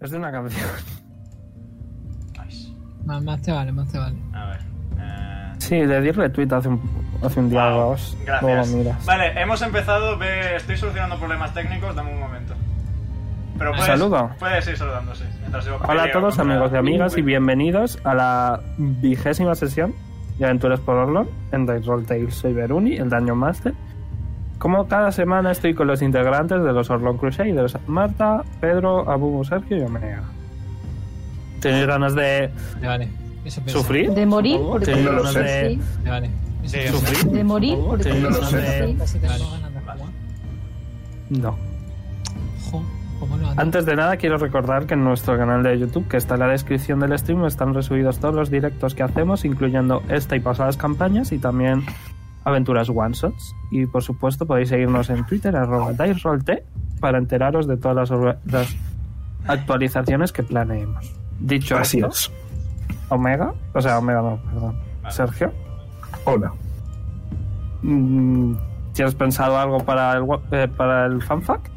Es de una canción. Nice. Más, más te vale, más te vale. A ver. eh, Sí, le di retweet hace un, hace un día o wow, dos. Luego lo Gracias. miras. Vale, hemos empezado. Ve, estoy solucionando problemas técnicos. Dame un momento. Pero puedes, Saludo. Puedes ir saludando, sí. Mientras yo Hola a todos amigos y amigas y bienvenidos a la vigésima sesión de Aventuras por Orlon en Dice Roll Tales. Soy Beruni, el Daño Master. Como cada semana estoy con los integrantes de los Orlon Crusaders, Marta, Pedro, Abubu, Sergio y Omega. ¿Tenéis ganas de vale. Eso sufrir? De morir, porque ¿Tenéis No lo ganas sé. de vale. Eso sufrir? De morir, porque ¿Tenéis no lo ganas sé. de- Casi tengo sí. ganas de jugar. No. Jo, ¿cómo lo Antes de nada, quiero recordar que en nuestro canal de YouTube, que está en la descripción del stream, están resubidos todos los directos que hacemos, incluyendo esta y pasadas campañas y también aventuras one-shots. Y por supuesto, podéis seguirnos en Twitter, arroba DiceRollT, para enteraros de todas las, actualizaciones que planeemos. Dicho Así esto, es. Omega, o sea, Omega no, perdón. Sergio, Hola. mm, ¿tienes pensado algo para el, eh, para el fanfact?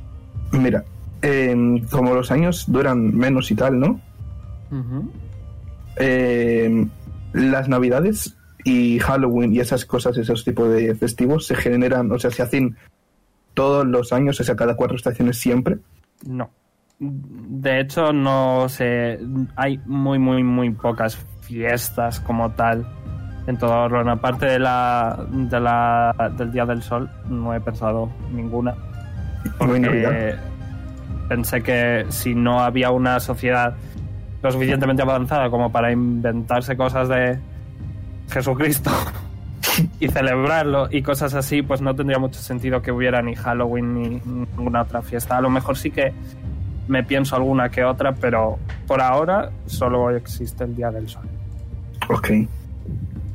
Mira, como los años duran menos y tal, ¿no? Em, las navidades y Halloween y esas cosas, esos tipos de festivos se generan, o sea, se hacen todos los años, o sea, cada cuatro estaciones siempre. No. De hecho, no sé. Hay muy, muy, muy pocas fiestas como tal en todo Orlon. Aparte de la, de la, del Día del Sol, no he pensado ninguna. Porque pensé que si no había una sociedad lo suficientemente avanzada como para inventarse cosas de Jesucristo y celebrarlo y cosas así, pues no tendría mucho sentido que hubiera ni Halloween ni ninguna otra fiesta. A lo mejor sí que me pienso alguna que otra, pero por ahora solo existe el Día del Sol. Ok,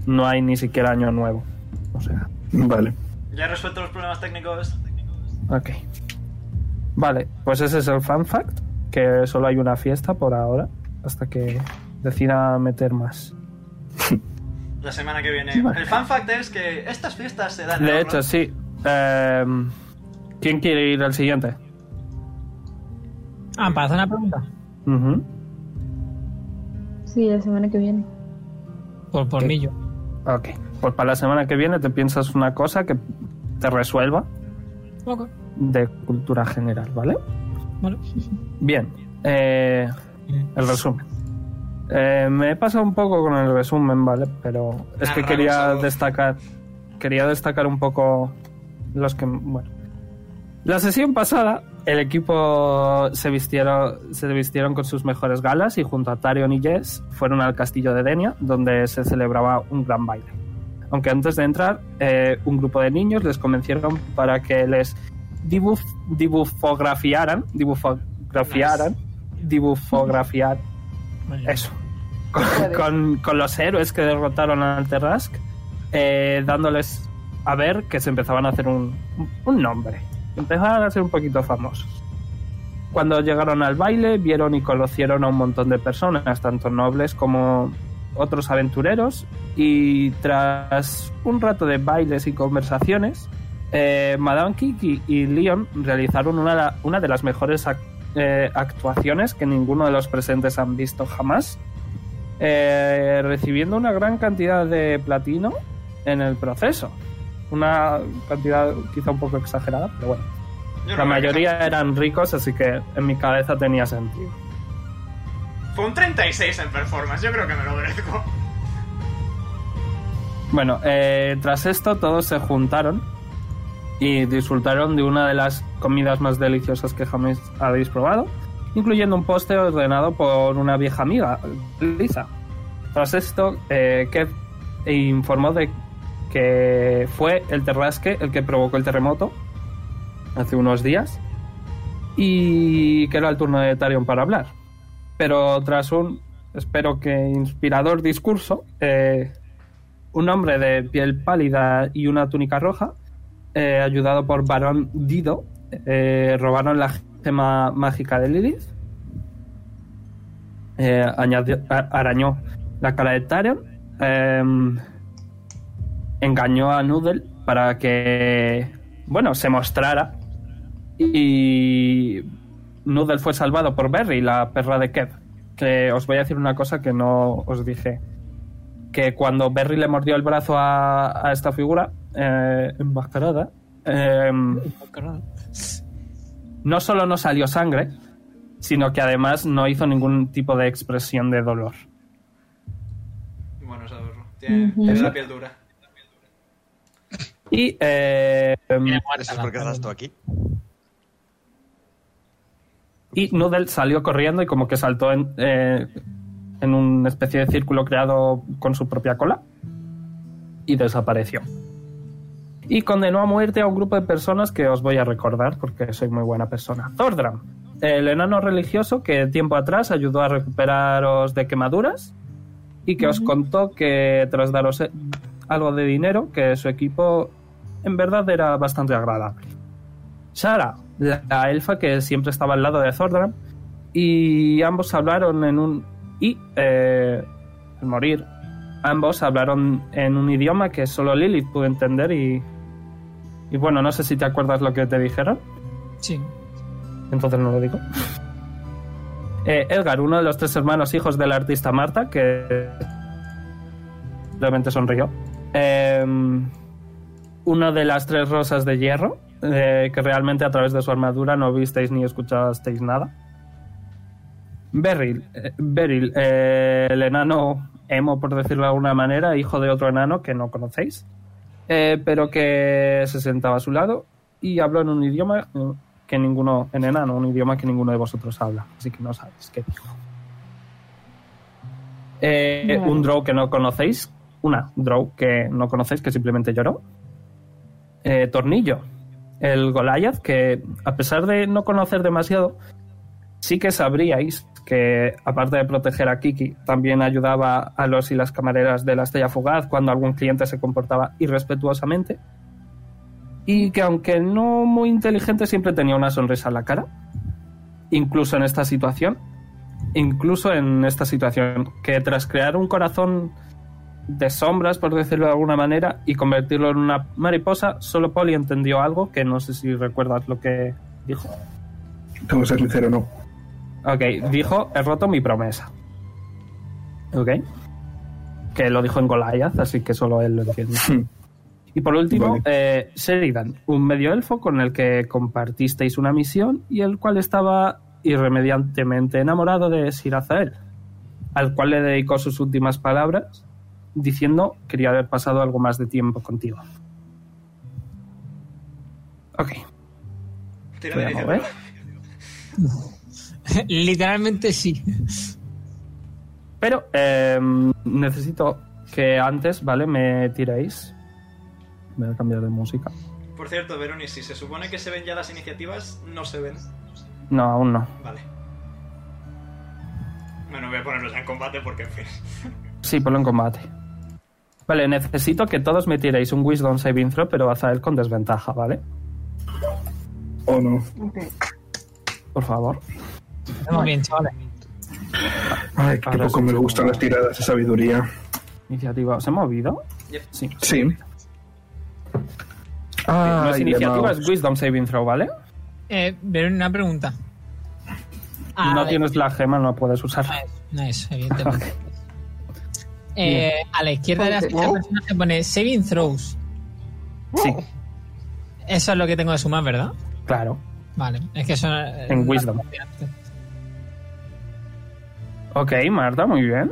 No hay ni siquiera Año Nuevo. O sea, vale. ¿Ya he resuelto los problemas técnicos? ok. Vale, pues ese es el fan fact, que solo hay una fiesta por ahora, hasta que decida meter más. La semana que viene. Sí, vale. El fan fact es que estas fiestas se dan. De hecho, sí. Em, ¿Quién quiere ir al siguiente? Ah, para hacer una pregunta. Sí, la semana que viene. Por, por ¿Qué? mí yo. Ok. Pues para la semana que viene te piensas una cosa que te resuelva Ok. de cultura general, ¿vale? Vale. Bien. eh, el resumen. Eh, me he pasado un poco con el resumen, ¿vale? Pero es que quería destacar. Quería destacar un poco los que. Bueno. La sesión pasada, el equipo se vistieron, se vistieron con sus mejores galas y junto a Tarion y Jess fueron al castillo de Denia, donde se celebraba un gran baile. Aunque antes de entrar, eh, un grupo de niños les convencieron para que les dibuf, dibufografiaran, dibufografiaran, dibufografiar, eso, con, con- con los héroes que derrotaron al Terrask, eh, dándoles a ver que se empezaban a hacer un, un nombre, empezaban a ser un poquito famosos. Cuando llegaron al baile, vieron y conocieron a un montón de personas, tanto nobles como otros aventureros, y tras un rato de bailes y conversaciones, eh, Madame Kiki y Leon realizaron una, una de las mejores ac- eh, actuaciones que ninguno de los presentes han visto jamás, eh, recibiendo una gran cantidad de platino en el proceso. Una cantidad quizá un poco exagerada, pero bueno. Yo La mayoría eran ricos, así que en mi cabeza tenía sentido. Fue un 36 en performance. Yo creo que me lo merezco. Bueno, eh, tras esto todos se juntaron y disfrutaron de una de las comidas más deliciosas que jamás habéis probado, incluyendo un postre ordenado por una vieja amiga, Lisa. Tras esto, eh, Kev informó de que fue el terrasque el que provocó el terremoto hace unos días y que era el turno de Tarion para hablar. Pero tras un, espero que inspirador discurso, eh, un hombre de piel pálida y una túnica roja, eh, ayudado por Barón Dido, eh, robaron la gema mágica de Lilith, eh, añadió- arañó la cara de Tarion, em, engañó a Noodle para que, bueno, se mostrara y Noodle fue salvado por Berry, la perra de Kev. Que os voy a decir una cosa que no os dije. Que cuando Berry le mordió el brazo a, a esta figura eh, enmascarada, eh, no solo no salió sangre, sino que además no hizo ningún tipo de expresión de dolor. Bueno, saberlo. Tiene, Ujú. tiene la piel dura. Y eh, Eso es porque estás tú aquí. Y Noodle salió corriendo y como que saltó en, eh, en una especie de círculo creado con su propia cola y desapareció. Y condenó a muerte a un grupo de personas que os voy a recordar porque soy muy buena persona. Thordram, el enano religioso que tiempo atrás ayudó a recuperaros de quemaduras y que os contó que tras daros eh, algo de dinero, que su equipo en verdad era bastante agradable. Shara, la, la elfa que siempre estaba al lado de Thordram, y ambos hablaron en un... Y, eh, al morir, ambos hablaron en un idioma que solo Lilith pudo entender y... Y bueno, no sé si te acuerdas lo que te dijeron, Sí. entonces no lo digo. Eh, Edgar, uno de los tres hermanos hijos de la artista Marta, que realmente sonrió. Eh, una de las tres rosas de hierro, eh, que realmente a través de su armadura no visteis ni escuchasteis nada. Beryl, eh, Beryl eh, el enano emo, por decirlo de alguna manera, hijo de otro enano que no conocéis, eh, pero que se sentaba a su lado y habló en un idioma eh, que ninguno, en enano, un idioma que ninguno de vosotros habla, así que no sabéis qué dijo. Eh. Un drow que no conocéis, una drow que no conocéis, que simplemente lloró. Eh, Tornillo, el Goliath, que a pesar de no conocer demasiado, sí que sabríais que, aparte de proteger a Kiki, también ayudaba a los y las camareras de la Estrella Fugaz cuando algún cliente se comportaba irrespetuosamente. Y que, aunque no muy inteligente, siempre tenía una sonrisa en la cara. Incluso en esta situación. Incluso en esta situación. Que tras crear un corazón de sombras, por decirlo de alguna manera, y convertirlo en una mariposa, solo Polly entendió algo que no sé si recuerdas lo que dijo. Tengo que ser sincero, no. Ok, dijo, he roto mi promesa. Ok. Que lo dijo en Goliath, así que solo él lo entiende. Y por último, Vale. eh, Sheridan, un medio elfo con el que compartisteis una misión y el cual estaba irremediablemente enamorado de Sir Azael, al cual le dedicó sus últimas palabras diciendo quería haber pasado algo más de tiempo contigo. Ok. Voy a mover. Literalmente sí. Pero eh, necesito que antes, ¿vale? Me tiréis. Voy a cambiar de música. Por cierto, Veronis, si se supone que se ven ya las iniciativas, no se ven. No, aún no. Vale. Bueno, voy a ponerlos ya en combate porque, en fin. Sí, ponlo en combate. Vale, necesito que todos me tiréis un Wisdom Saving Throw, pero Azael con desventaja, ¿vale? O no. Ok. Por favor. Muy bien, chavales. Ay, qué Ahora poco me gustan las tiradas de sabiduría. Iniciativa. ¿Os he movido? Sí. Sí. no es iniciativa, es Wisdom Saving Throw, ¿vale? Eh, pero una pregunta. Ah, no vale. tienes la gema, no puedes usarla. Nice, evidentemente. Eh, a la izquierda de la ficha del personaje pone Saving Throws. Sí, Eso es lo que tengo de sumar, ¿verdad? claro. Vale, es que eso. eh, En Wisdom. Ok, Marta, muy bien.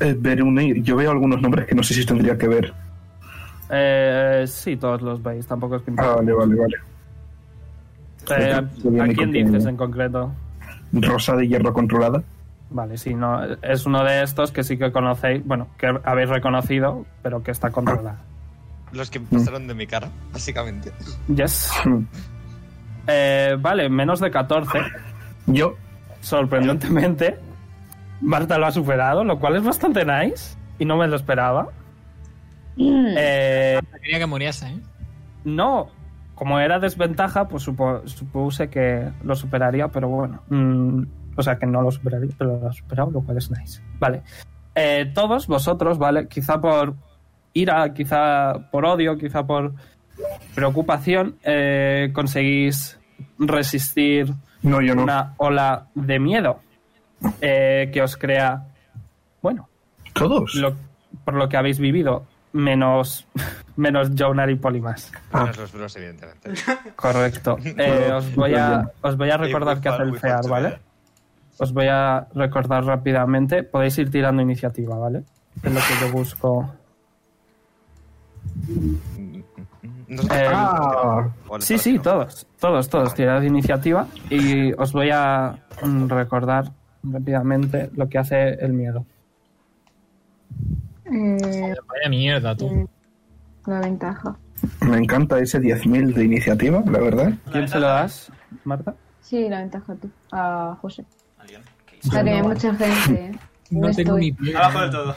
Eh, yo veo algunos nombres que no sé si tendría que ver. Eh, sí, todos los veis, tampoco es que... Ah, vale, vale, vale. Eh, bien, ¿A quién dices en concreto? Rosa de hierro controlada. Vale, sí, no, es uno de estos que sí que conocéis, bueno, que habéis reconocido, pero que está controlado. Los que pasaron de mi cara, básicamente. Yes. Hmm. Eh, vale, menos de 14. Yo, Sorprendentemente, Marta lo ha superado, lo cual es bastante nice y no me lo esperaba. Mm. Eh, Quería que muriese, ¿eh? no, como era desventaja, pues supo- supuse que lo superaría, pero bueno. mm, o sea, que no lo superaría, pero lo ha superado, lo cual es nice. Vale. Eh, todos vosotros, ¿vale? Quizá por ira, quizá por odio, quizá por preocupación, eh, conseguís resistir No, yo no. una ola de miedo eh, que os crea, bueno, Todos. lo- por lo que habéis vivido, menos, menos Jonar y Polimas. Ah. Menos los bros, evidentemente. Correcto. Eh, os, voy a, os voy a recordar qué hace el FEAR, ¿vale? Os voy a recordar rápidamente. Podéis ir tirando iniciativa, ¿vale? Es lo que yo busco. Eh, Ah, ¿Cuál es Sí, sí, todos, todos, todos. Tirad iniciativa y os voy a mm, recordar rápidamente lo que hace el miedo. Eh, Vaya mierda, tú. la ventaja. me encanta ese 10.000 de iniciativa, la verdad. ¿Quién se lo das, Marta? Sí, la ventaja tú. A José. ¿Alguien? ¿Qué O sea, que hay mucha gente. ¿eh? No No tengo estoy. ni idea. Abajo del todo.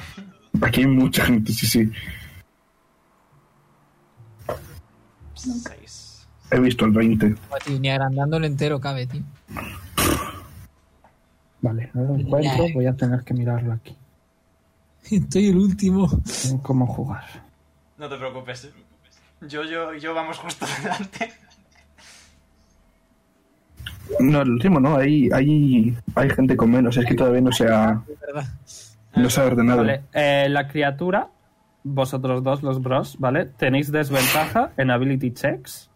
Aquí hay mucha gente, sí, sí. 6. He visto el 20. Tío, Ni agrandándolo entero cabe, tío. Vale, no lo encuentro. Voy a tener que mirarlo aquí. Estoy el último. ¿Cómo jugar? No te preocupes. Yo, yo y yo vamos justo delante. No, el último no, hay, hay, hay gente con menos, es que todavía no se ha, no se ha ordenado. Vale, eh, la criatura, vosotros dos, los bros, ¿vale? Tenéis desventaja en ability checks.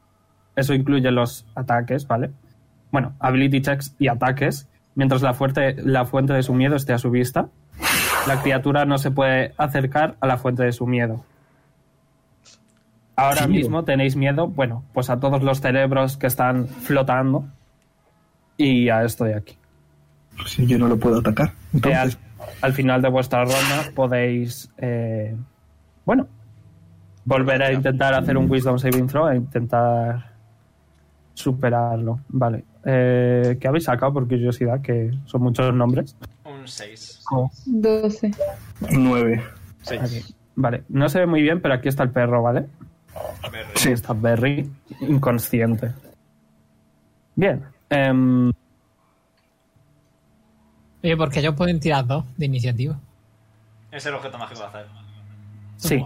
Eso incluye los ataques, ¿vale? Bueno, ability checks y ataques. Mientras la, fuerte, la fuente de su miedo esté a su vista, la criatura no se puede acercar a la fuente de su miedo. Ahora Sí. mismo tenéis miedo, bueno, pues a todos los cerebros que están flotando y a esto de aquí. Si yo no lo puedo atacar. Al, Entonces, al final de vuestra ronda podéis, eh, bueno, volver a intentar hacer un Wisdom Saving Throw e intentar superarlo. Vale. Eh, ¿Qué habéis sacado por curiosidad? Que son muchos nombres. Un 6. 12. 9. Aquí. Vale. No se ve muy bien, pero aquí está el perro, ¿vale? Sí. Está Berry inconsciente. Bien. em, Oye, porque ellos pueden tirar dos de iniciativa. Es el objeto mágico de hacer. Sí.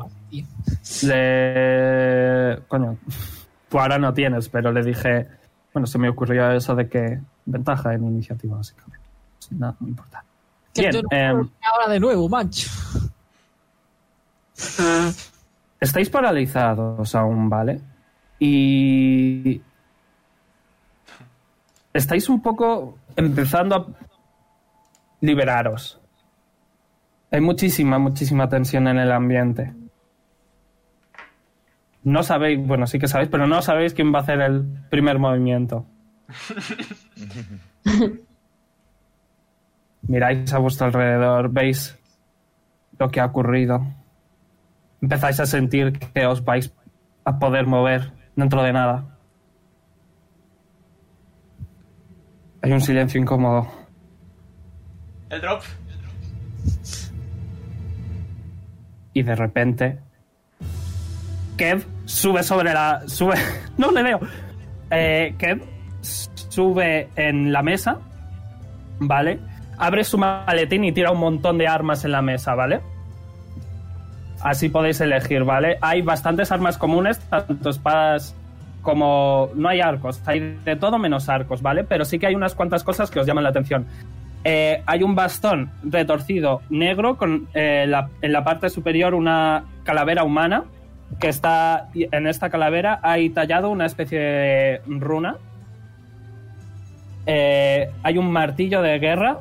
Le. Coño. Tú ahora no tienes, pero le dije. Bueno, se me ocurrió eso de que. Ventaja en iniciativa, básicamente. Nada, no importa. Bien, no em, ahora de nuevo, macho. estáis paralizados aún, ¿vale? Y. Estáis un poco empezando a liberaros. Hay muchísima, muchísima tensión en el ambiente. No sabéis, bueno, sí que sabéis, pero no sabéis quién va a hacer el primer movimiento. Miráis a vuestro alrededor, veis lo que ha ocurrido. Empezáis a sentir que os vais a poder mover dentro de nada. Hay un silencio incómodo. El drop. Y de repente Kev sube sobre la sube no le veo. Eh, Kev sube en la mesa vale abre su maletín y tira un montón de armas en la mesa vale así podéis elegir vale hay bastantes armas comunes tanto espadas como no hay arcos hay de todo menos arcos vale pero sí que hay unas cuantas cosas que os llaman la atención eh, hay un bastón retorcido negro con eh, la- en la parte superior una calavera humana que está en esta calavera hay tallado una especie de runa. Eh, hay un martillo de guerra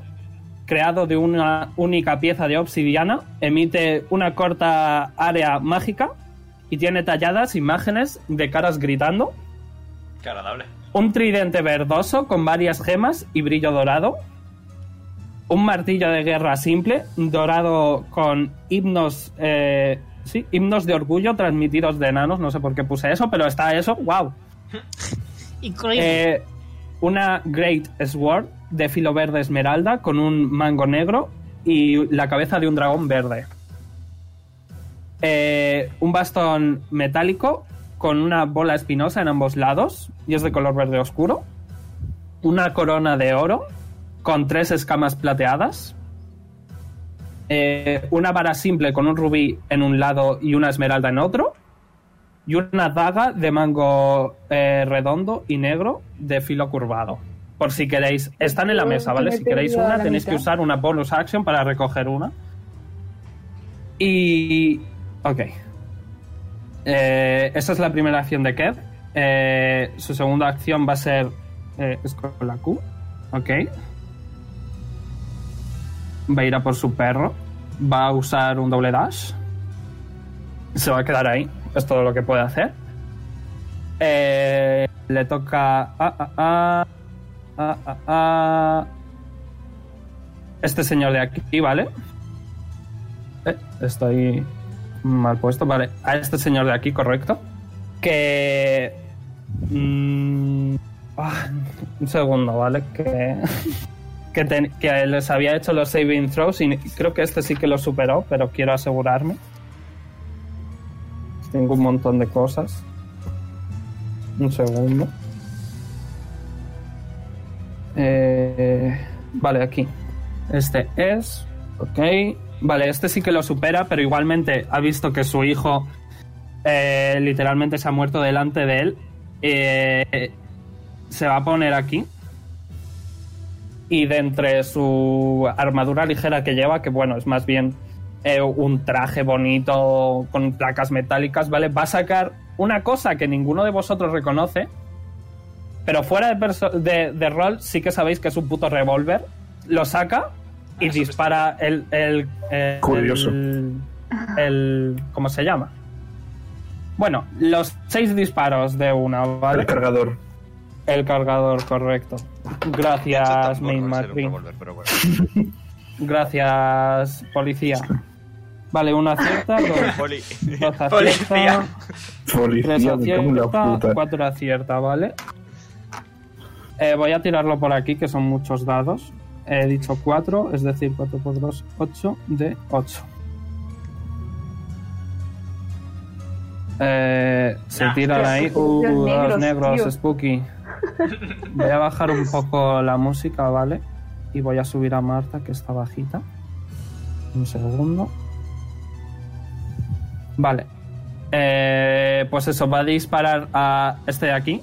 creado de una única pieza de obsidiana, emite una corta área mágica y tiene talladas imágenes de caras gritando. Qué agradable. Un tridente verdoso con varias gemas y brillo dorado. Un martillo de guerra simple, dorado con himnos, eh, sí, himnos de orgullo transmitidos de enanos. No sé por qué puse eso, pero está eso. ¡Wow! Increíble. Eh, una Great Sword de filo verde esmeralda con un mango negro y la cabeza de un dragón verde. Eh, un bastón metálico con una bola espinosa en ambos lados y es de color verde oscuro. Una corona de oro con tres escamas plateadas. Eh, una vara simple con un rubí en un lado y una esmeralda en otro. y una daga de mango eh, redondo y negro de filo curvado. Por si queréis, están en la mesa, ¿vale? Si queréis una, tenéis que usar una bonus action para recoger una. Y. Ok. Eh, esa es la primera acción de Kev. Eh, su segunda acción va a ser. es con la Q. Ok. Va a ir a por su perro. Va a usar un doble dash. Se va a quedar ahí. Es todo lo que puede hacer. Eh, le toca. a a a Este señor de aquí, ¿vale? Eh, estoy mal puesto, vale. A este señor de aquí, correcto. Que. mm, ah, un segundo, ¿vale? Que. Que, les había hecho los saving throws y creo que este sí que lo superó, pero quiero asegurarme. Tengo un montón de cosas. Un segundo. Eh, vale, aquí. Este es. Ok. Vale, este sí que lo supera, pero igualmente ha visto que su hijo eh, literalmente se ha muerto delante de él. Eh, se va a poner aquí. Y de entre su armadura ligera que lleva, que bueno, es más bien eh, un traje bonito con placas metálicas, ¿vale? Va a sacar una cosa que ninguno de vosotros reconoce. Pero fuera de, de rol, sí que sabéis que es un puto revólver. Lo saca y Ah, dispara el, el, el- Curioso. el- el- ¿Cómo se llama? Bueno, los seis disparos de una, ¿vale? El cargador. El cargador, correcto. Gracias, Main revólver, pero bueno. Gracias, policía. Vale, una acierta, dos, Poli. dos acierta, Policía. tres acierta, cuatro acierta, ¿vale? Eh, voy a tirarlo por aquí, que son muchos dados. He dicho cuatro, es decir, 4 por 2, 8 de 8. Eh, se tiran ahí. Los Uh, los negros, negros, tío. spooky. Voy a bajar un poco la música, ¿vale? Y voy a subir a Marta, que está bajita. Un segundo. Vale. Eh, pues eso, va a disparar a este de aquí.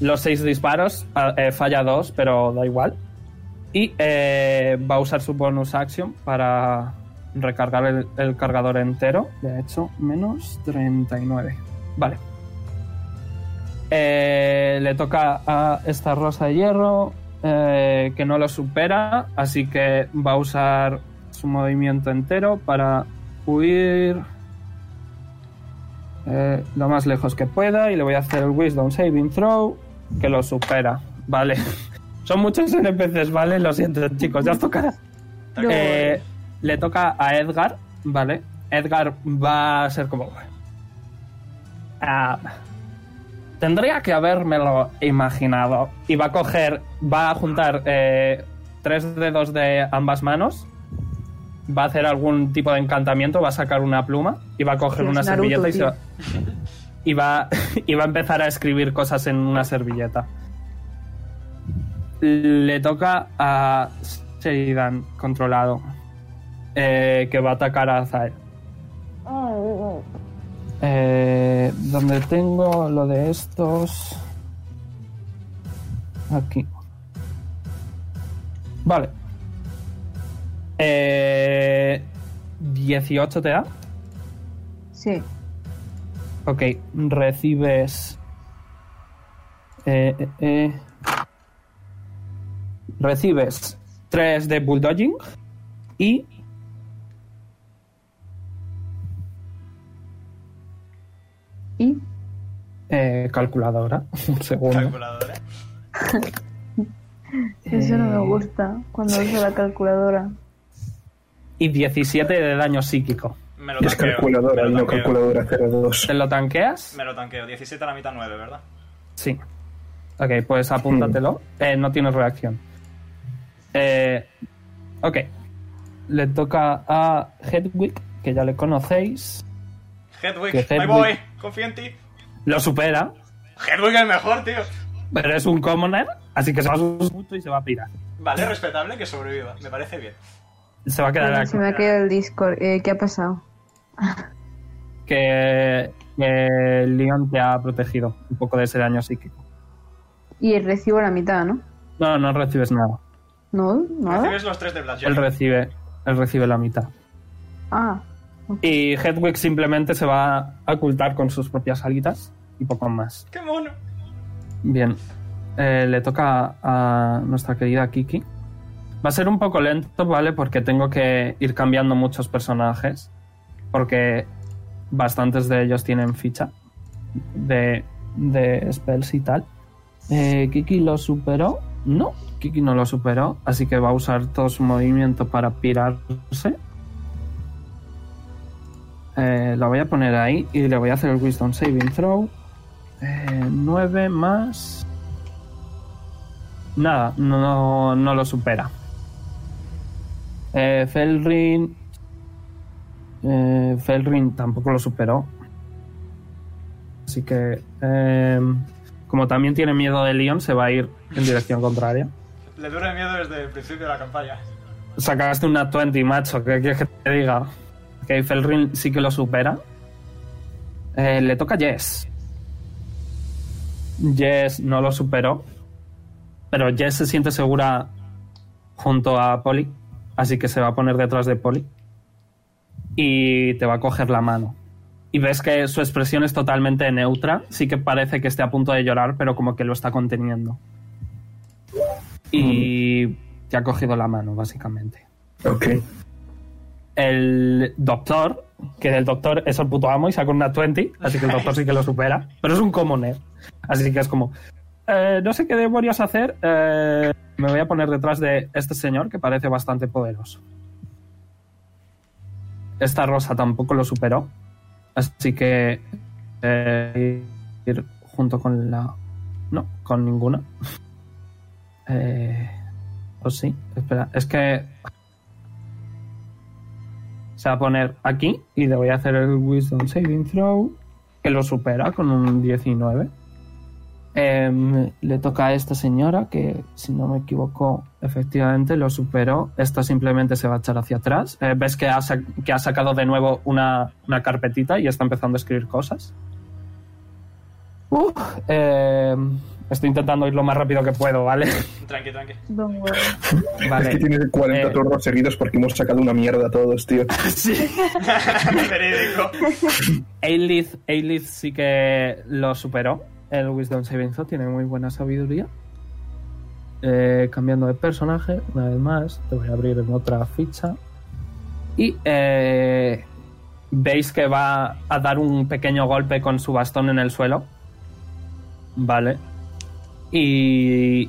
Los seis disparos, eh, falla dos, pero da igual. Y eh, va a usar su bonus action para recargar el, el cargador entero. De hecho, menos 39. Vale. Eh, le toca a esta rosa de hierro eh, que no lo supera, así que va a usar su movimiento entero para huir eh, lo más lejos que pueda y le voy a hacer el Wisdom Saving Throw que lo supera. Vale. Son muchos NPCs, ¿vale? Lo siento, chicos, ya os tocará. No. Eh, le toca a Edgar, ¿vale? Edgar va a ser como... Ah, tendría que habérmelo imaginado. Y va a coger, va a juntar eh, tres dedos de ambas manos. Va a hacer algún tipo de encantamiento, va a sacar una pluma y va a coger una Naruto, servilleta y, se tío. va, y, va, y va a empezar a escribir cosas en una servilleta. Le toca a Sheridan controlado. eh, que va a atacar a Zael. Eh, donde tengo lo de estos. Aquí. Vale. Eh, 18 te da. Sí. Ok, recibes. Eh, eh, eh. recibes 3 de bulldogging y. ¿Y? eh, calculadora. Un segundo. Calculadora. Eso no me Eh, gusta cuando uso la calculadora. Y 17 de daño psíquico. Me lo Y es tanqueo. calculadora me lo no tanqueo. calculadora 02. ¿Te lo tanqueas? Me lo tanqueo. 17 a la mitad 9, ¿verdad? Sí. Ok, pues apúntatelo. Eh, no tienes reacción. Eh, ok. Le toca a Hedwig, que ya le conocéis. Hedwig, Hedwig- voy. Confío en ti. Lo supera, Hedwig es el mejor, tío. pero es un commoner, así que se va a asustar mucho y se va a pirar. Vale, respetable que sobreviva. Me parece bien. Se va a quedar Bueno, aquí. se me ha caído el Discord. Eh, ¿Qué ha pasado? Que que Leon te ha protegido un poco de ese daño psíquico. Y recibo la mitad, ¿no? No, no recibes nada. No, nada. Recibes los tres de Blast Él recibe, él recibe la mitad. Ah, Y Hedwig simplemente se va a ocultar con sus propias alitas y poco más. ¡Qué mono! Bien, Eh, le toca a nuestra querida Kiki. Va a ser un poco lento, ¿vale? Porque tengo que ir cambiando muchos personajes. Porque bastantes de ellos tienen ficha de, de spells y tal. Eh, Kiki lo superó. No, Kiki no lo superó. Así que va a usar todo su movimiento para pirarse. Eh, la voy a poner ahí y le voy a hacer el Wisdom Saving Throw. 9 más. Nada, no, no lo supera. Eh, Felrin. eh, Felrin tampoco lo superó. Así que. eh, como también tiene miedo de Leon, se va a ir en dirección contraria. Le dura el miedo desde el principio de la campaña. Sacaste una 20, macho. ¿Qué quieres que te diga? Ok, Felrin sí que lo supera. Eh, le toca a Jess. Jess no lo superó. Pero Jess se siente segura junto a Polly. Así que se va a poner detrás de Polly. Y te va a coger la mano. Y ves que su expresión es totalmente neutra. Sí que parece que esté a punto de llorar, pero como que lo está conteniendo. Y te ha cogido la mano, básicamente Ok. El doctor, que el doctor es el puto amo y saca una 20, así que el doctor sí que lo supera, pero es un commoner. Así que es como, eh, no sé qué demonios hacer, eh, me voy a poner detrás de este señor que parece bastante poderoso. Esta rosa tampoco lo superó, así que eh, ir junto con la... No, con ninguna. Eh, pues sí, espera, es que se va a poner aquí y le voy a hacer el Wisdom Saving Throw, que lo supera con un 19. Em, le toca a esta señora, que si no me equivoco, efectivamente lo superó. Esta simplemente se va a echar hacia atrás. Eh, Ves que ha, que ha sacado de nuevo una, una carpetita y está empezando a escribir cosas. Uf, em, estoy intentando ir lo más rápido que puedo, ¿vale? Tranqui, tranqui. vale. Es que tienes 40 Eh. turnos seguidos porque hemos sacado una mierda todos, tío. Sí. Verídico. Sí que lo superó. El Wisdom Saving Throw tiene muy buena sabiduría. Eh, cambiando de personaje, una vez más, te voy a abrir en otra ficha. Y eh, veis que va a dar un pequeño golpe con su bastón en el suelo. Vale. Y,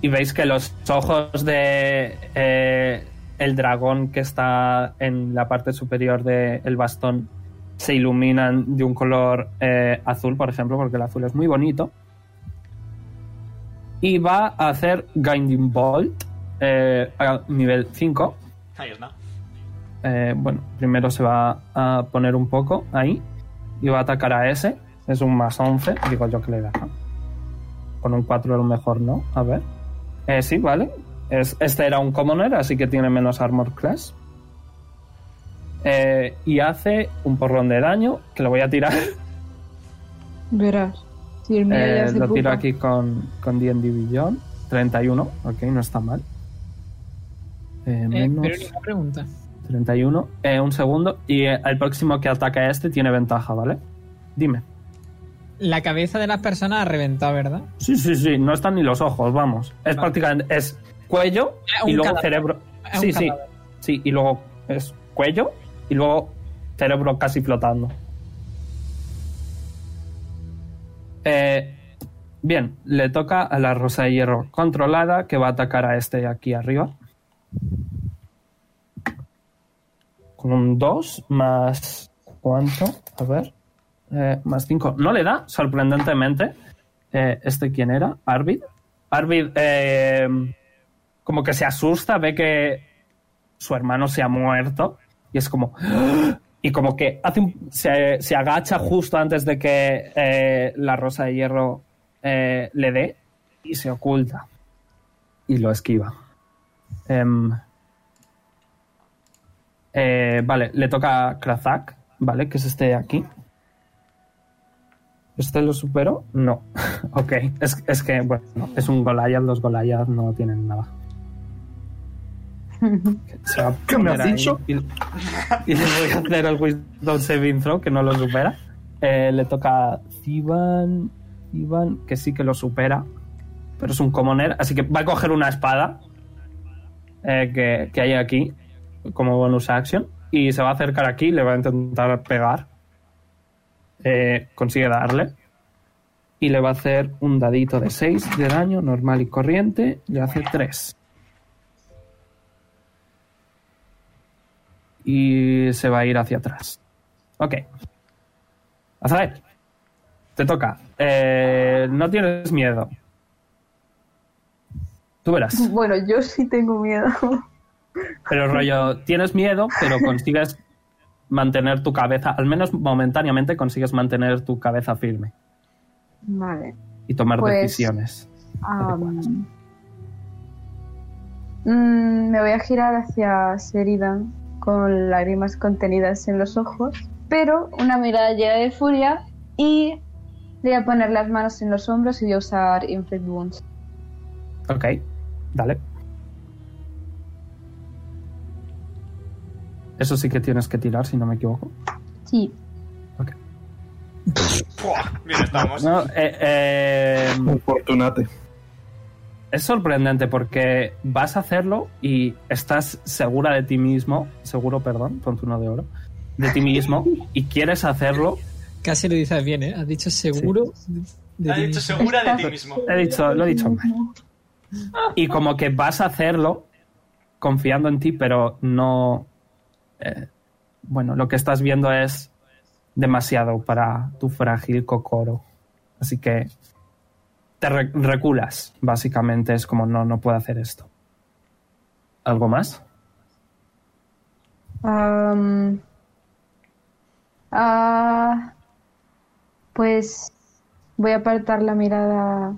y veis que los ojos de eh, el dragón que está en la parte superior del bastón se iluminan de un color eh, azul, por ejemplo, porque el azul es muy bonito. Y va a hacer Guiding Bolt eh, a nivel 5. Ahí está. Eh, bueno, primero se va a poner un poco ahí y va a atacar a ese. Es un más 11, digo yo que le da. Con un 4 a lo mejor no. A ver. Eh, sí, vale. Es, este era un commoner, así que tiene menos armor class. Eh, y hace un porrón de daño que lo voy a tirar. Verás. Si el mío ya Eh, se lo tiro pupa. aquí con, con D&D Beyond. 31, ok, no está mal. Eh, Eh, menos pero una pregunta. 31. Eh, un segundo. Y el próximo que ataque a este tiene ventaja, ¿vale? Dime. La cabeza de las personas ha reventado, ¿verdad? Sí, sí, sí, no están ni los ojos, vamos. Es Vale. prácticamente, es cuello y luego cadáver. cerebro. Es Sí, sí, sí, y luego es cuello y luego cerebro casi flotando. Eh, bien, le toca a la rosa de hierro controlada que va a atacar a este aquí arriba. Con un 2 más... ¿Cuánto? A ver. Eh, más 5. No le da, sorprendentemente. Eh, ¿Este quién era? Arvid. Arvid eh, como que se asusta, ve que su hermano se ha muerto y es como... ¡Ah! Y como que hace un- se, se agacha justo antes de que la rosa de hierro le dé y se oculta. Y lo esquiva. Em, vale, le toca a Krazak, ¿vale? Que es este de aquí. ¿Este lo superó? No. ok, es, es que, bueno, es un Goliath, los Goliath no tienen nada. Se va a ¿Qué me has dicho? Y, y le voy a hacer el Wisdom Saving Throw, que no lo supera. Eh, le toca a Ivan, que sí que lo supera, pero es un commoner, así que va a coger una espada eh, que, que hay aquí como bonus action y se va a acercar aquí y le va a intentar pegar. Eh, consigue darle y le va a hacer un dadito de 6 de daño normal y corriente, le hace 3. Y se va a ir hacia atrás. Ok. Azael, te toca. Eh, no tienes miedo. Tú verás. Bueno, yo sí tengo miedo. Pero rollo, tienes miedo, pero consigues mantener tu cabeza, al menos momentáneamente consigues mantener tu cabeza firme Vale. y tomar Pues, decisiones. mm, me voy a girar hacia Sheridan con lágrimas contenidas en los ojos, pero una mirada llena de furia y le voy a poner las manos en los hombros y voy a usar Inflict Wounds. Ok, dale. Eso sí que tienes que tirar, si no me equivoco. Sí. ¡Pua! Bien estamos. No, eh, eh, Fortunate. es sorprendente porque vas a hacerlo y estás segura de ti mismo, seguro, perdón, uno de oro, de ti mismo y quieres hacerlo. Casi lo dices bien, ¿eh? Has dicho seguro. de Ha ti dicho segura de ti mismo. He dicho, lo he dicho mal. Y como que vas a hacerlo confiando en ti, pero no. Eh, bueno, lo que estás viendo es demasiado para tu frágil cocoro. Así que te re- reculas, básicamente. Es como, no, no puedo hacer esto. ¿Algo más? Ah, pues voy a apartar la mirada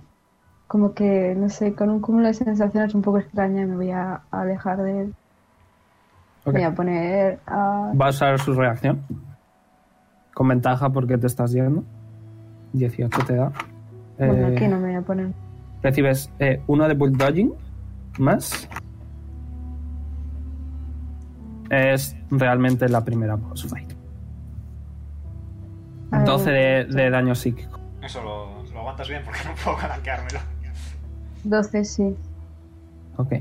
como que, no sé, con un cúmulo de sensaciones un poco extrañas y me voy a alejar de él. Voy a poner a... Va a usar su reacción. Con ventaja porque te estás yendo. 18 te da. Bueno, Eh, aquí no me voy a poner. Recibes eh, uno de bulldodging más. Es realmente la primera boss fight. A ver, 12 de, de daño psíquico. Eso lo, lo aguantas bien porque no puedo galanqueármelo. 12, sí. Ok.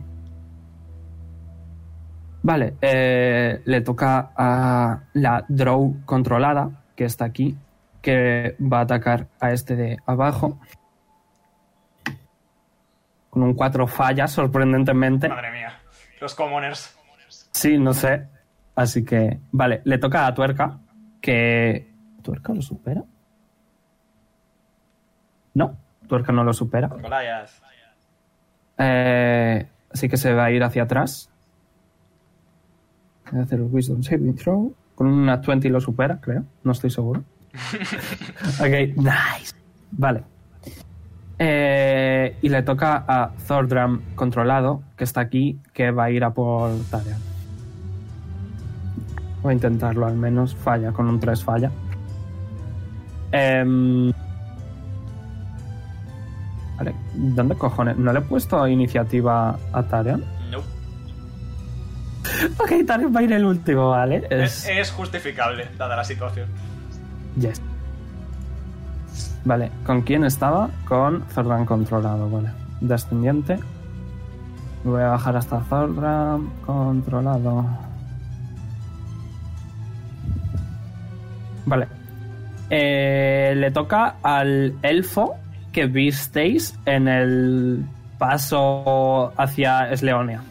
Vale, eh, le toca a la Drow controlada, que está aquí, que va a atacar a este de abajo. Con un 4 falla, sorprendentemente. Madre mía. Los commoners. Sí, no sé. Así que, vale, le toca a Tuerca, que... ¿Tuerca lo supera? No, Tuerca no lo supera. Eh, así que se va a ir hacia atrás. Voy a hacer el Wisdom Saving Throw. Con una 20 lo supera, creo. No estoy seguro. ok, nice. Vale. Eh, y le toca a Thordram controlado, que está aquí, que va a ir a por Tarian. Voy a intentarlo al menos. Falla, con un 3 falla. Em, Vale, ¿dónde cojones? ¿No le he puesto iniciativa a Tarion? Ok, Tarion va a ir el último, ¿vale? Es, justificable, dada la situación. Yes. Vale, ¿con quién estaba? Con Thordan controlado, vale. Descendiente. Voy a bajar hasta Thordan controlado. Vale. Eh, le toca al elfo que visteis en el paso hacia Sleonia.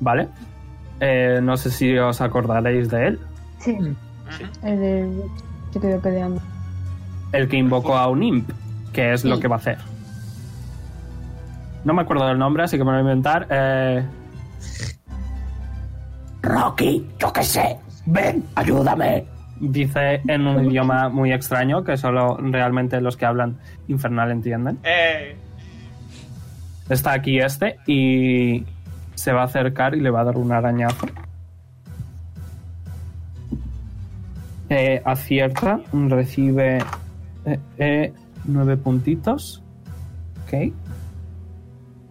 ¿Vale? Eh, no sé si os acordaréis de él. Sí, Ujú. el de... Se quedó peleando. El que invocó a un imp, que es lo que va a hacer. No me acuerdo del nombre, así que me lo voy a inventar. Eh... Rocky, yo qué sé. Ven, ayúdame. Dice en un idioma muy extraño que solo realmente los que hablan infernal entienden. Eh, Está aquí este y se va a acercar y le va a dar un arañazo. Eh, acierta, recibe Eh, eh, nueve puntitos. Ok.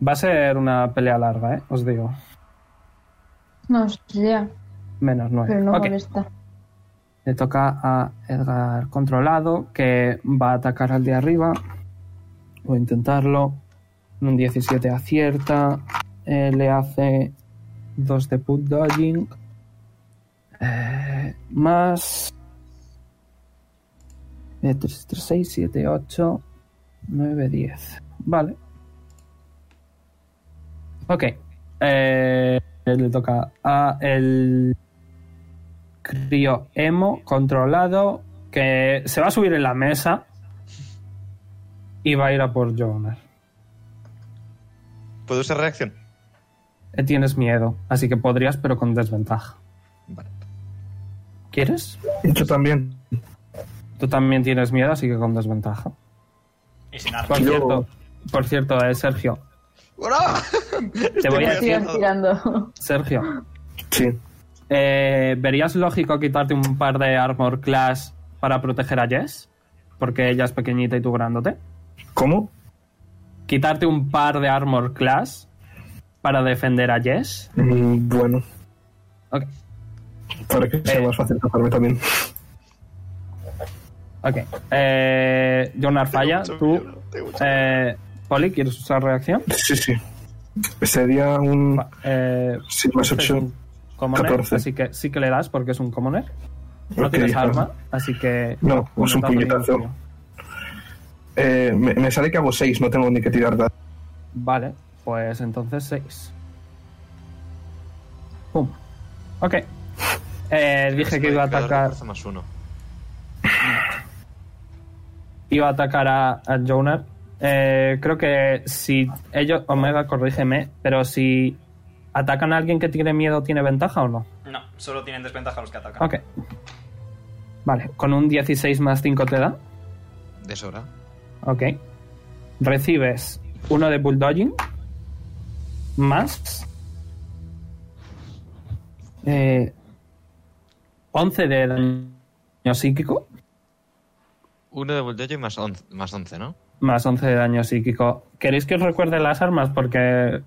Va a ser una pelea larga, ¿eh? Os digo. No ya, Menos nueve. pero no Ok. molesta. Le toca a Edgar controlado, que va a atacar al de arriba. Voy a intentarlo. Un 17 acierta. Eh, le hace 2 de put dodging. Eh, más. 3, 3, 6, 7, 8, 9, 10. Vale. Ok. Eh, le toca a el crío emo controlado que se va a subir en la mesa y va a ir a por Jonas. ¿Puedo usar reacción? Tienes miedo, así que podrías, pero con desventaja. Vale. ¿Quieres? Yo también. Tú también tienes miedo, así que con desventaja. Y sin arma. Por Yo- cierto, por cierto, eh, Sergio, te voy a decir, tirando. Sergio, Sí. eh, ¿verías lógico quitarte un par de armor class para proteger a Jess? Porque ella es pequeñita y tú grandote. ¿Cómo? Quitarte un par de armor class para defender a Jess. Mm, bueno, Ok, para que sea Eh. más fácil taparme también. ok. Eh, Jonar falla, tú. Eh, Poli, ¿quieres usar reacción? Sí, sí. Sería un. Eh, Sí, más es 8. un commoner, 14. así que sí que le das porque es un commoner. No tienes arma, así que. No, es un puñetazo. Eh, me, me sale que hago 6, no tengo ni que tirar dados. Vale, pues entonces 6. Pum. Ok. Eh, dije que iba a atacar. más uno. Iba a atacar a, a Jonar. Eh, creo que si ellos. Omega, corrígeme. Pero si atacan a alguien que tiene miedo, ¿tiene ventaja o no? No, solo tienen desventaja los que atacan. Ok. Vale, con un 16 más 5 te da. De sobra. Ok. Recibes uno de bulldogging. Más. Eh, 11 de daño psíquico. Uno de bulldogging más 11, más 11, ¿no? Más 11 de daño psíquico. ¿Queréis que os recuerde las armas? Porque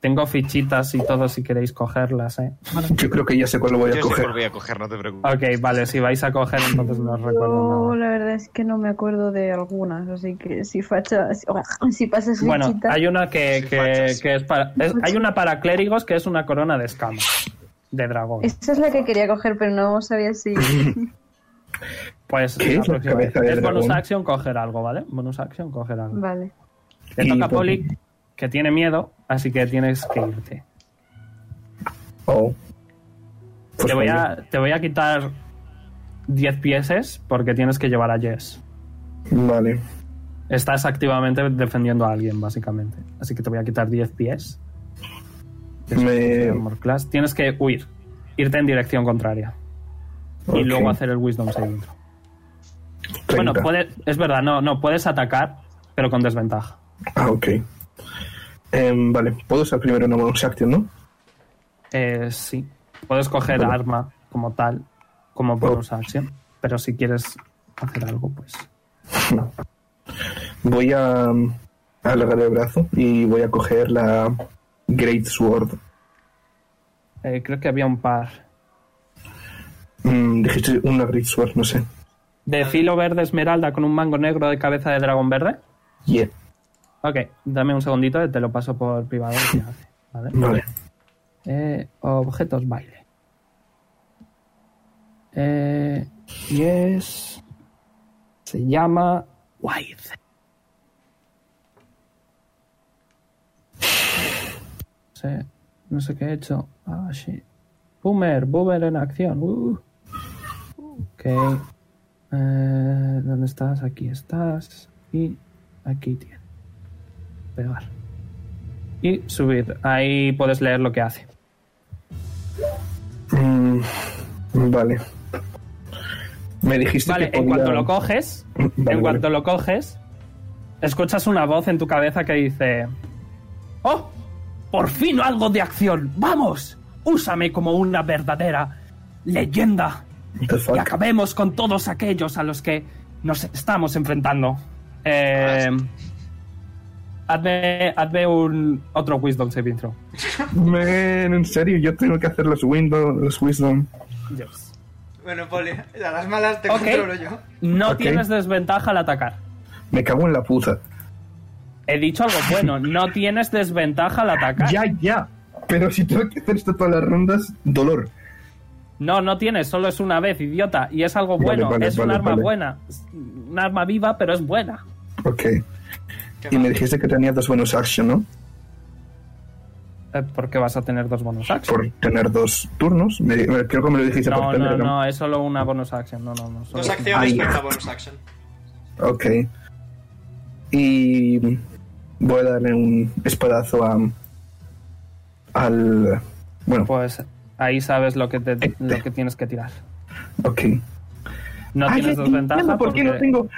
tengo fichitas y todo si queréis cogerlas, ¿eh? Yo creo que ya sé cuál lo voy a Yo coger. cuál voy a coger, no te preocupes. Ok, vale, si vais a coger entonces no os recuerdo nada. la verdad es que no me acuerdo de algunas, así que si facha, si, si pasas Bueno, fichita- hay una que, que- es para... es- hay una para clérigos que es una corona de escamas. De dragón. Esa es la que quería coger, pero no sabía si... Pues ¿Qué la es la cabeza de Es bonus action coger algo, ¿vale? Bonus action coger algo. vale. Te toca Poli, que tiene miedo, así que tienes que irte. Oh. Pues te, voy vaya. a, te voy a quitar 10 pieses porque tienes que llevar a Jess. Vale. Estás activamente defendiendo a alguien, básicamente. Así que te voy a quitar 10 pies. Me- class. Tienes que huir. Irte en dirección contraria. Y Ok. luego hacer el Wisdom Saving throw. 30. Bueno, puede, es verdad, no, no, puedes atacar, pero con desventaja. Ah, ok. Em, vale, puedo usar primero una bonus action, ¿no? Eh, sí. Puedes coger arma como tal, como bonus action. Pero si quieres hacer algo, pues. Voy a um, alargar el brazo y voy a coger la Great Sword. Eh, creo que había un par. Mm, dijiste una Great Sword, no sé. De filo verde esmeralda con un mango negro de cabeza de dragón verde. Yeah. Ok, dame un segundito, te lo paso por privado. ¿vale? Vale. Eh, objetos baile. Eh, y es. Se llama. Wide. No sé, no sé qué he hecho. Ah, shit. Boomer, Boomer en acción. Uh. Ok. Eh, ¿Dónde estás? Aquí estás. Y aquí tienes. Y subir. Ahí puedes leer lo que hace. Mm, vale. Me dijiste Vale, que en podía- cuanto lo coges, Vale, en vale. cuanto lo coges, escuchas una voz en tu cabeza que dice: ¡Oh! ¡Por fin algo de acción! ¡Vamos! ¡Úsame como una verdadera leyenda! Y acabemos con todos aquellos a los que nos estamos enfrentando. Eh, hazme, hazme un otro Wisdom saving throw. Men, en serio, yo tengo que hacer los Windows, los Wisdom. Bueno, Poli, a las malas te Ok. controlo yo. No tienes desventaja al atacar. Me cago en la puta. He dicho algo bueno, no tienes desventaja al atacar. Ya, ya. Pero si tengo que hacer esto todas las rondas, dolor. No, no tienes, solo es una vez, idiota. Y es algo bueno, vale, es un arma vale. buena. Un arma viva, pero es buena. Ok. Y me dijiste que tenía dos bonus action, ¿no? Eh, ¿Por qué vas a tener dos bonus actions? Por tener dos turnos. Me- me- creo que me lo dijiste No, por no, Telegram. no, es solo una bonus action. No, no, no. solo Dos es- acciones, Ay. cuenta bonus action. Ok. Y voy a darle un espadazo a al bueno, Pues ahí sabes lo que, te- Este. lo que tienes que tirar. ok. No Ay, tienes desventaja entiendo ¿Por qué no porque- tengo?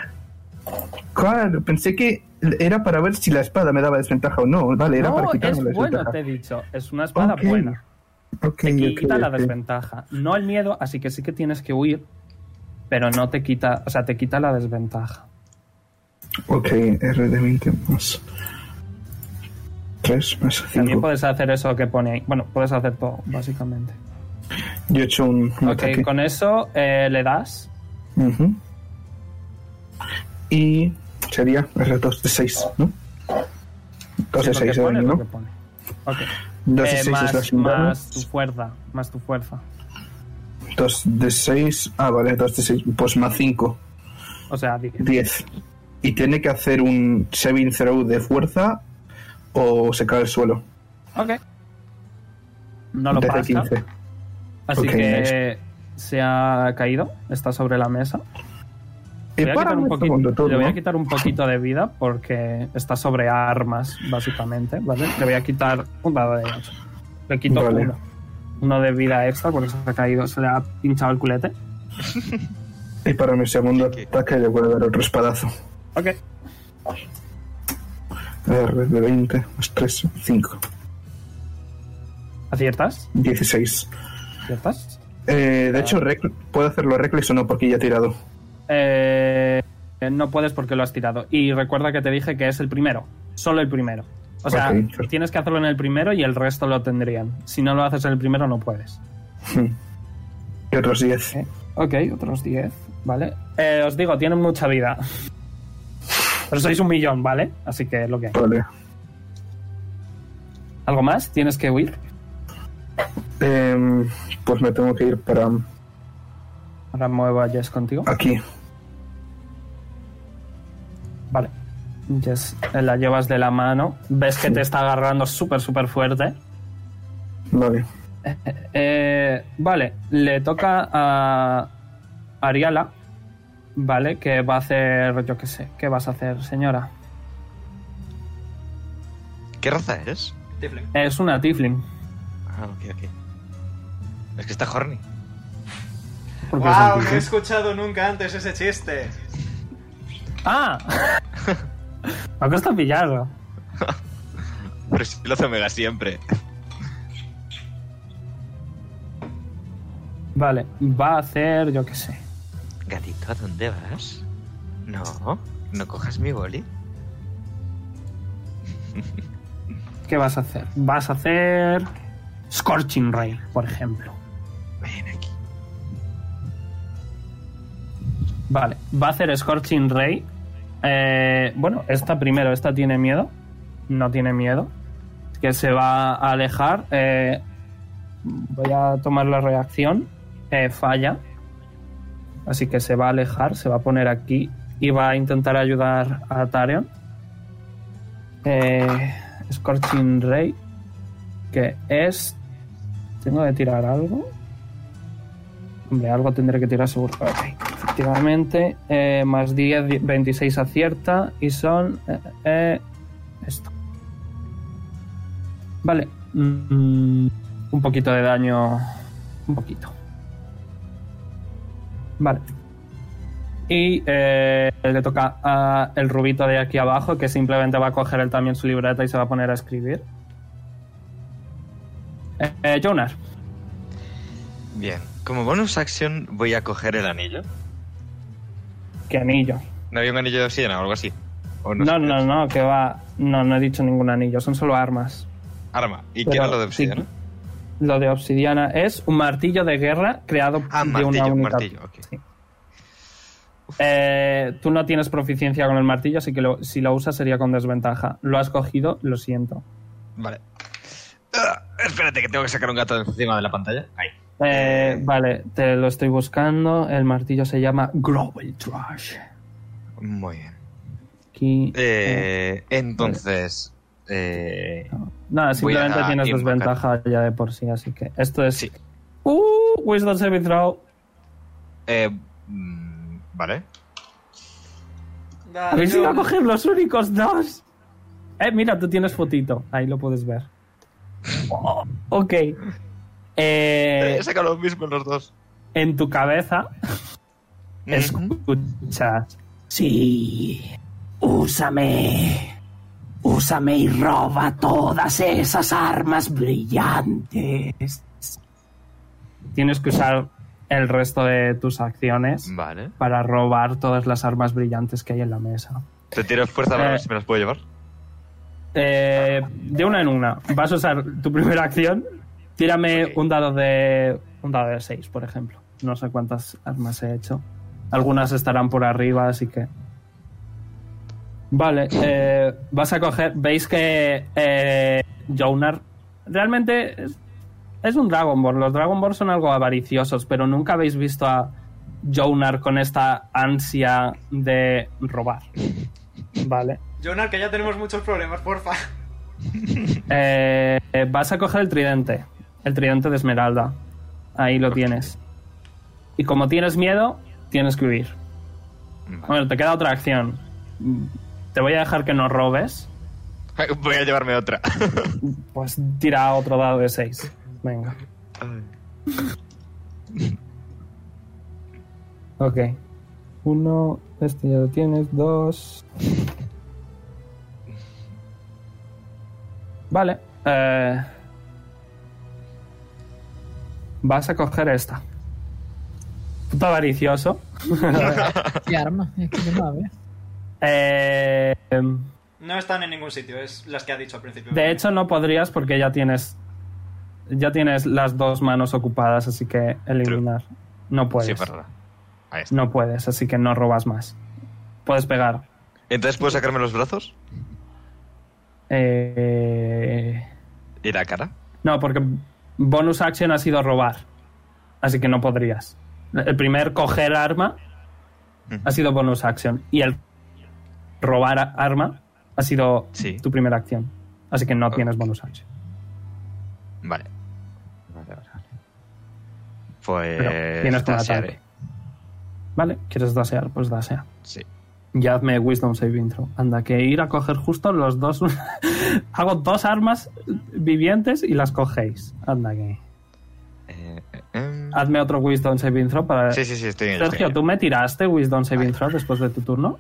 Claro, pensé que era para ver si la espada me daba desventaja o no. Vale, era para No, quitarme es la bueno, desventaja. te he dicho. Es una espada buena. Ok, Te quita la desventaja. No el miedo, así que sí que tienes que huir. Pero no te quita, o sea, te quita la desventaja. Ok, R de 20 más 3 más También 5. puedes hacer eso que pone ahí. Bueno, puedes hacer todo, básicamente. Yo he hecho un, un Ok, ataque. con eso eh, le das. Y sería R2 de 6, ¿no? 2 de Sí, lo que 6 de daño, es ¿no? que pone. Ok. 2 de Eh, 6 es damage. más tu fuerza. Más tu fuerza. 2 de 6. Ah, vale, 2 de 6. Pues más 5. O sea, di- 10. Y tiene que hacer un saving throw de fuerza o se cae al suelo. Ok. No lo pasa. 15. Así Ok, que nice. se ha caído. Está sobre la mesa. Le voy, a quitar un poquito, segundo todo, le voy a ¿no? quitar un poquito de vida porque está sobre armas, básicamente, ¿vale? Le voy a quitar un dado de 8. Le quito Vale. uno. Uno de vida extra porque se ha caído, se le ha pinchado el culete. Y para mi segundo ataque le voy a dar otro espadazo. Ok. R de 20 más 3, 5. ¿Aciertas? 16. ¿Aciertas? Eh, de hecho, rec- ¿puedo hacerlo reckless o no? Porque ya he tirado. Eh, no puedes porque lo has tirado. Y recuerda que te dije que es el primero. Solo el primero. O sea, tienes que hacerlo en el primero y el resto lo tendrían. Si no lo haces en el primero, no puedes. Y otros 10. Eh, Ok, otros 10, ¿vale? Eh, os digo, tienen mucha vida. Pero sois un millón, ¿vale? Así que lo que hay. Vale. ¿Algo más? ¿Tienes que huir? Em, pues me tengo que ir para Ahora muevo a Jess contigo. aquí. Eh, la llevas de la mano. Ves que te está agarrando súper, súper fuerte. Vale. Eh, vale, le toca a Ariala, ¿vale? Que va a hacer, yo qué sé, ¿qué vas a hacer, señora? ¿Qué raza eres? Tifling. Es una Tifling. Ah, ok, ok. Es que está horny. ¡Wow! No he escuchado nunca antes ese chiste. ¡Ah! Me ha costado pillarlo. Pero si lo hace Omega siempre. Vale, va a hacer, yo qué sé. Gatito, ¿a dónde vas? No, no cojas mi boli. ¿Qué vas a hacer? Vas a hacer Scorching Ray, por ejemplo. Ven aquí. Vale, va a hacer Scorching Ray. Eh, bueno, esta primero, esta tiene miedo. No tiene miedo. Que se va a alejar. Eh, voy a tomar la reacción. Eh, falla. Así que se va a alejar, se va a poner aquí y va a intentar ayudar a Tarion. Scorching Ray. Que es. Tengo que tirar algo. Hombre, algo tendré que tirar seguro. Ok, efectivamente. eh, más 10, di- 26 acierta. Y son. eh, eh, esto. Vale. mm, un poquito de daño. Un poquito. Vale. Y eh, le toca a el rubito de aquí abajo, que simplemente va a coger él también su libreta y se va a poner a escribir. Eh, Jonar. Bien, como bonus action voy a coger el anillo. ¿Qué anillo? ¿No había un anillo de obsidiana o algo así? ¿O No, no, no, que va. No, no he dicho ningún anillo, son solo armas. Arma. ¿Y Pero qué era lo de sí, obsidiana? Lo de obsidiana es un martillo de guerra creado Ah, de martillo, una un única. martillo. Sí. Eh, tú no tienes proficiencia con el martillo, así que lo- si lo usas sería con desventaja. Lo has cogido, lo siento. Vale. Ah, espérate, que tengo que sacar un gato de encima de la pantalla. Ahí. Eh, vale, te lo estoy buscando. El martillo se llama Grovel Trash. Muy bien. Aquí. Eh, entonces. Eh, Nada, simplemente tienes invocar. desventaja ya de por sí, así que esto es. Sí. Uh, Wisdom Saving Throw. eh, mm, vale. Habéis ido a coger los únicos dos. Eh, mira, tú tienes fotito. Ahí lo puedes ver. Oh, ok. Eh, He sacado lo mismo en los dos. en tu cabeza escuchas. Sí, úsame. Úsame y roba todas esas armas brillantes. Tienes que usar el resto de tus acciones Vale. para robar todas las armas brillantes que hay en la mesa. Te tiro fuerza para Eh. ver si me las puedo llevar. Eh, de una en una. Vas a usar tu primera acción. Tírame un dado de. Un dado de 6, por ejemplo. No sé cuántas armas he hecho. Algunas estarán por arriba, así que. Vale. eh, vas a coger. Veis que. Eh, Jonar. Realmente. Es, es un Dragonborn. Los Dragonborn son algo avariciosos, pero nunca habéis visto a Jonar con esta ansia de robar. Vale. Jonar, que ya tenemos muchos problemas, porfa. Eh, vas a coger el tridente. El tridente de Esmeralda. Ahí lo tienes. Y como tienes miedo, tienes que huir. Bueno, te queda otra acción. Te voy a dejar que no robes. Voy a llevarme otra. Pues tira otro dado de 6. Venga. Ok. Uno, este ya lo tienes. Dos. Vale. eh, vas a coger esta. Puto avaricioso. ¿Qué arma? Es que no a ver. Eh, No están en ningún sitio, es las que ha dicho al principio. de hecho, no podrías porque ya tienes. Ya tienes las dos manos ocupadas, así que eliminar. No puedes. Sí, perdona. Ahí está. No puedes, así que no robas más. Puedes pegar. Entonces, ¿puedo sacarme los brazos? Eh, ¿Y la cara? No, porque bonus action ha sido robar. Así que no podrías. El primer coger arma ha sido bonus action. Y el robar arma ha sido Sí. tu primera acción. Así que no tienes bonus action. Vale. Vale, vale, vale. Pero Pues. tienes que tasearé. matarte. ¿Vale? ¿Quieres dasear? Pues dasea. Sí. Y hazme Wisdom Saving Throw. Anda, que ir a coger justo los dos. Hago dos armas vivientes y las cogéis. Anda, que. Eh, eh, em. Hazme otro Wisdom Saving Throw para. Sí, sí, sí, estoy en ello, estoy Sergio, ¿tú me tiraste Wisdom Saving Throw después de tu turno?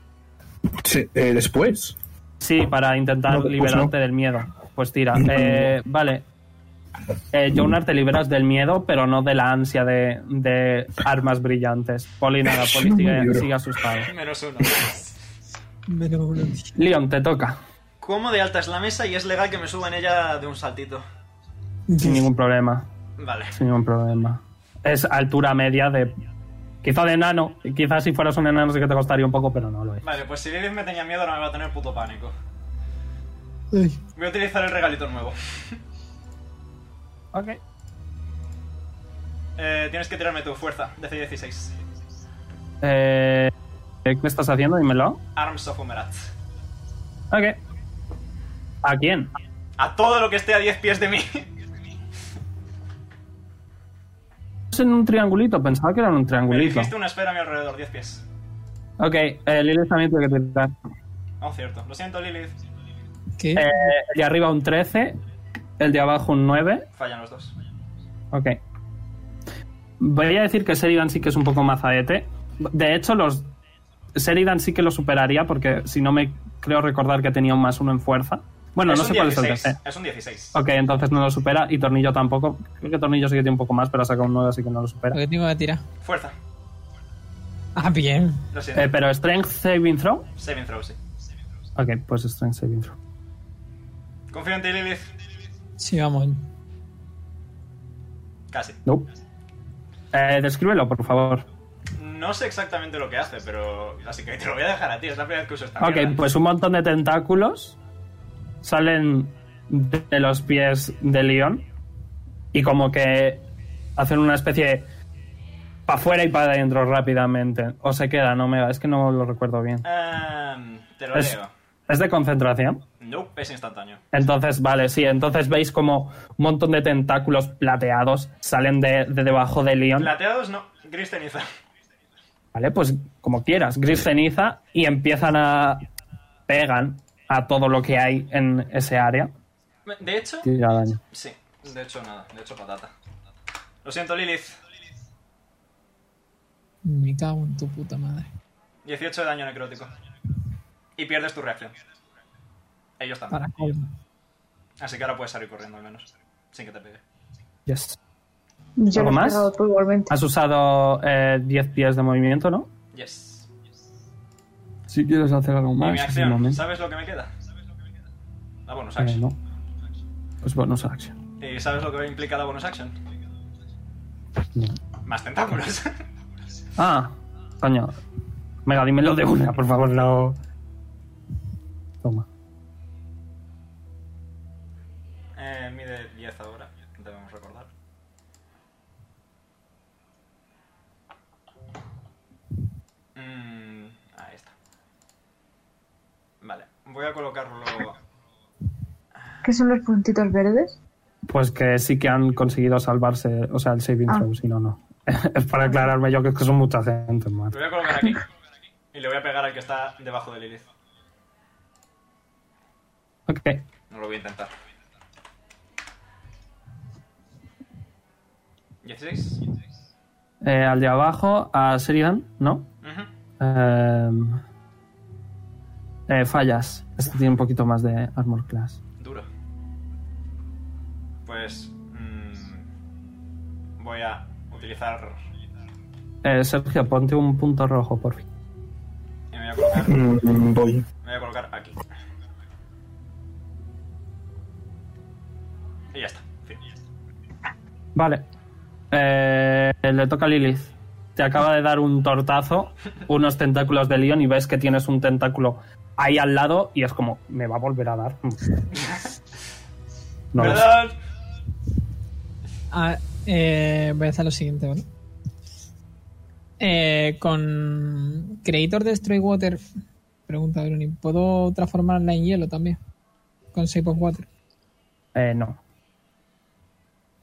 Sí, eh, después. Sí, para intentar No, pues liberarte no. del miedo. Pues tira. Eh, vale. Eh, Jonar, te liberas del miedo, pero no de la ansia de, de armas brillantes. Poli, nada, Poli sigue, sigue asustado. Menos uno. Menos uno. Leon, te toca. ¿Cómo de alta es la mesa y es legal que me suba en ella de un saltito? Sin ningún problema. Vale. Sin ningún problema. Es altura media de. Quizá de enano. Quizás si fueras un enano sí que te costaría un poco, pero no lo es. Vale, pues si Lilith me tenía miedo ahora me va a tener puto pánico. Voy a utilizar el regalito nuevo. Ok. Eh, tienes que tirarme tu fuerza, DC 16. Eh, ¿Qué estás haciendo? Dímelo. Arms of Umerat. Ok. ¿A quién? A todo lo que esté a 10 pies de mí. Es en un triangulito. Pensaba que era en un Me triangulito. dijiste una esfera a mi alrededor, 10 pies. Ok. Eh, Lilith también tiene que tirar. Oh, cierto. Lo siento, Lilith. ¿Qué? Eh, de arriba un 13. El de abajo un 9. Fallan los dos. Ok. Voy a decir que Sheridan sí que es un poco mazaete. De hecho, los Sheridan sí que lo superaría porque si no me creo recordar que tenía un más uno en fuerza. Bueno, no sé cuál es el 16. DC. Es un 16. Ok, entonces no lo supera y Tornillo tampoco. Creo que Tornillo sí que tiene un poco más, pero ha sacado un 9, así que no lo supera. Lo que tengo que tirar. Fuerza. Ah, bien. Lo siento. Eh, pero Strength Saving Throw. Saving throw, sí. Ok, pues Strength Saving Throw. Confío en ti, Lilith. Sí, vamos. Casi. Nope. Eh, descríbelo, por favor. No sé exactamente lo que hace, pero. Así que te lo voy a dejar a ti. Es la primera vez que uso esta Ok, mierda. pues un montón de tentáculos salen de los pies de León y como que hacen una especie para afuera y para adentro rápidamente. O se queda, no me es que no lo recuerdo bien. Ehm, te lo Es, leo. es de concentración. Nope, es instantáneo. Entonces, vale, sí, entonces veis como un montón de tentáculos plateados salen de, de debajo de León. Plateados no, gris ceniza. Vale, pues como quieras, gris ceniza y empiezan a pegan a todo lo que hay en ese área. De hecho, daño. sí. De hecho, nada. De hecho, patata. Lo siento, Lilith. Me cago en tu puta madre. 18 de daño necrótico. Y pierdes tu reacción. Ellos también. Así que ahora puedes salir corriendo al menos. Sin que te pegue. Yes. Yo ¿Algo lo más? Has usado eh, 10 pies de movimiento, ¿no? Yes. Si quieres hacer algo y más, mi es el acción. momento. ¿Sabes lo que me queda? La bonus Eh, action. no. Pues bonus action. ¿Y sabes lo que implica la bonus action? No. Más tentáculos. Ah, coño. Venga, dímelo de una, por favor, no. Toma. Mide 10 ahora. Debemos recordar. Mm, ahí está. Vale. Voy a colocarlo. ¿Qué son los puntitos verdes? Pues que sí que han conseguido salvarse, o sea, el saving Ah. throw, si no, no. es para aclararme yo que es que son mucha gente, man. Lo voy a colocar aquí. Y le voy a pegar al que está debajo de Lilith. Ok. No lo voy a intentar. 16. Eh, al de abajo, a Sheridan, ¿no? Ujú. Eh, eh, fallas. Este tiene un poquito más de armor class. Duro. Pues. mm, voy a utilizar. Eh, Sergio, ponte un punto rojo, por fin. Y me voy a colocar. Me Mm, voy. voy a colocar aquí. Y ya está. Fin. Vale. Eh, le toca a Lilith. Te acaba de dar un tortazo, unos tentáculos de león y ves que tienes un tentáculo ahí al lado y es como, me va a volver a dar. No lo sé. ¿Verdad? Ah, eh, voy a hacer lo siguiente, ¿vale? Eh, con Creator Destroy Water, pregunta Bruni, ¿puedo transformarla en hielo también? Con Shape of Water. Eh, no.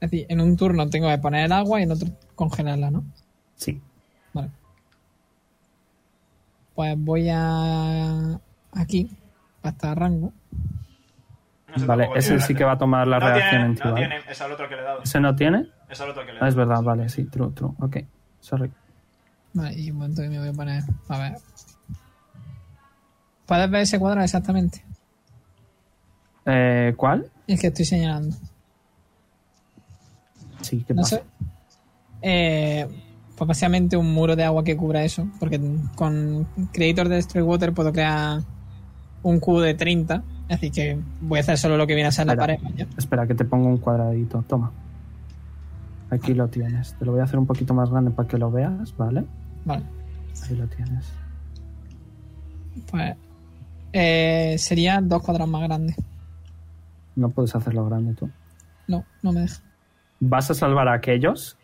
Es decir, en un turno tengo que poner el agua y en otro congelarla, ¿no? Sí. Vale. Pues voy a. aquí, hasta rango. No Vale, ese sí que va a tomar la No reacción tiene, en no tiene. Es al otro que le he dado. ¿Ese no tiene? Es al otro que le he Ah, dado. es verdad, vale, sí, true, true. Ok, sorry. Vale, y un momento que me voy a poner. A ver. ¿Puedes ver ese cuadrado exactamente? Eh, ¿Cuál? Es que estoy señalando. Sí, ¿qué No pasa? sé. Eh, pues básicamente un muro de agua que cubra eso. Porque con Creator de Destroy Water puedo crear un cubo de 30. Es decir, que voy a hacer solo lo que viene a ser la pared. ¿ya? Espera, que te pongo un cuadradito. Toma. Aquí lo tienes. Te lo voy a hacer un poquito más grande para que lo veas, ¿vale? Vale. Ahí lo tienes. Pues. Eh, sería dos cuadrados más grandes. No puedes hacerlo grande tú. No, no me deja. ¿Vas a salvar a aquellos?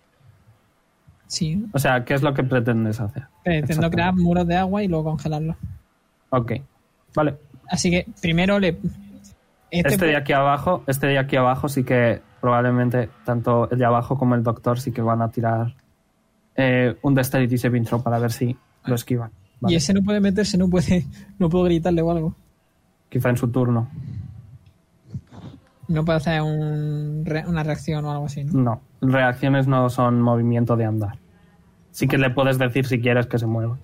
Sí. O sea, ¿qué es lo que pretendes hacer? Pretendo Exactamente. crear muros de agua y luego congelarlos. Ok. Vale. Así que primero le. Este, Este de aquí abajo, este de aquí abajo sí que probablemente tanto el de abajo como el doctor sí que van a tirar eh, un Dexterity Saving Throw para ver si lo esquivan. Vale. Y ese no puede meterse, no puede. No puedo gritarle o algo. Quizá en su turno. No puede hacer un una reacción o algo así, ¿no? No. Reacciones no son movimiento de andar. Sí que le puedes decir si quieres que se mueva.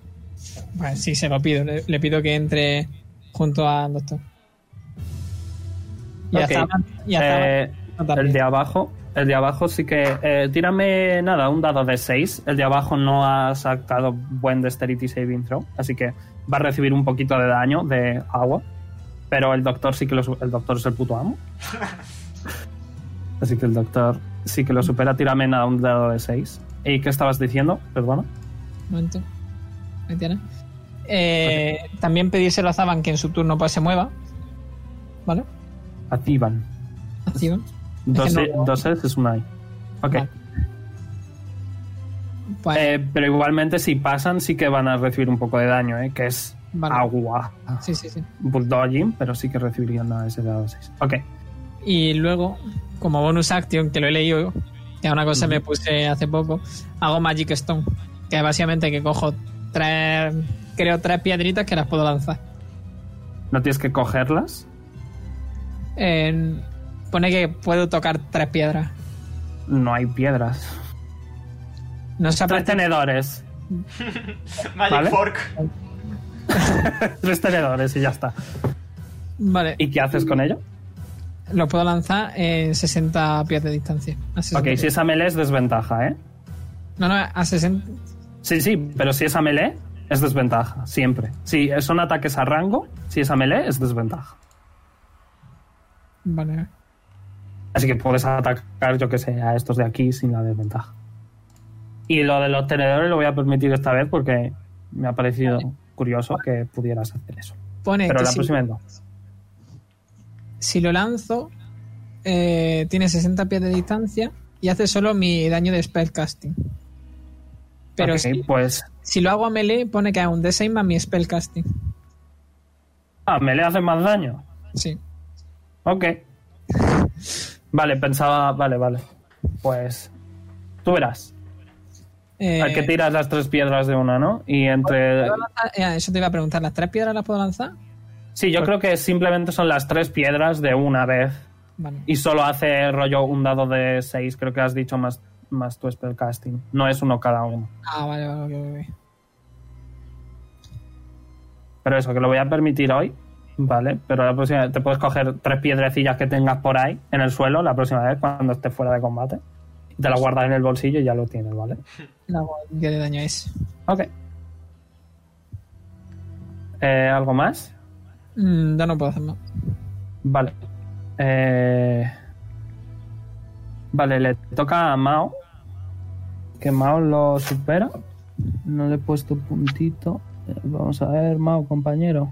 Sí, se lo pido. Le, le pido que entre junto al doctor. Y Ok. hasta, y hasta Eh, el de abajo El de abajo sí que. eh, tírame nada, un dado de 6. El de abajo no ha sacado buen Dexterity Saving Throw. Así que va a recibir un poquito de daño de agua. Pero el doctor sí que lo El doctor es el puto amo. Así que el doctor sí que lo supera. Tírame nada, un dado de 6. ¿Y qué estabas diciendo? Perdona. Un momento. Ahí tiene. Eh, También pedírselo a Zaban que en su turno pues se mueva. ¿Vale? Activan. Activo. Dos, que no- dos es una I. Ok. Vale. Pues, Eh, pero igualmente si pasan sí que van a recibir un poco de daño, ¿eh? que es Vale. agua. sí, sí, sí. Bulldogging, pero sí que recibirían nada ese dado 6. Ok. Y luego, como bonus action, que lo he leído, que es una cosa que me puse hace poco, hago Magic Stone. Que básicamente que cojo tres, creo tres piedritas que las puedo lanzar. No tienes que cogerlas. En- pone que puedo tocar tres piedras. No hay piedras. No a Tres tenedores. Magic Vale. Fork. Tres tenedores y ya está. Vale, ¿Y qué haces con ello? lo puedo lanzar en 60 pies de distancia. A 60 Ok, pies. si es a melee es desventaja, ¿eh? No, no, a 60. Sí, sí, pero si es a melee es desventaja, siempre. Si son ataques a rango, si es a melee es desventaja. Vale. Así que puedes atacar, yo que sé, a estos de aquí sin la desventaja. Y lo de los tenedores lo voy a permitir esta vez porque me ha parecido curioso que pudieras hacer eso. Pone Pero que la si, próxima vez no. si lo lanzo, eh, tiene 60 pies de distancia y hace solo mi daño de spellcasting. Pero si, pues. si lo hago a melee, pone que es un D6 más mi spellcasting. Ah, me le hace más daño. Sí. Ok. Vale, pensaba. Vale, vale. Pues. Tú verás. Eh, Al que tiras las tres piedras de una, ¿no? Y entre. Eh, eso te iba a preguntar, ¿las tres piedras las puedo lanzar? Sí, yo creo que simplemente son las tres piedras de una vez. Vale. Y solo hace rollo un dado de seis, creo que has dicho más, más tu spellcasting. No es uno cada uno. Ah, vale, vale, ok, ok. Pero eso, que lo voy a permitir hoy. Vale, pero la próxima te puedes coger tres piedrecillas que tengas por ahí en el suelo la próxima vez cuando estés fuera de combate. Te la guardas en el bolsillo y ya lo tienes, ¿vale? La ¿Qué de daño es? Ok. Eh, ¿Algo más? Mm, ya no puedo hacer más. Vale. Eh, Vale, le toca a Mao. Que Mao lo supera. No le he puesto puntito. Eh, Vamos a ver, Mao, compañero.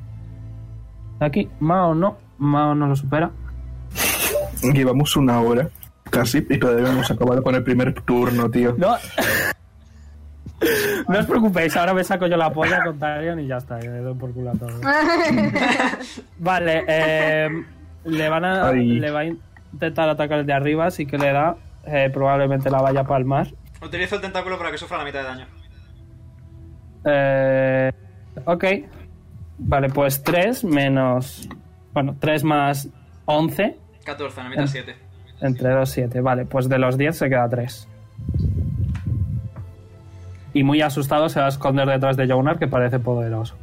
Aquí, Mao no. Mao no lo supera. Llevamos una hora casi y todavía no hemos acabado con el primer turno, tío. No. no os preocupéis, ahora me saco yo la polla con Tarion y ya está, que le doy por culo a todos. Vale, eh, le van a Ay. le va a intentar atacar el de arriba, así que le da. eh, probablemente la vaya a palmar. Utilizo el tentáculo para que sufra la mitad de daño. Eh, ok. Vale, pues 3 menos. Bueno, 3 más 11. 14, la mitad 7. Entre 2 7. Vale, pues de los 10 se queda 3. Y muy asustado se va a esconder detrás de Jonar, que parece poderoso.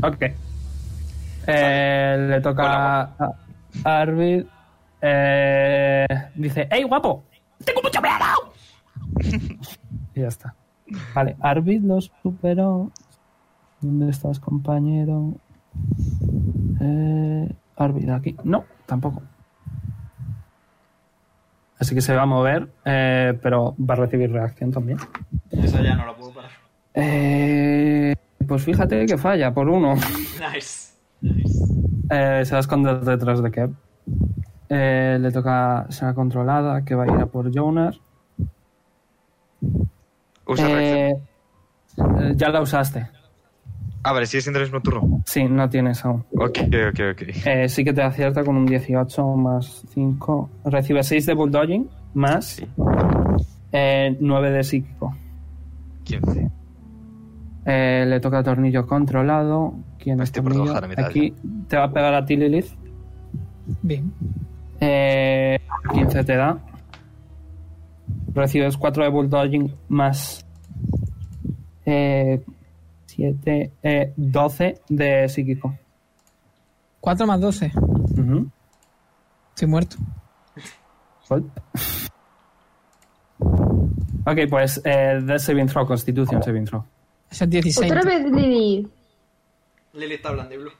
Ok. Eh, le toca Hola, a a Arvid. Eh, dice: ¡Ey, guapo! ¡Tengo mucho miedo! y ya está. Vale, Arvid lo superó. ¿Dónde estás, compañero? Eh, Arvid, aquí. No, tampoco. Así que se va a mover, eh, pero va a recibir reacción también. Esa ya no la puedo parar. Eh, pues fíjate que falla por uno. Nice. Eh, se va a esconder detrás de Kev. Eh, le toca será controlada, que va a ir a por Jonar. Usa reacción. Ya la usaste. Ah, vale, sigue siendo el mismo turno. Sí, no tienes aún. Ok, ok, ok. Eh, sí que te acierta con un 18 más 5. Recibe 6 de bulldogging más Sí. eh, 9 de psíquico. 15. Eh, le toca tornillo controlado. ¿Quién es Aquí te va a pegar a ti, Lilith. Bien. Eh, 15 te da. Recibes 4 de bulldogging más 7, 12 de psíquico. 4 más 12. Ujú. Estoy muerto. Ok, pues eh, Death Saving Throw, Constitution Saving Throw. Es 16. Otra vez Lily. Lily está hablando blue.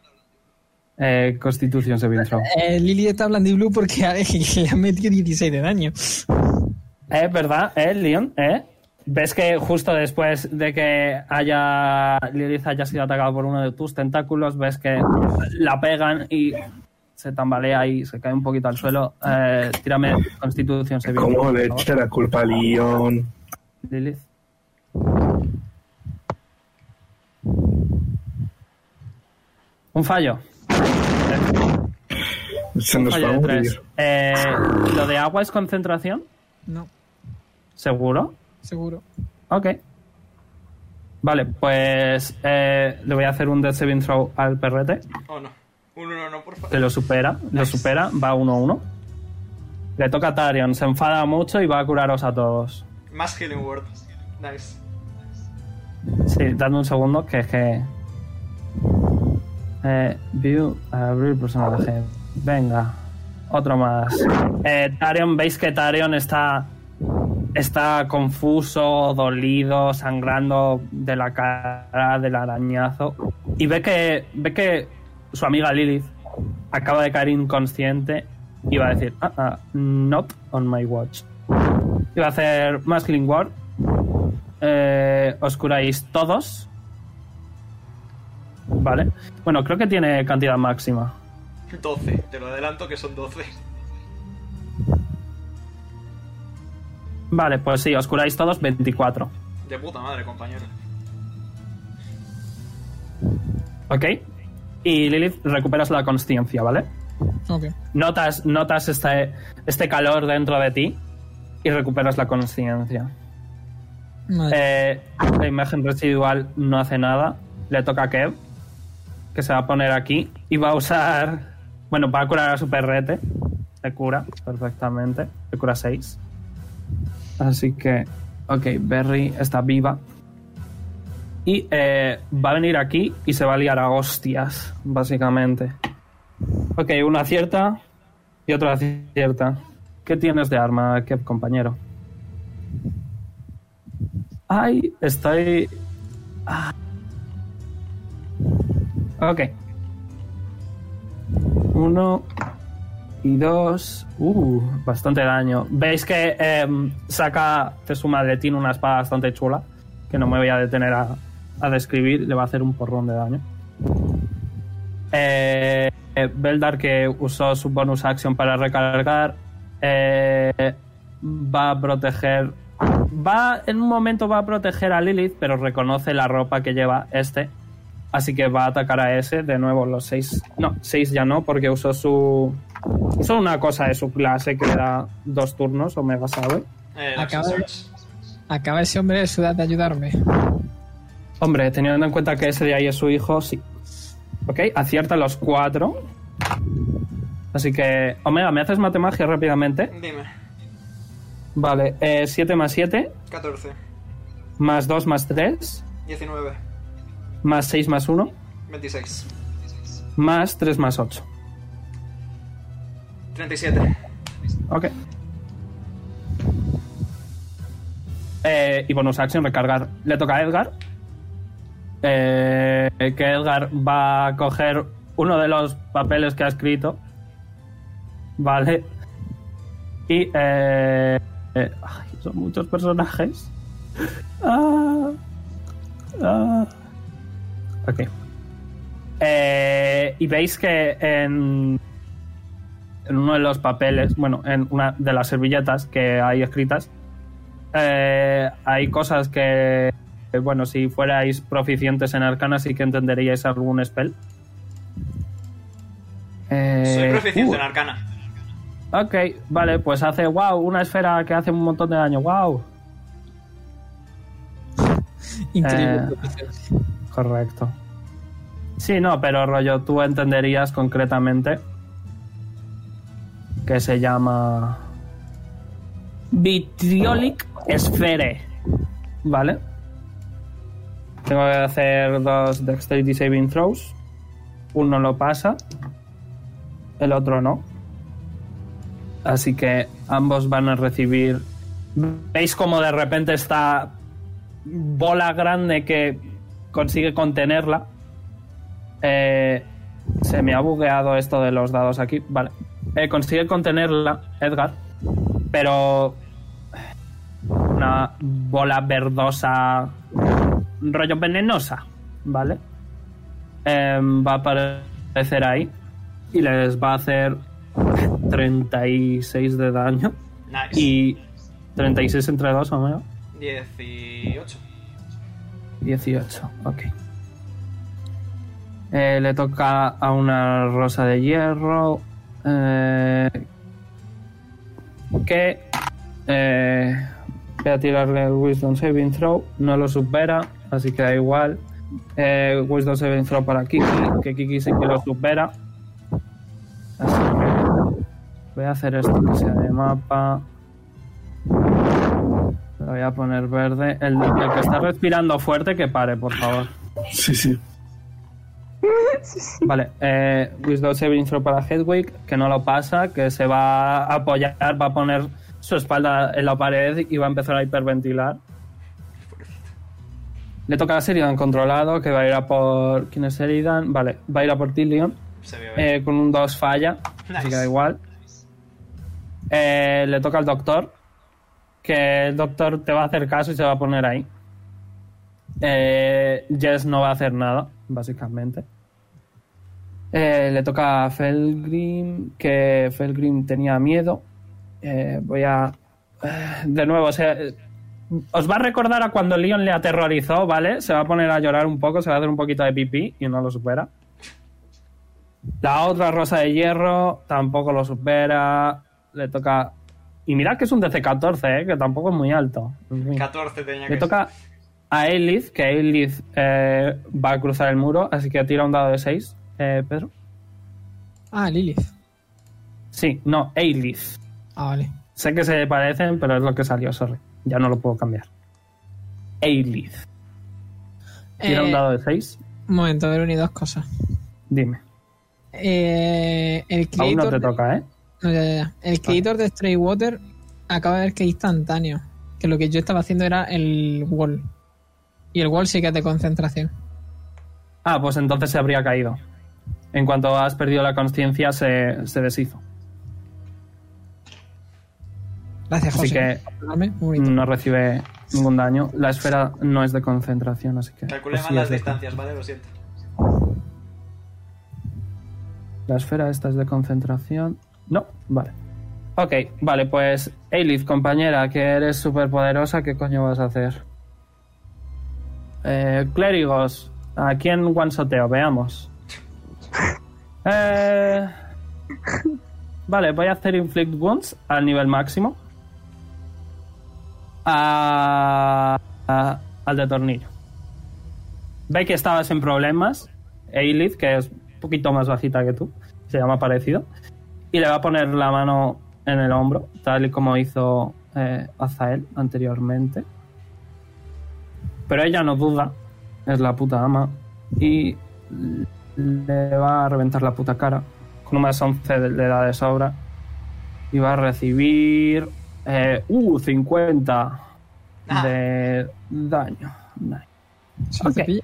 Eh, Constitution Saving Throw. Eh, Lily está blue porque le han metido 16 de daño. Es verdad, ¿eh, Leon? ¿Eh? ¿Ves que justo después de que haya Lilith haya sido atacado por uno de tus tentáculos, ves que la pegan y se tambalea y se cae un poquito al suelo? Eh, tírame Constitución Saving ¿Cómo le echa la culpa a Leon? Lilith. Un fallo. Se Un nos fallo va a morir. Eh, ¿Lo de agua es concentración? No, ¿Seguro? Seguro. Ok. Vale, pues eh, le voy a hacer un Death Saving Throw al perrete. Oh no. Un uno no, por Que favor. lo supera, lo supera, va 1-1. Le toca a Tarion, se enfada mucho y va a curaros a todos. Más Healing Word. Nice. Sí, dadme un segundo, que es que. Eh, view, abrir personaje. Venga, otro más. Eh, Tarion, veis que Tarion está. Está confuso, dolido, sangrando de la cara del arañazo. Y ve que. ve que su amiga Lilith acaba de caer inconsciente y va a decir, ah, ah, not on my watch. Y va a hacer más Healing Word. Eh, os curáis todos. Vale. Bueno, creo que tiene cantidad máxima. 12. Te lo adelanto que son 12. Vale, pues sí, os curáis todos 24. De puta madre, compañero. ¿Ok? Y Lilith, recuperas la consciencia, ¿vale? Ok. Notas, notas este, este calor dentro de ti y recuperas la consciencia. Eh, la imagen residual no hace nada. Le toca a Kev, que se va a poner aquí y va a usar. Bueno, va a curar a su perrete. Se cura perfectamente. Se cura 6. Así que. Ok, Berry está viva. Y eh, va a venir aquí y se va a liar a hostias, básicamente. Ok, una acierta y otra acierta. ¿Qué tienes de arma, Kev, compañero? Ay, estoy. Ah. Ok. Uno y dos. Uh, bastante daño. Veis que em, saca de su maletín una espada bastante chula. Que no me voy a detener a, a describir. Le va a hacer un porrón de daño. Eh, eh, Beldar, que usó su bonus action para recargar, eh, va a proteger. Va, en un momento va a proteger a Lilith, pero reconoce la ropa que lleva este. Así que va a atacar a ese. De nuevo, los seis. No, seis ya no, porque usó su. Usó una cosa de su clase que le da dos turnos, Omega Sabe. Eh, Acaba. Acaba ese hombre de sudar de ayudarme. Hombre, teniendo en cuenta que ese de ahí es su hijo, sí. Ok, acierta los cuatro. Así que, Omega, ¿me haces matemagia rápidamente? Dime. Vale, 7 más 7, 14. más 2 más 3, 19. más 6 más 1, 26. más 3 más 8. 37. Ok. Eh, y bonus action, recargar. Le toca a Edgar. Eh, que Edgar va a coger uno de los papeles que ha escrito. Vale. Y... Eh, eh, son muchos personajes. Ah, ah. Ok. Eh, y veis que en, en uno de los papeles, bueno, en una de las servilletas que hay escritas, eh, hay cosas que, que, bueno, si fuerais proficientes en arcana sí que entenderíais algún spell. Eh, Soy proficiente uh, en arcana. Ok, vale, pues hace, wow, una esfera que hace un montón de daño, wow. Increíble. Eh. Correcto. Sí, no, pero rollo, tú entenderías concretamente que se llama Vitriolic Sphere. ¿Vale? Tengo que hacer dos Dexterity Saving Throws. Uno lo pasa, el otro no. Así que ambos van a recibir. ¿Veis como de repente esta bola grande que consigue contenerla? Eh, se me ha bugueado esto de los dados aquí. Vale. Eh, consigue contenerla, Edgar. Pero. Una bola verdosa. rollo venenosa. ¿Vale? Em, va a aparecer ahí. Y les va a hacer 36 de daño. Nice. Y 36 entre 2, o menos. 18. 18, ok. Eh, le toca a una rosa de hierro. Eh, que. eh, voy a tirarle el Wisdom Saving Throw. No lo supera, así que da igual. Eh, Wisdom Saving Throw para Kiki, que Kiki sí que lo supera. Así que. Voy a hacer esto que sea de mapa. Lo voy a poner verde. El, el que está respirando fuerte, que pare, por favor. Sí, sí. Vale, eh, Wisdom Saving Throw para Hedwig, que no lo pasa, que se va a apoyar, va a poner su espalda en la pared y va a empezar a hiperventilar. Le toca a Seridan controlado, que va a ir a por. ¿Quién es Seridan? Vale, va a ir a por Tillion. Se ve bien. Eh, con un 2 falla, así que da igual. Eh, le toca al doctor, que el doctor te va a hacer caso y se va a poner ahí. Eh, Jess no va a hacer nada, básicamente. Eh, le toca a Felgrim, que Felgrim tenía miedo. Eh, voy a... eh, de nuevo, o sea, os va a recordar a cuando Leon le aterrorizó, ¿vale? Se va a poner a llorar un poco, se va a hacer un poquito de pipí y no lo supera. La otra rosa de hierro tampoco lo supera. Le toca... Y mirad que es un DC-14, ¿eh? que tampoco es muy alto. En fin. 14 tenía que Le toca a Eilith, que Eilith eh, va a cruzar el muro, así que tira un dado de 6, eh, Pedro. Ah, Lilith. Sí, no, Eilith. Ah, vale. Sé que se parecen, pero es lo que salió, sorry. Ya no lo puedo cambiar. Eilith. Tira Eh, un dado de 6. Un momento, ver unido dos cosas. Dime. Eh, el Aún no creator te de- toca, ¿eh? No, ya, ya, ya. El creator de Stray Water acaba de ver que es instantáneo. Que lo que yo estaba haciendo era el wall. Y el wall sí que es de concentración. Ah, pues entonces se habría caído. En cuanto has perdido la conciencia, se, se deshizo. Gracias, Así José. que. Muy bonito. no recibe ningún daño. La esfera no es de concentración, así que. Calculé pues mal las distancias, ¿vale? Lo siento. La esfera esta es de concentración. No, vale. Ok, vale, pues Eilith, compañera, que eres súper poderosa, ¿qué coño vas a hacer? Eh, clérigos, ¿a quién one-shoteo? Veamos. Eh, vale, voy a hacer Inflict Wounds al nivel máximo. A- al de tornillo. Ve que estabas en problemas. Eilith, que es un poquito más bajita que tú, se llama parecido, y le va a poner la mano en el hombro, tal y como hizo eh, Azael anteriormente. Pero ella no duda, es la puta ama, y le va a reventar la puta cara. Con un más 11 de- le da de sobra. Y va a recibir. Eh, uh, 50 Ah. de daño. Nice. Sí, te ok. pilla.